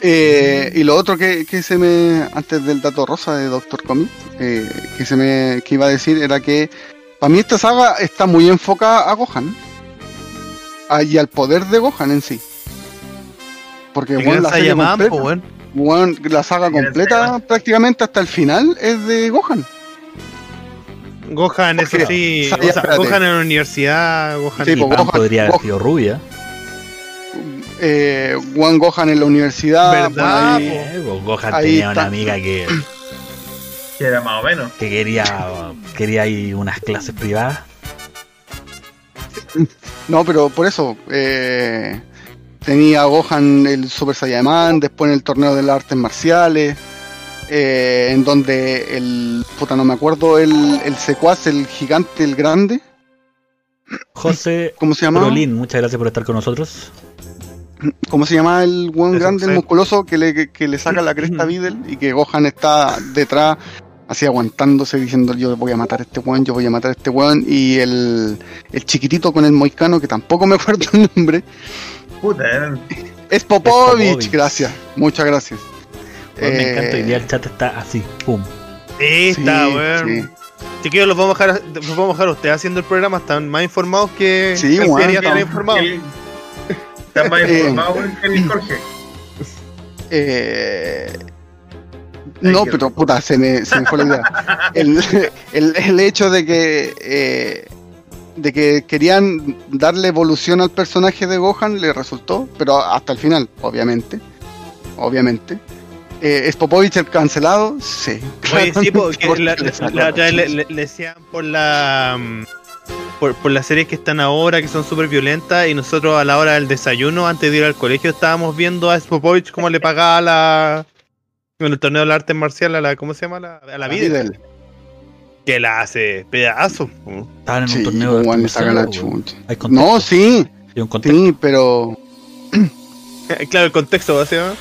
Eh, y lo otro que, que se me, antes del dato rosa de Doctor Comic, eh, que se me que iba a decir era que para mí esta saga está muy enfocada a Gohan a- y al poder de Gohan en sí. Porque bueno, la, serie completa- po, weón, la saga completa prácticamente hasta el final es de Gohan. Gohan, eso sí. o sea, O sea, espérate. Gohan en la universidad, Gohan. Sí, Y Gohan- podría haber sido rubia. Eh, One Gohan en la universidad. ¿Verdad, bueno, ahí-? Eh, pues Gohan ahí tenía está. una amiga que, Que era más o menos. que quería quería ir unas clases privadas. No, pero por eso, eh, tenía a Gohan el Super Saiyaman, después en el torneo de las artes marciales, eh, en donde el, puta no me acuerdo, el, el secuaz, el gigante, el grande, José ¿cómo se llama? Brolin, muchas gracias por estar con nosotros. ¿Cómo se llama el buen grande, el musculoso que le, que, que le saca la cresta a Videl y que Gohan está detrás, así aguantándose, diciendo yo voy a matar a este weón, yo voy a matar a este weón, y el, el chiquitito con el moicano, que tampoco me acuerdo el nombre, Puta, eran- es Popovich, Popovich. gracias, muchas gracias. Me encanta, hoy día Eh, el chat está así, pum. Sí, está, sí, weón. sí. Chiquillos, los vamos a dejar, los vamos a dejar a ustedes haciendo el programa. Están más informados que Sí, el están estamos- informados. el- Está más Eh. informado que el Jorge. Eh, no, pero puta, se me, se me fue la idea. El, el- el hecho de que eh, de que querían darle evolución al personaje de Gohan le resultó, pero hasta el final, obviamente. Obviamente. Eh, ¿Es Popovich el cancelado? Sí. Oye, sí, porque la, le la- la decían por la mm, por, por las series que están ahora que son súper violentas y nosotros a la hora del desayuno antes de ir al colegio estábamos viendo a Spopovich cómo le pagaba la en el torneo de las artes marciales a la ¿cómo se llama? La- a la vida Videl. que la hace pedazo Estaban en un Sí, torneo de la. Hay contexto, No, sí, hay un contexto. sí, pero claro el contexto o sea,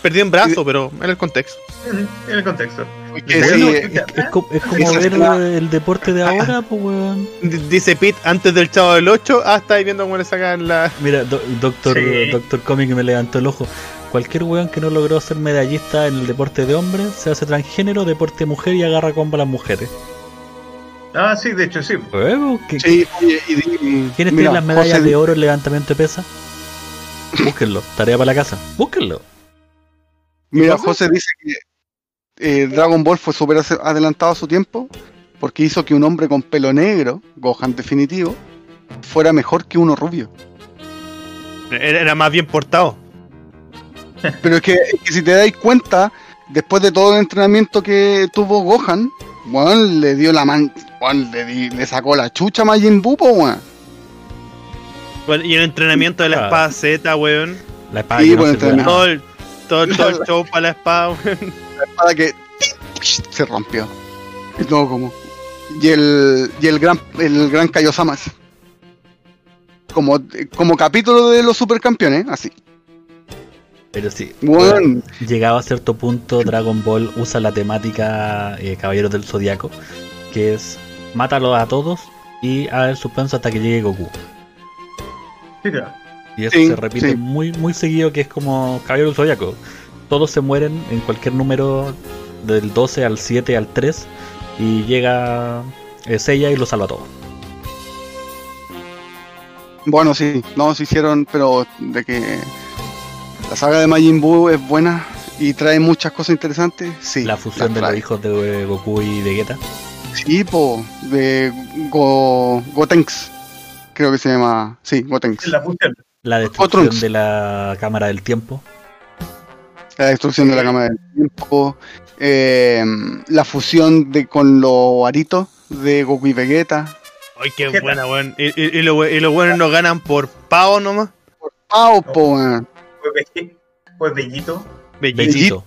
perdió en brazo pero era el contexto En el contexto. Bueno, sí, Es, es co- es como ver la- el deporte de ahora, pues weón. Dice Pete antes del chavo del 8 ah está ahí viendo cómo le sacan la Mira, do- doctor, Sí. doctor Comic me levantó el ojo. Cualquier weón que no logró ser medallista en el deporte de hombres se hace transgénero, deporte mujer y agarra combo a las mujeres. Ah, sí, de hecho sí. ¿qué- sí, oye, y, y- ¿Quiénes mira, tienen las medallas José- de oro en levantamiento de pesa? Búsquenlo, tarea para la casa. Búsquenlo. Mira? José dice que eh, Dragon Ball fue súper adelantado a su tiempo porque hizo que un hombre con pelo negro, Gohan definitivo, fuera mejor que uno rubio. era más bien portado Pero es que, es que si te dais cuenta, después de todo el entrenamiento que tuvo Gohan, weón, le dio la man, weón, le, di- le sacó la chucha a Majin Buu. Bueno, y el entrenamiento de la Claro. espada Z, weón. La espada Sí, que no bueno, se. Todo el, todo, todo el show para la espada, weón. Para que se rompió. Y todo como. Y el, y el gran, el gran Kaiosama. así. Como, como capítulo de los supercampeones, así. Pero sí, llegado a cierto punto, Dragon Ball usa la temática eh, Caballeros del Zodiaco, que es mátalos a todos y a el suspenso hasta que llegue Goku. Sí, claro. Y eso Sí, se repite sí. muy muy seguido, que es como Caballero del Zodiaco. Todos se mueren en cualquier número del 12 al 7 al 3 y llega eh, Seiya y lo salva a todos. Bueno, sí, no se hicieron, pero de que la saga de Majin Buu es buena y trae muchas cosas interesantes, sí. la fusión de los hijos de eh, Goku y Vegeta. Sí, po, de Go, Gotenks, creo que se llama, sí, Gotenks. La fusión. La destrucción de la cámara del tiempo. La destrucción de la cama del tiempo, eh, la fusión de con los aritos de Goku y Vegeta. Ay, qué Vegeta. buena, weón. Y, y, y los buenos no ganan por pavo nomás. Pau, po, weón. Fue Bellito. Bellito.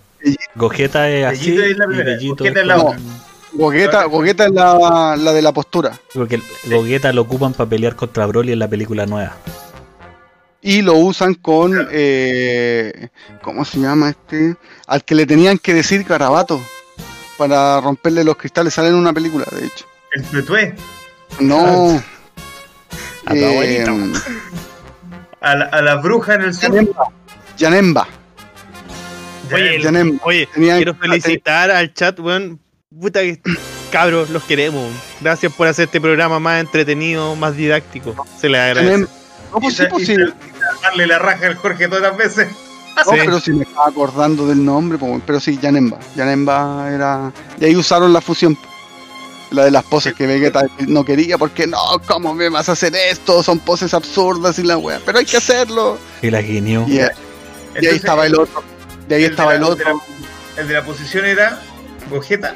Gogeta es así Bellito es la primera, Bellito Gogeta es la otra. Gogeta, Gogeta es la, la de la postura. Porque Gogeta lo ocupan para pelear contra Broly en la película nueva. Y lo usan con, eh, ¿cómo se llama este? Al que le tenían que decir garabato para romperle los cristales. Sale en una película, de hecho. El tuetué. No. A tu eh, abuelito. A la, a la bruja en el sur. Yanemba. Oye, Yanemba. Oye, quiero felicitar al chat, weón. Puta que cabros, los queremos. Gracias por hacer este programa más entretenido, más didáctico. Se les agradece. No, pues sí, pues sí. Darle la raja al Jorge todas las veces. No, Sí. pero si me estaba acordando del nombre, pero sí, Yanemba. Yanemba era. Y ahí usaron la fusión. La de las poses que Vegeta no quería, porque no, ¿cómo me vas a hacer esto? Son poses absurdas y la wea. Pero hay que hacerlo. Y la guiñó. Y, y ahí Entonces, estaba el otro. Y ahí de estaba la- el de otro, la- el de la posición era Gogeta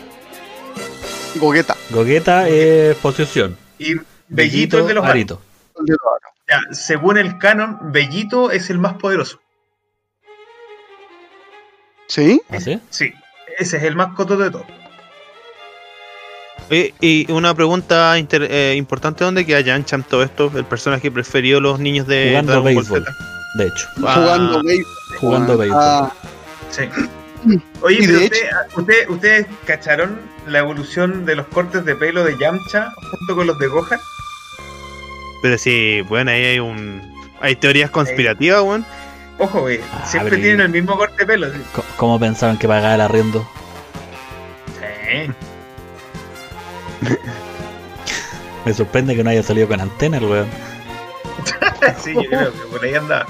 Gogeta. Gogeta es posesión. y Bellito el de los. Arito. el de los aros. Ya, según el canon, Bellito es el más poderoso. ¿Sí? ¿Así? Sí, ese es el más coto de todos. Oye, y una pregunta inter- eh, importante: ¿dónde queda Yancham todo esto? El personaje preferido de los niños de Jugando Dragon Ball béisbol. Z. De hecho. Ah, Jugando béisbol. Jugando béisbol. Ah, Sí. Oye, pero usted- usted- ¿ustedes cacharon la evolución de los cortes de pelo de Yamcha junto con los de Gohan? Pero sí, bueno, ahí hay un. Hay teorías conspirativas, weón. Ojo, güey, Ah, siempre tienen el mismo corte de pelo. sí. ¿Cómo pensaban que pagaba el arriendo? Sí. Me sorprende que no haya salido con antena el weón. Sí, yo creo que por ahí anda.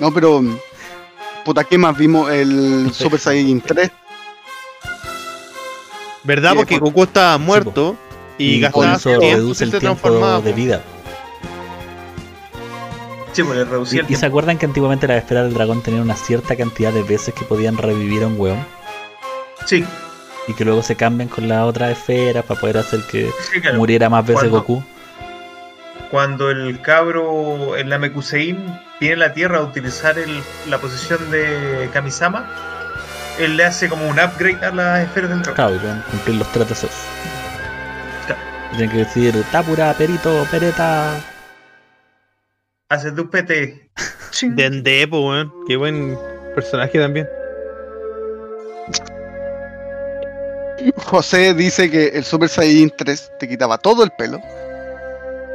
no, pero. Puta, ¿qué más vimos? El Super Saiyan 3. ¿Verdad? Sí, Porque por- Goku estaba muerto y, Y con gastaba eso reduce el tiempo de vida. Sí, pues le reducí ¿Y, el y se acuerdan que antiguamente las esferas del dragón tenían una cierta cantidad de veces que podían revivir a un weón? Sí, Y que luego se cambian con la otra esfera para poder hacer que sí, claro. muriera más veces Cuando- Goku. Cuando el cabro, el Namekusein, viene a la Tierra a utilizar el- la posición de Kamisama, él le hace como un upgrade a las esferas del dragón. Claro, y pueden cumplir los tres deseos. Claro. Tienen que decir Tapura, Perito, Pereta. Hace dupete. Ching. Dende, pues, weón. Qué buen personaje también. José dice que el Super Saiyan 3 te quitaba todo el pelo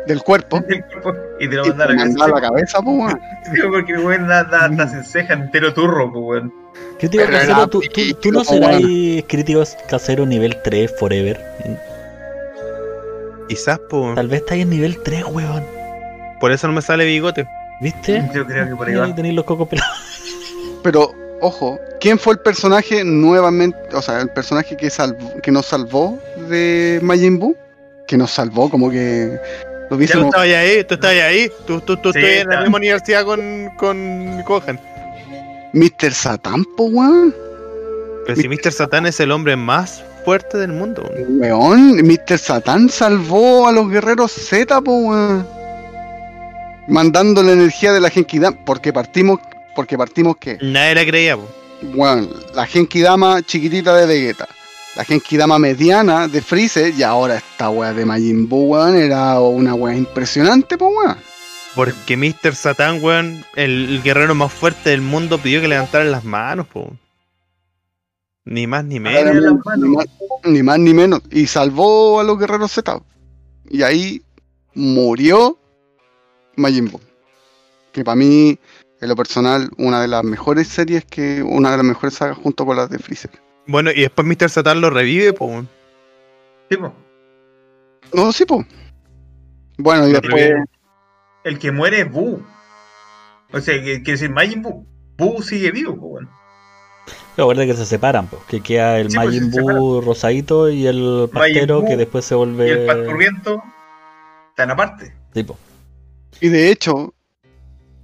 del cuerpo del cuerpo y te lo y manda a la la cabeza. Sí, Porque el weón anda, anda sin ceja, entero turro, pues, weón. Crítico Pero casero, ¿tú, tú, pico, tú no bueno. serás crítico casero nivel 3 forever. Quizás, pues. Tal vez estáis en nivel 3, weón. por eso no me sale bigote. ¿Viste? Yo creo que por ahí va. tenéis los cocos pelados. Pero, ojo, ¿quién fue el personaje nuevamente, o sea, el personaje que, salvó, que nos salvó de Majin Buu? Que nos salvó, como que lo Tú hubiésemos... estabas ahí, tú estabas ahí. Tú, tú, tú Sí, estás en la misma universidad con, con Gohan. Mr. Satan, po, weón. Pero si Mr. Satan es el hombre más fuerte del mundo, weón. Weón, Mr. Satan salvó a los guerreros Z, po, weón. Mandando la energía de la Genkidama, porque partimos, porque partimos que, Nadie la creía, po. bueno, la Genkidama chiquitita de Vegeta, la Genkidama mediana de Freezer, y ahora esta weá de Majin Buu, weón, era una weá impresionante, po, weón. Porque Mr. Satan, weón, el, el guerrero más fuerte del mundo, pidió que levantaran las manos, po. Ni más ni menos. Más, ni más ni menos. Y salvó a los guerreros Z. Y ahí murió Majin Buu. Que para mí, en lo personal, una de las mejores series que. Una de las mejores sagas junto con las de Freezer. Bueno, y después Mr. Satan lo revive, po. Sí, pues. No, sí, po. Bueno, y después. que El que muere es Buu. O sea, que- quiere decir Majin Buu. Buu sigue vivo, pues, weón. Recuerda que se separan, pues, que queda el Sí, Majin Buu rosadito y el pastero Buu que después se vuelve. Y el pasturriento están aparte. Tipo, Y de hecho,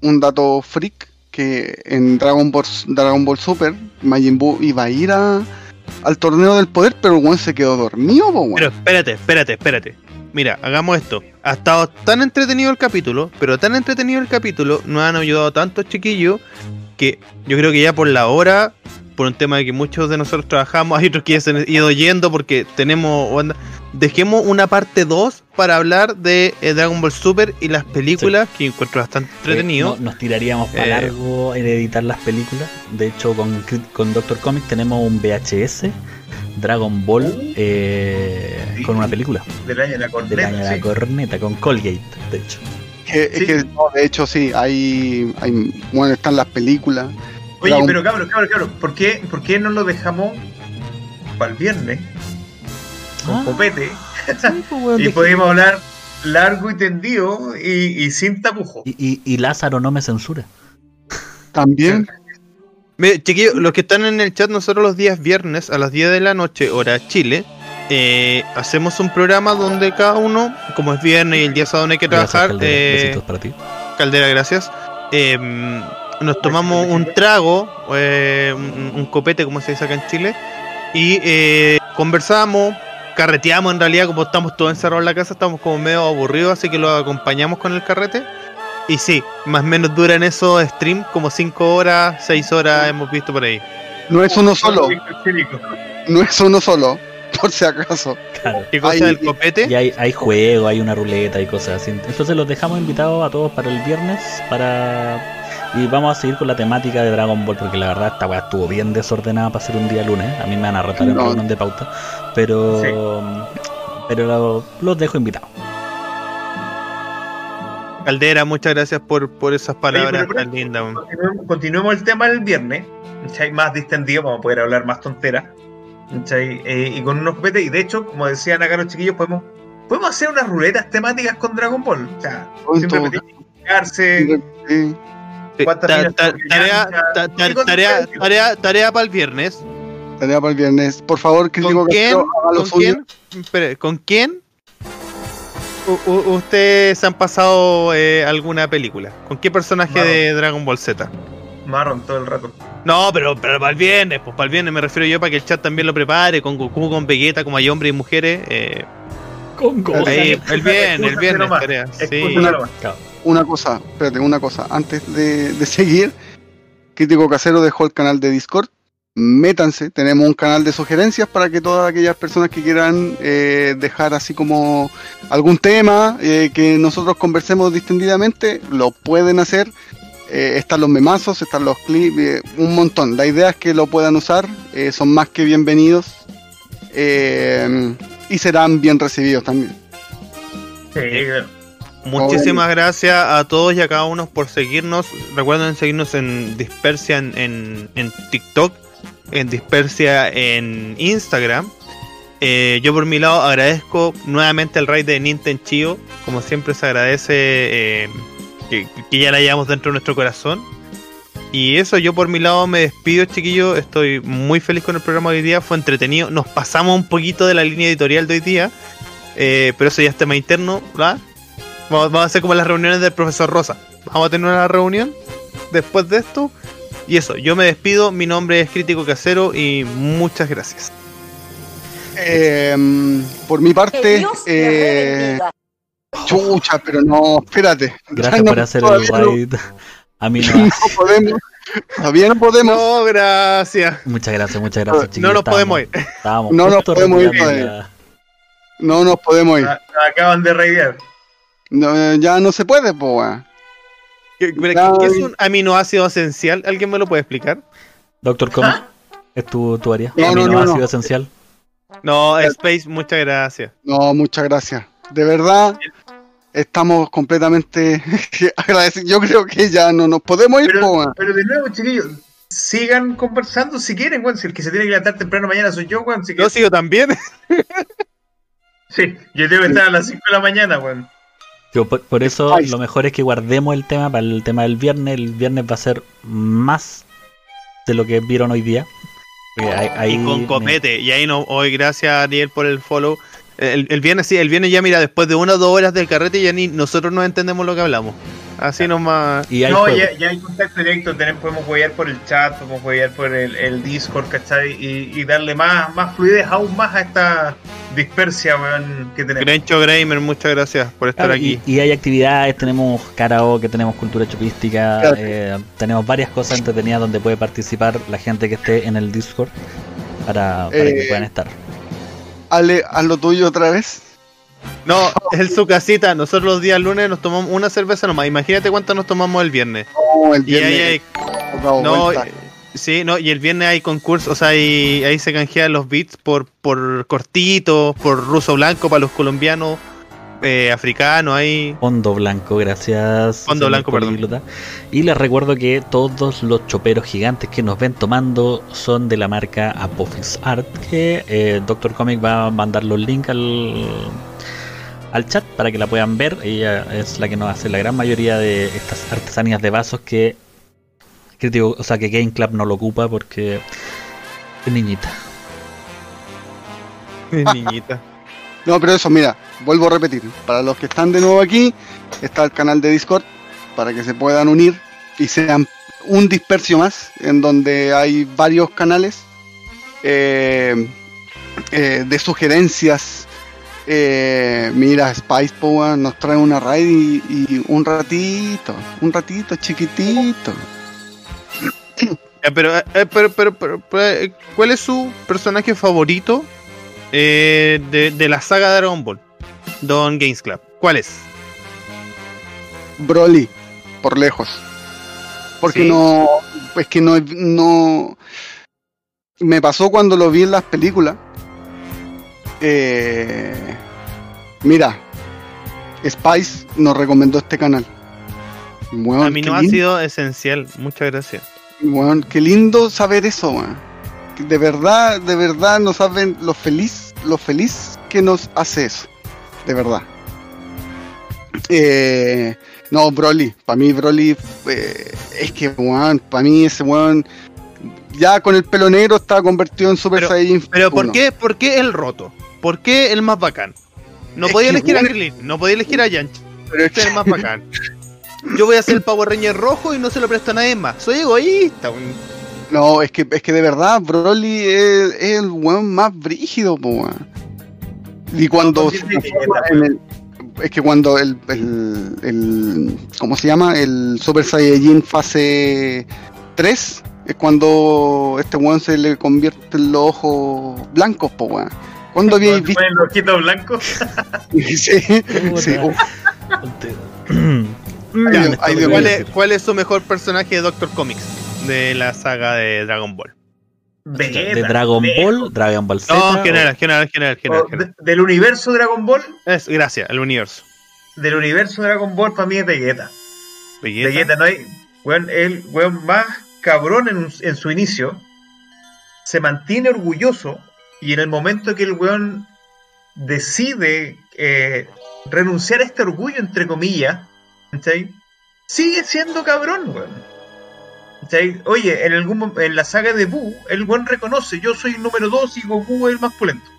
un dato freak: que en Dragon Ball, Dragon Ball Super, Majin Buu iba a ir al torneo del poder, pero el se quedó dormido. Pero espérate, espérate, espérate. Mira, hagamos esto. Ha estado tan entretenido el capítulo, pero tan entretenido el capítulo, nos han ayudado tantos chiquillos que yo creo que ya por la hora, por un tema de que muchos de nosotros trabajamos, hay otros que ya se han ido yendo porque tenemos. onda, Dejemos una parte 2 para hablar de eh, Dragon Ball Super y las películas, que encuentro bastante entretenido. eh, no- nos tiraríamos para Eh. largo en editar las películas. De hecho, con, con Doctor Comic tenemos un VHS Dragon Ball eh, Sí. con una película Del año de la del corneta. año de la sí. corneta, con Colgate, de hecho. Que, Sí. que, no, de hecho, sí, hay, hay. Bueno, están las películas. Oye, Dragon- pero cabrón, cabrón, cabrón. ¿Por qué, ¿Por qué no lo dejamos para el viernes? Con Ah, copete. sí, pues, Y podemos hablar largo y tendido y, y sin tapujo. y, y- y Lázaro no me censura. También. Mire, chiquillos, los que están en el chat, nosotros los días viernes a las 10 de la noche, hora Chile, eh, hacemos un programa donde cada uno, como es viernes y el día sábado no hay que Gracias, trabajar, Caldera. eh, Besitos para ti. Caldera, gracias. eh, nos tomamos un trago, eh, un, un copete, como se dice acá en Chile, y eh, conversamos, carreteamos en realidad, como estamos todos encerrados en la casa, estamos como medio aburridos, así que lo acompañamos con el carrete. Y sí, más o menos duran esos streams como 5 horas, 6 horas hemos visto por ahí. No es uno solo, no es uno solo, por si acaso. Claro. ¿Qué cosa del copete? Y hay, hay juego, hay una ruleta y cosas así. Entonces los dejamos invitados a todos para el viernes para y vamos a seguir con la temática de Dragon Ball porque la verdad esta weá estuvo bien desordenada para ser un día lunes. A mí me van a retar en No. reunión de pauta, pero Sí. pero lo- los dejo invitados. Caldera, muchas gracias por, por esas palabras pero- tan lindas. Continuemos, continuemos el tema del viernes, ¿cachai? más distendido, vamos a poder hablar más tonteras, ¿cachai? Eh, y con unos copetes, y de hecho, como decían acá los chiquillos, podemos, podemos hacer unas ruletas temáticas con Dragon Ball, o sea, Con siempre todo. repetir, explicarse, Sí. Sí, ¿Cuántas ta- minas ta- son tarea, tarea, para el viernes. Tarea para el viernes. Por favor, crítico ¿Con quién? ¿Con quién? Espere, ¿con quién? U- u- ¿Ustedes han pasado eh, alguna película? ¿Con qué personaje Marron. de Dragon Ball Z? marrón todo el rato. No, pero, pero para el viernes, pues para el viernes me refiero yo para que el chat también lo prepare, con Goku, con Vegeta, como hay hombres y mujeres. eh, Con ahí, el viernes, el viernes, tarea. Sí. Una cosa, espérate, una cosa. Antes de, de seguir, Crítico Casero dejó el canal de Discord. Métanse, tenemos un canal de sugerencias para que todas aquellas personas que quieran eh, dejar así como algún tema eh, que nosotros conversemos distendidamente, lo pueden hacer. Eh, están los memazos, están los clips, un montón. La idea es que lo puedan usar, son más que bienvenidos y serán bien recibidos también. Sí, claro. Muchísimas gracias a todos y a cada uno por seguirnos. Recuerden seguirnos en Dispersia en, en- en TikTok, en Dispersia en Instagram. Eh, yo por mi lado agradezco nuevamente el raid de Nintendo Chio. Como siempre se agradece eh, que, que ya la llevamos dentro de nuestro corazón. Y eso, yo por mi lado me despido, chiquillos. Estoy muy feliz con el programa de hoy día. Fue entretenido. Nos pasamos un poquito de la línea editorial de hoy día. eh, pero eso ya es tema interno, ¿verdad? Vamos, vamos a hacer como las reuniones del profesor Rosa. Vamos a tener una reunión después de esto. Y eso, yo me despido. Mi nombre es Crítico Casero y muchas gracias. Eh, por mi parte, eh, chucha, pero no, espérate. Gracias No, por hacer el no- raid. A mí no. No podemos, todavía no podemos. No, gracias. Muchas gracias, muchas gracias, No chiquillos. nos podemos ir. Estábamos No nos podemos ir No nos podemos ir. Ah, Acaban de raidear. No, ya no se puede, po. ¿Qué, pero Ya, qué- qué es un aminoácido esencial? ¿Alguien me lo puede explicar? Doctor Comic, es tu, tu área. No, no, no, Aminoácido no. esencial. No, Space, muchas gracias. No, muchas gracias. De verdad, estamos completamente agradecidos. Yo creo que ya no nos podemos ir, Pero, pero de nuevo, chiquillos, sigan conversando si quieren, weón. Si el que se tiene que levantar temprano mañana soy yo, weón. Si Yo sigo también. Sí, yo tengo que estar a las 5 de la mañana, weón. Yo, por, por eso Ay. lo mejor es que guardemos el tema para el tema del viernes. El viernes va a ser más de lo que vieron hoy día. Ahí- ahí y con me- copete. Y ahí no, hoy gracias Ariel por el follow. El, el viernes sí, el viernes ya mira, después de una o dos horas del carrete ya ni nosotros no entendemos lo que hablamos. Así nomás. Y hay No, ya, ya hay contacto directo, tenemos, podemos jugar por el chat, podemos jugar por el, el Discord, ¿cachai? Y, y darle más, más fluidez aún más a esta dispersia, weón, que tenemos. Grencho Gamer, muchas gracias por estar Claro, aquí. y, y hay actividades, tenemos karaoke, tenemos cultura chupística, Claro. eh, tenemos varias cosas entretenidas donde puede participar la gente que esté en el Discord para, para que Eh, puedan estar. Ale, haz lo tuyo otra vez. No, es su casita. Nosotros los días lunes nos tomamos una cerveza nomás. Imagínate cuánto nos tomamos el viernes. No, el Y ahí viernes hay, no, vuelta. eh, sí, no, y el viernes hay concursos, o sea, ahí, ahí se canjean los beats por, por cortitos, por ruso blanco para los colombianos, eh, africanos, ahí. Fondo blanco, gracias. Fondo blanco, perdón. Y les recuerdo que todos los choperos gigantes que nos ven tomando son de la marca Apophis Art, que eh, Doctor Comic va a mandar los links al, al chat para que la puedan ver. Ella es la que nos hace la gran mayoría de estas artesanías de vasos que crítico, o sea que Game Club no lo ocupa porque es niñita. Niñita. No, pero eso, mira, vuelvo a repetir. Para los que están de nuevo aquí, está el canal de Discord para que se puedan unir y sean un dispersio más, en donde hay varios canales. Eh, eh, de sugerencias. Eh, mira, Spice Power nos trae una raid y, y un ratito, un ratito chiquitito. Eh, pero, eh, pero, pero, pero, pero, eh, ¿cuál es su personaje favorito eh, de, de la saga de Dragon Ball? Don Games Club. ¿Cuál es? Broly, por lejos. Porque Sí. no, es que no, no, me pasó cuando lo vi en las películas. Eh, mira, Spice nos recomendó este canal. Weón, A mí no ha lindo, sido esencial. Muchas gracias. weón, qué lindo saber eso, De verdad, de verdad no saben lo feliz, lo feliz que nos hace eso. De verdad. Eh, no, Broly. Para mí, Broly. eh, es que, weón. Para mí, ese weón. Ya con el pelo negro estaba convertido en Super Pero- Saiyan. Pero ¿por 1. qué, ¿por qué el roto? ¿Por qué el más bacán? No Es podía elegir a Krillin, no podía elegir a Yanchi. Pero es Este es el más bacán. Yo voy a hacer el Power Ranger rojo y no se lo presto a nadie más. Soy egoísta. weón. No, es que, es que de verdad, Broly es, es el weón más brígido, po. Y cuando No, el- es que cuando el, el, el- ¿cómo se llama? El Super Saiyajin fase 3 es cuando este weón se le convierte en los ojos blancos, po, weón. ¿Cuándo habíais visto? sí, sí, Ya, Dios, ay, Dios ¿Cuál, es, cuál es su mejor personaje de Doctor Comics de la saga de Dragon Ball? Vegeta, de Dragon lejos. Ball, Dragon Ball Z. No, o- general, general, general, general. O general. de- del universo Dragon Ball, Es, gracias, el universo. del universo Dragon Ball para mí es Vegeta. Vegeta. Vegeta no hay. Weón, el weón más cabrón en, en su inicio. Se mantiene orgulloso. Y en el momento que el weón decide eh, renunciar a este orgullo, entre comillas, ¿cachai? sigue siendo cabrón, weón. Oye, en, algún, en la saga de Buu, el weón reconoce: Yo soy el número 2 y Goku es el más pulento.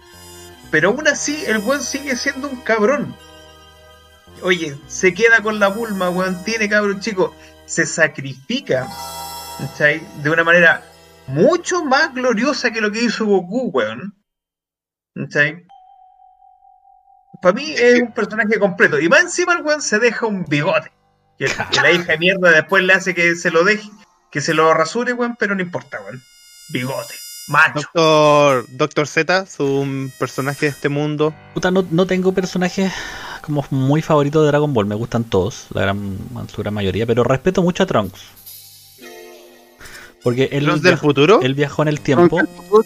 Pero aún así, el weón sigue siendo un cabrón. Oye, se queda con la Bulma, weón, tiene cabrón chico, se sacrifica, ¿cachai? De una manera mucho más gloriosa que lo que hizo Goku, weón. ¿cachai? Para mí es un personaje completo. Y más encima el weón se deja un bigote. Y, el- y la hija de mierda después le hace que se lo deje, que se lo rasure, weón, pero no importa, weón. Bigote, macho. Doctor, Doctor Z, su personaje de este mundo. Puta, no, no tengo personajes como muy favoritos de Dragon Ball, me gustan todos, la gran, su gran mayoría, pero respeto mucho a Trunks. Porque él, ¿Los del viajó, futuro? él viajó en el tiempo,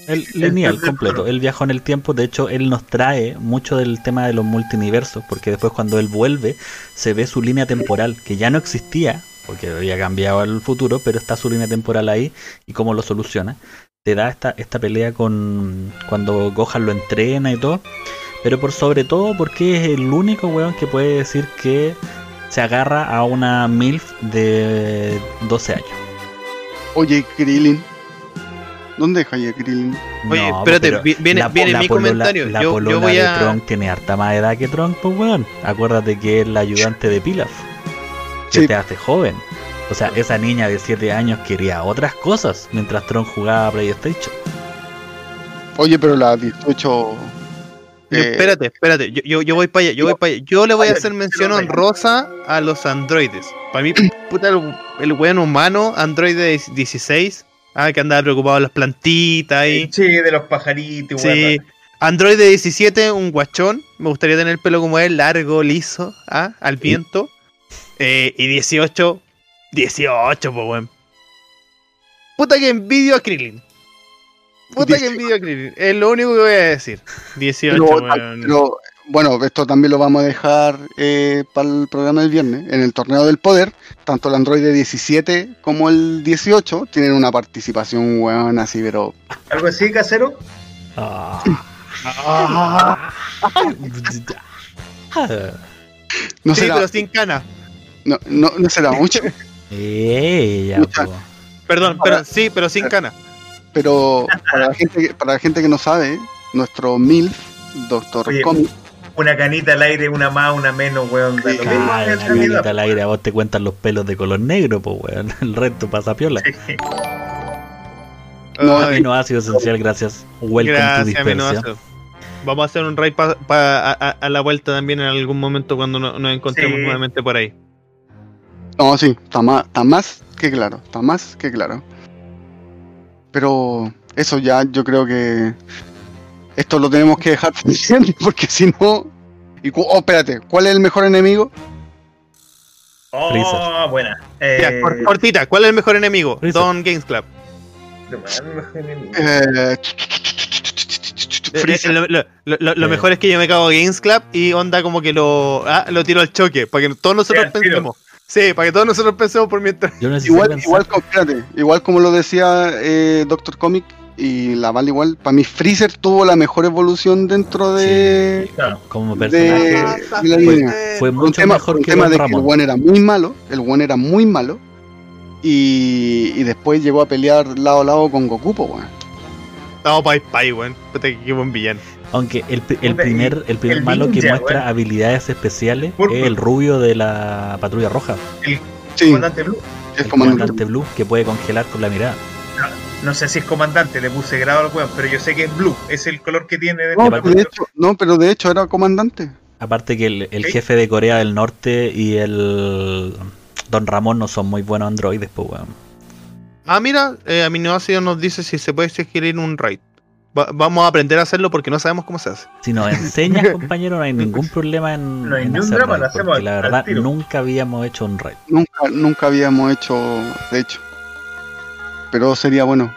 el lineal completo, él viajó en el tiempo, de hecho él nos trae mucho del tema de los multiversos, porque después cuando él vuelve se ve su línea temporal, que ya no existía, porque había cambiado el futuro, pero está su línea temporal ahí y cómo lo soluciona. Te da esta, esta pelea con cuando Gohan lo entrena y todo. Pero por sobre todo porque es el único weón que puede decir que se agarra a una MILF de 12 años. Oye, Krillin. ¿Dónde deja ya Krillin? Oye, No, espérate, viene- la- viene la mi polola- comentario. La Yo- yo polola voy de a- Tron tiene harta más edad que Tron, pues weón. Acuérdate que es la ayudante de Pilaf. Que Sí. te hace joven. O sea, esa niña de 7 años quería otras cosas mientras Tron jugaba a PlayStation. Oye, pero la 18. Yo- eh, espérate, espérate, yo, yo, yo voy para allá, yo voy para allá. Yo le voy a hacer mención honrosa a los androides. Para mí, puta, el, el weón humano, androide 16, ah, que andaba preocupado de las plantitas ahí. Sí, de los pajaritos, Sí. weón. Androide 17, un guachón. Me gustaría tener el pelo como él, largo, liso, ah, al viento. Eh, y 18, 18, pues weón. Puta que envidio a Krillin. Puta que envidio a Krillin. Es lo único que voy a decir. 18, pero- weón. pero, bueno, esto también lo vamos a dejar eh, para el programa del viernes. En el torneo del poder, tanto el Android 17 como el 18 tienen una participación, weón, así, pero. Algo así, casero. Ah. No sí, será, pero sin cana. no, no, no será mucho, Ella, Mucha- po. Perdón, pero sí, pero sin cana. Pero para la gente que, para la gente que no sabe, nuestro MILF, Doctor Oye, Comic, Una canita al aire, una más, una menos, weón. Sí, lo Ah, realidad. canita al aire, a vos te cuentan los pelos de color negro, pues weón. El resto pasa piola. No, Aminoácido esencial, gracias. Welcome to gracias, Dispersia. aminoácido. Vamos a hacer un raid pa- pa- a, a- a la vuelta también en algún momento cuando no- nos encontremos Sí. nuevamente por ahí. No, sí, está más, está más que claro, está más que claro. Pero eso ya yo creo que esto lo tenemos que dejar pendiente porque si no... Y, cu- oh, espérate, ¿cuál es el mejor enemigo? Oh, Freezer. buena. Ya, Eh, cor- cortita, ¿cuál es el mejor enemigo? Freezer. Don Games Club. el mejor enemigo. Eh, Eh, eh, Lo, lo- lo- lo- mejor es que yo me cago en Games Club y onda como que lo, ah, lo tiro al choque, para que todos nosotros tiro. Sí, para que todos nosotros pensemos por mientras. Igual, igual, como- espérate, igual como lo decía eh, Doctor Comic y la Val igual, para mí Freezer tuvo la mejor evolución dentro de... Claro. como de- personaje de la fue, línea. fue Por un mucho tema, mejor un que tema que el one era muy malo, el one era muy malo, y, y después llegó a pelear lado a lado con Goku, pues, weón. No, Pai Pai, weón. Puta, qué buen villano. Aunque el, el primer, el primer el malo que muestra habilidades especiales Purple. es el rubio de la patrulla roja, Sí, Comandante Blue. el comandante. comandante Blue, que puede congelar con la mirada. No sé si es comandante, le puse grado al weón, pero yo sé que es blue, es el color que tiene. de- No, de pero de hecho, no, pero de hecho era comandante. Aparte que el, el Sí. jefe de Corea del Norte y el Don Ramón no son muy buenos androides, pues weón. Ah, mira, eh, Aminoácido nos dice si se puede sugerir un raid. Va- vamos a aprender a hacerlo porque no sabemos cómo se hace. Si nos enseñas, compañero, no hay ningún problema en, No hay en ni un hacer drama, hacemos al- la al verdad tiro. nunca habíamos hecho un raid. Nunca, nunca habíamos hecho, de hecho. Pero sería bueno.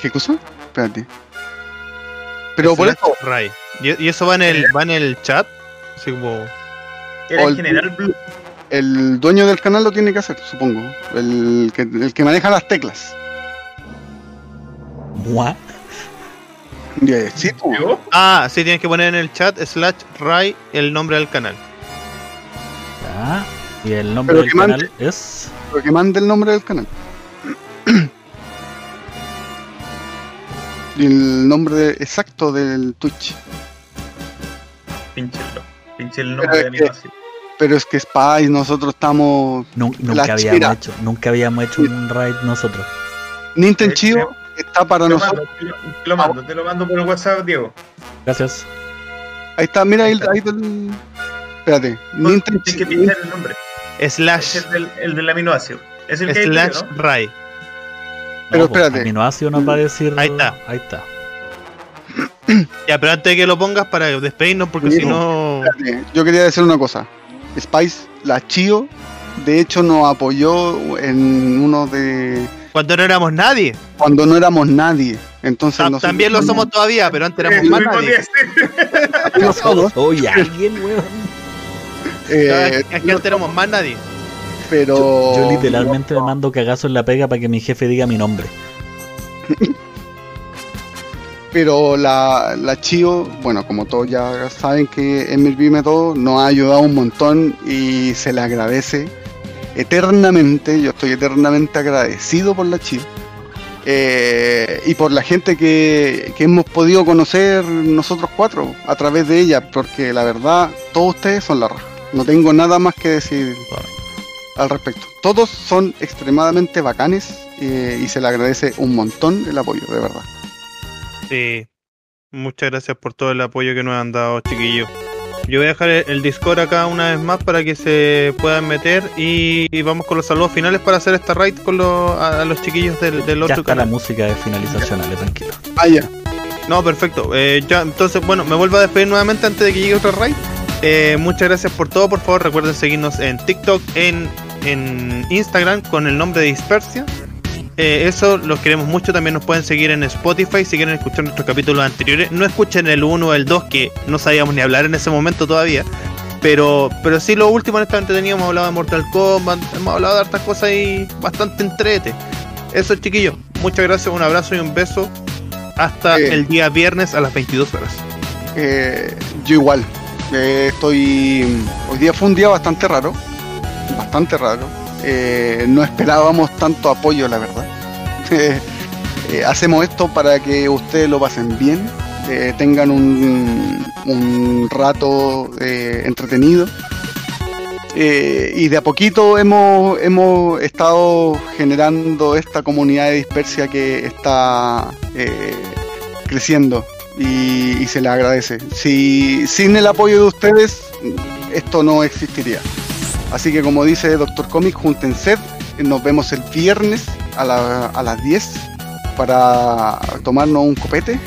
¿Qué cosa? Espérate. Pero por eso, Raid. Y, eso va en el, va en el chat. Así como. El el general blue. el dueño del canal lo tiene que hacer, supongo. El que, el que maneja las teclas. Mua. Sí. ¿Yo? Ah, sí, tienes que poner en el chat slash Ray el nombre del canal. Ya. Y el nombre Pero del mande- canal es. Pero que mande el nombre del canal. y el nombre exacto del Twitch. Pinchenlo. Pinche el Pero nombre es de mi. Pero es que Spice, nosotros estamos. Nunca habíamos hecho, nunca habíamos hecho un raid nosotros. Nintendo Eh, está para Te lo nosotros. mando, te lo- te lo mando, te lo mando por el WhatsApp, Diego. Gracias. Ahí está, mira ahí, Ahí está. del. Espérate. Tienes que pinchar el nombre. Slash, Es el del, el del aminoácido. Es el que hay slash ¿no? Ray. Pero No, pues, espérate. Aminoácido nos va a decir. Ahí está. Ahí está. Ya, pero antes de que lo pongas para despedirnos, porque si no. Espérate, Yo quería decir una cosa. Spice, la Chio, de hecho nos apoyó en uno de. Cuando no éramos nadie. Cuando no éramos nadie. Entonces Ta- También lo somos todavía, pero antes éramos más nadie. Oye, alguien, weón. eh, Es que antes éramos más nadie. pero. Yo, yo literalmente me mando cagazo en la pega para que mi jefe diga mi nombre. Pero la, la Chio, bueno, como todos ya saben que en MLB Método nos ha ayudado un montón y se le agradece eternamente. Yo estoy eternamente agradecido por la Chio. eh, y por la gente que, que hemos podido conocer nosotros cuatro a través de ella, porque la verdad, todos ustedes son la raja. No tengo nada más que decir al respecto. Todos son extremadamente bacanes eh, y se le agradece un montón el apoyo, de verdad. Sí. Muchas gracias por todo el apoyo que nos han dado, chiquillos. Yo voy a dejar el, el Discord acá una vez más para que se puedan meter y, y vamos con los saludos finales para hacer esta raid con los, a, a los chiquillos del, del Ya otro está la canal. música de finalización, Ale, tranquilo. Ah, ya. No, perfecto. Eh, ya, entonces, bueno, me vuelvo a despedir nuevamente antes de que llegue otra raid. Eh, muchas gracias por todo. Por favor, recuerden seguirnos en TikTok, en, en Instagram con el nombre de Dispersia. Eh, eso los queremos mucho. También nos pueden seguir en Spotify si quieren escuchar nuestros capítulos anteriores. No escuchen el 1 o el 2 que no sabíamos ni hablar en ese momento todavía. Pero, pero sí, lo último en esta entretenido hemos hablado de Mortal Kombat, hemos hablado de hartas cosas y bastante entrete. Eso, chiquillos. Muchas gracias, un abrazo y un beso. Hasta Eh. el día viernes a las 22 horas. Eh, yo igual. Eh, estoy. Hoy día fue un día bastante raro. Bastante raro. Eh, no esperábamos tanto apoyo, la verdad. Eh, eh, hacemos esto para que ustedes lo pasen bien. tengan un, un rato entretenido. Y de a poquito hemos, hemos estado generando esta comunidad de dispersia que está creciendo y, y se le agradece. Si, sin el apoyo de ustedes, esto no existiría. Así que como dice Doctor Comic, júntense, nos vemos el viernes a, la- a las 10 para tomarnos un copete.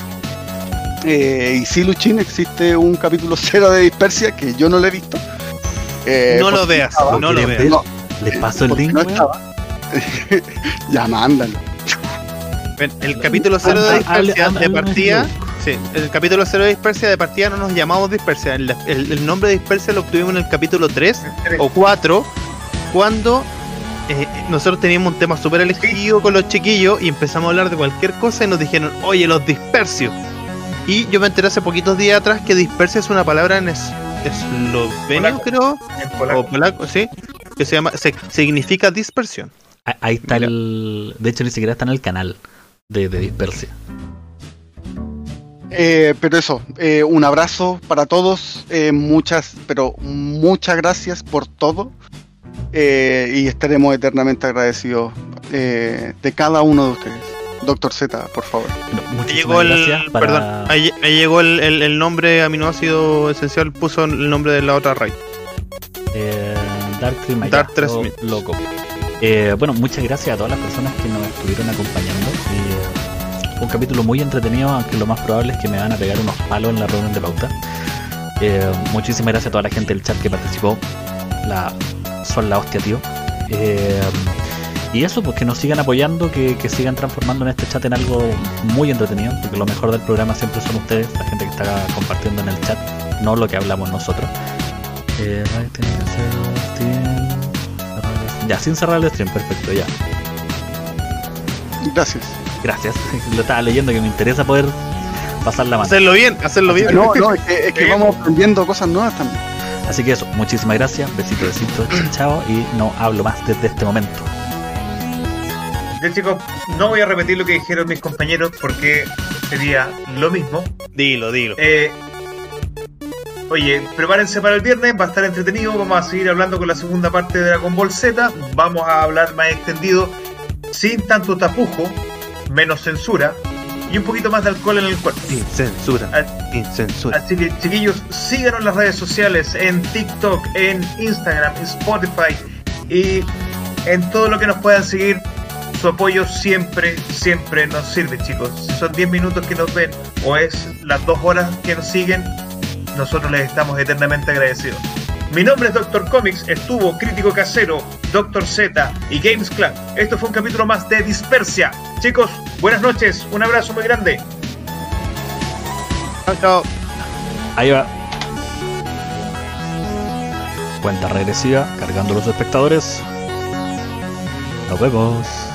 Eh, y sí, Luchín, existe un capítulo cero de Dispersia que yo no lo he visto. Eh, no lo veas, estaba- no lo ¿Quieres veas. No, Les paso el link, no ya, mándalo. El capítulo cero de dispersia de partida. Sí, el capítulo cero de dispersia de partida no nos llamamos dispersia. El, el- el nombre de dispersia lo obtuvimos en el capítulo 3 o 4 cuando eh, nosotros teníamos un tema súper elegido con los chiquillos y empezamos a hablar de cualquier cosa y nos dijeron, oye, los dispersios. Y yo me enteré hace poquitos días atrás que dispersia es una palabra en es- eslovenio, Polaco. creo, En polaco. o polaco, sí, que se llama, se- significa dispersión. Ah, Ahí está Mira. el. De hecho, ni siquiera está en el canal de, de Dispersia. Eh, pero eso, eh, un abrazo para todos, eh, muchas, pero muchas gracias por todo eh, y estaremos eternamente agradecidos eh, de cada uno de ustedes. Doctor Z, por favor. Ahí llegó el, gracias para- perdón, ahí, ahí llegó el, el- el nombre aminoácido esencial, puso el nombre de la otra raíz. Eh, Dark allá, Dark tres lo- mil. lo copio. Eh, bueno, muchas gracias a todas las personas que nos estuvieron acompañando. Y, eh, un capítulo muy entretenido, aunque lo más probable es que me van a pegar unos palos en la reunión de pauta. Eh, muchísimas gracias a toda la gente del chat que participó. La, son la hostia, tío. Eh, y eso, pues que nos sigan apoyando, que, sigan transformando en este chat en algo muy entretenido, porque lo mejor del programa siempre son ustedes, la gente que está compartiendo en el chat, no lo que hablamos nosotros. Eh, Ya, sin cerrar el stream, perfecto, ya. Gracias. Gracias. Lo estaba leyendo que me interesa poder pasar la mano. Hacerlo bien, hacerlo bien. No, no, es que, es que vamos aprendiendo cosas nuevas también. Así que eso, muchísimas gracias, besito, besito, chao, chao, y no hablo más desde este momento. Ya chicos, no voy a repetir lo que dijeron mis compañeros porque sería lo mismo. Dilo, dilo. Eh, oye, prepárense para el viernes, va a estar entretenido. Vamos a seguir hablando con la segunda parte de Dragon Ball Z. Vamos a hablar más extendido, sin tanto tapujo, menos censura y un poquito más de alcohol en el cuerpo. Sin censura, Ah, sin censura. Así que chiquillos, síganos en las redes sociales, en TikTok, en Instagram, en Spotify y en todo lo que nos puedan seguir. Su apoyo siempre, siempre nos sirve, chicos. Si son 10 minutos que nos ven o es las 2 horas que nos siguen, nosotros les estamos eternamente agradecidos. Mi nombre es Doctor Comics, estuvo Crítico Casero, Doctor Z y Games Club. Esto fue un capítulo más de Dispersia. Chicos, buenas noches, un abrazo muy grande. Chao, chao. Ahí va. Cuenta regresiva, cargando los espectadores. Nos vemos.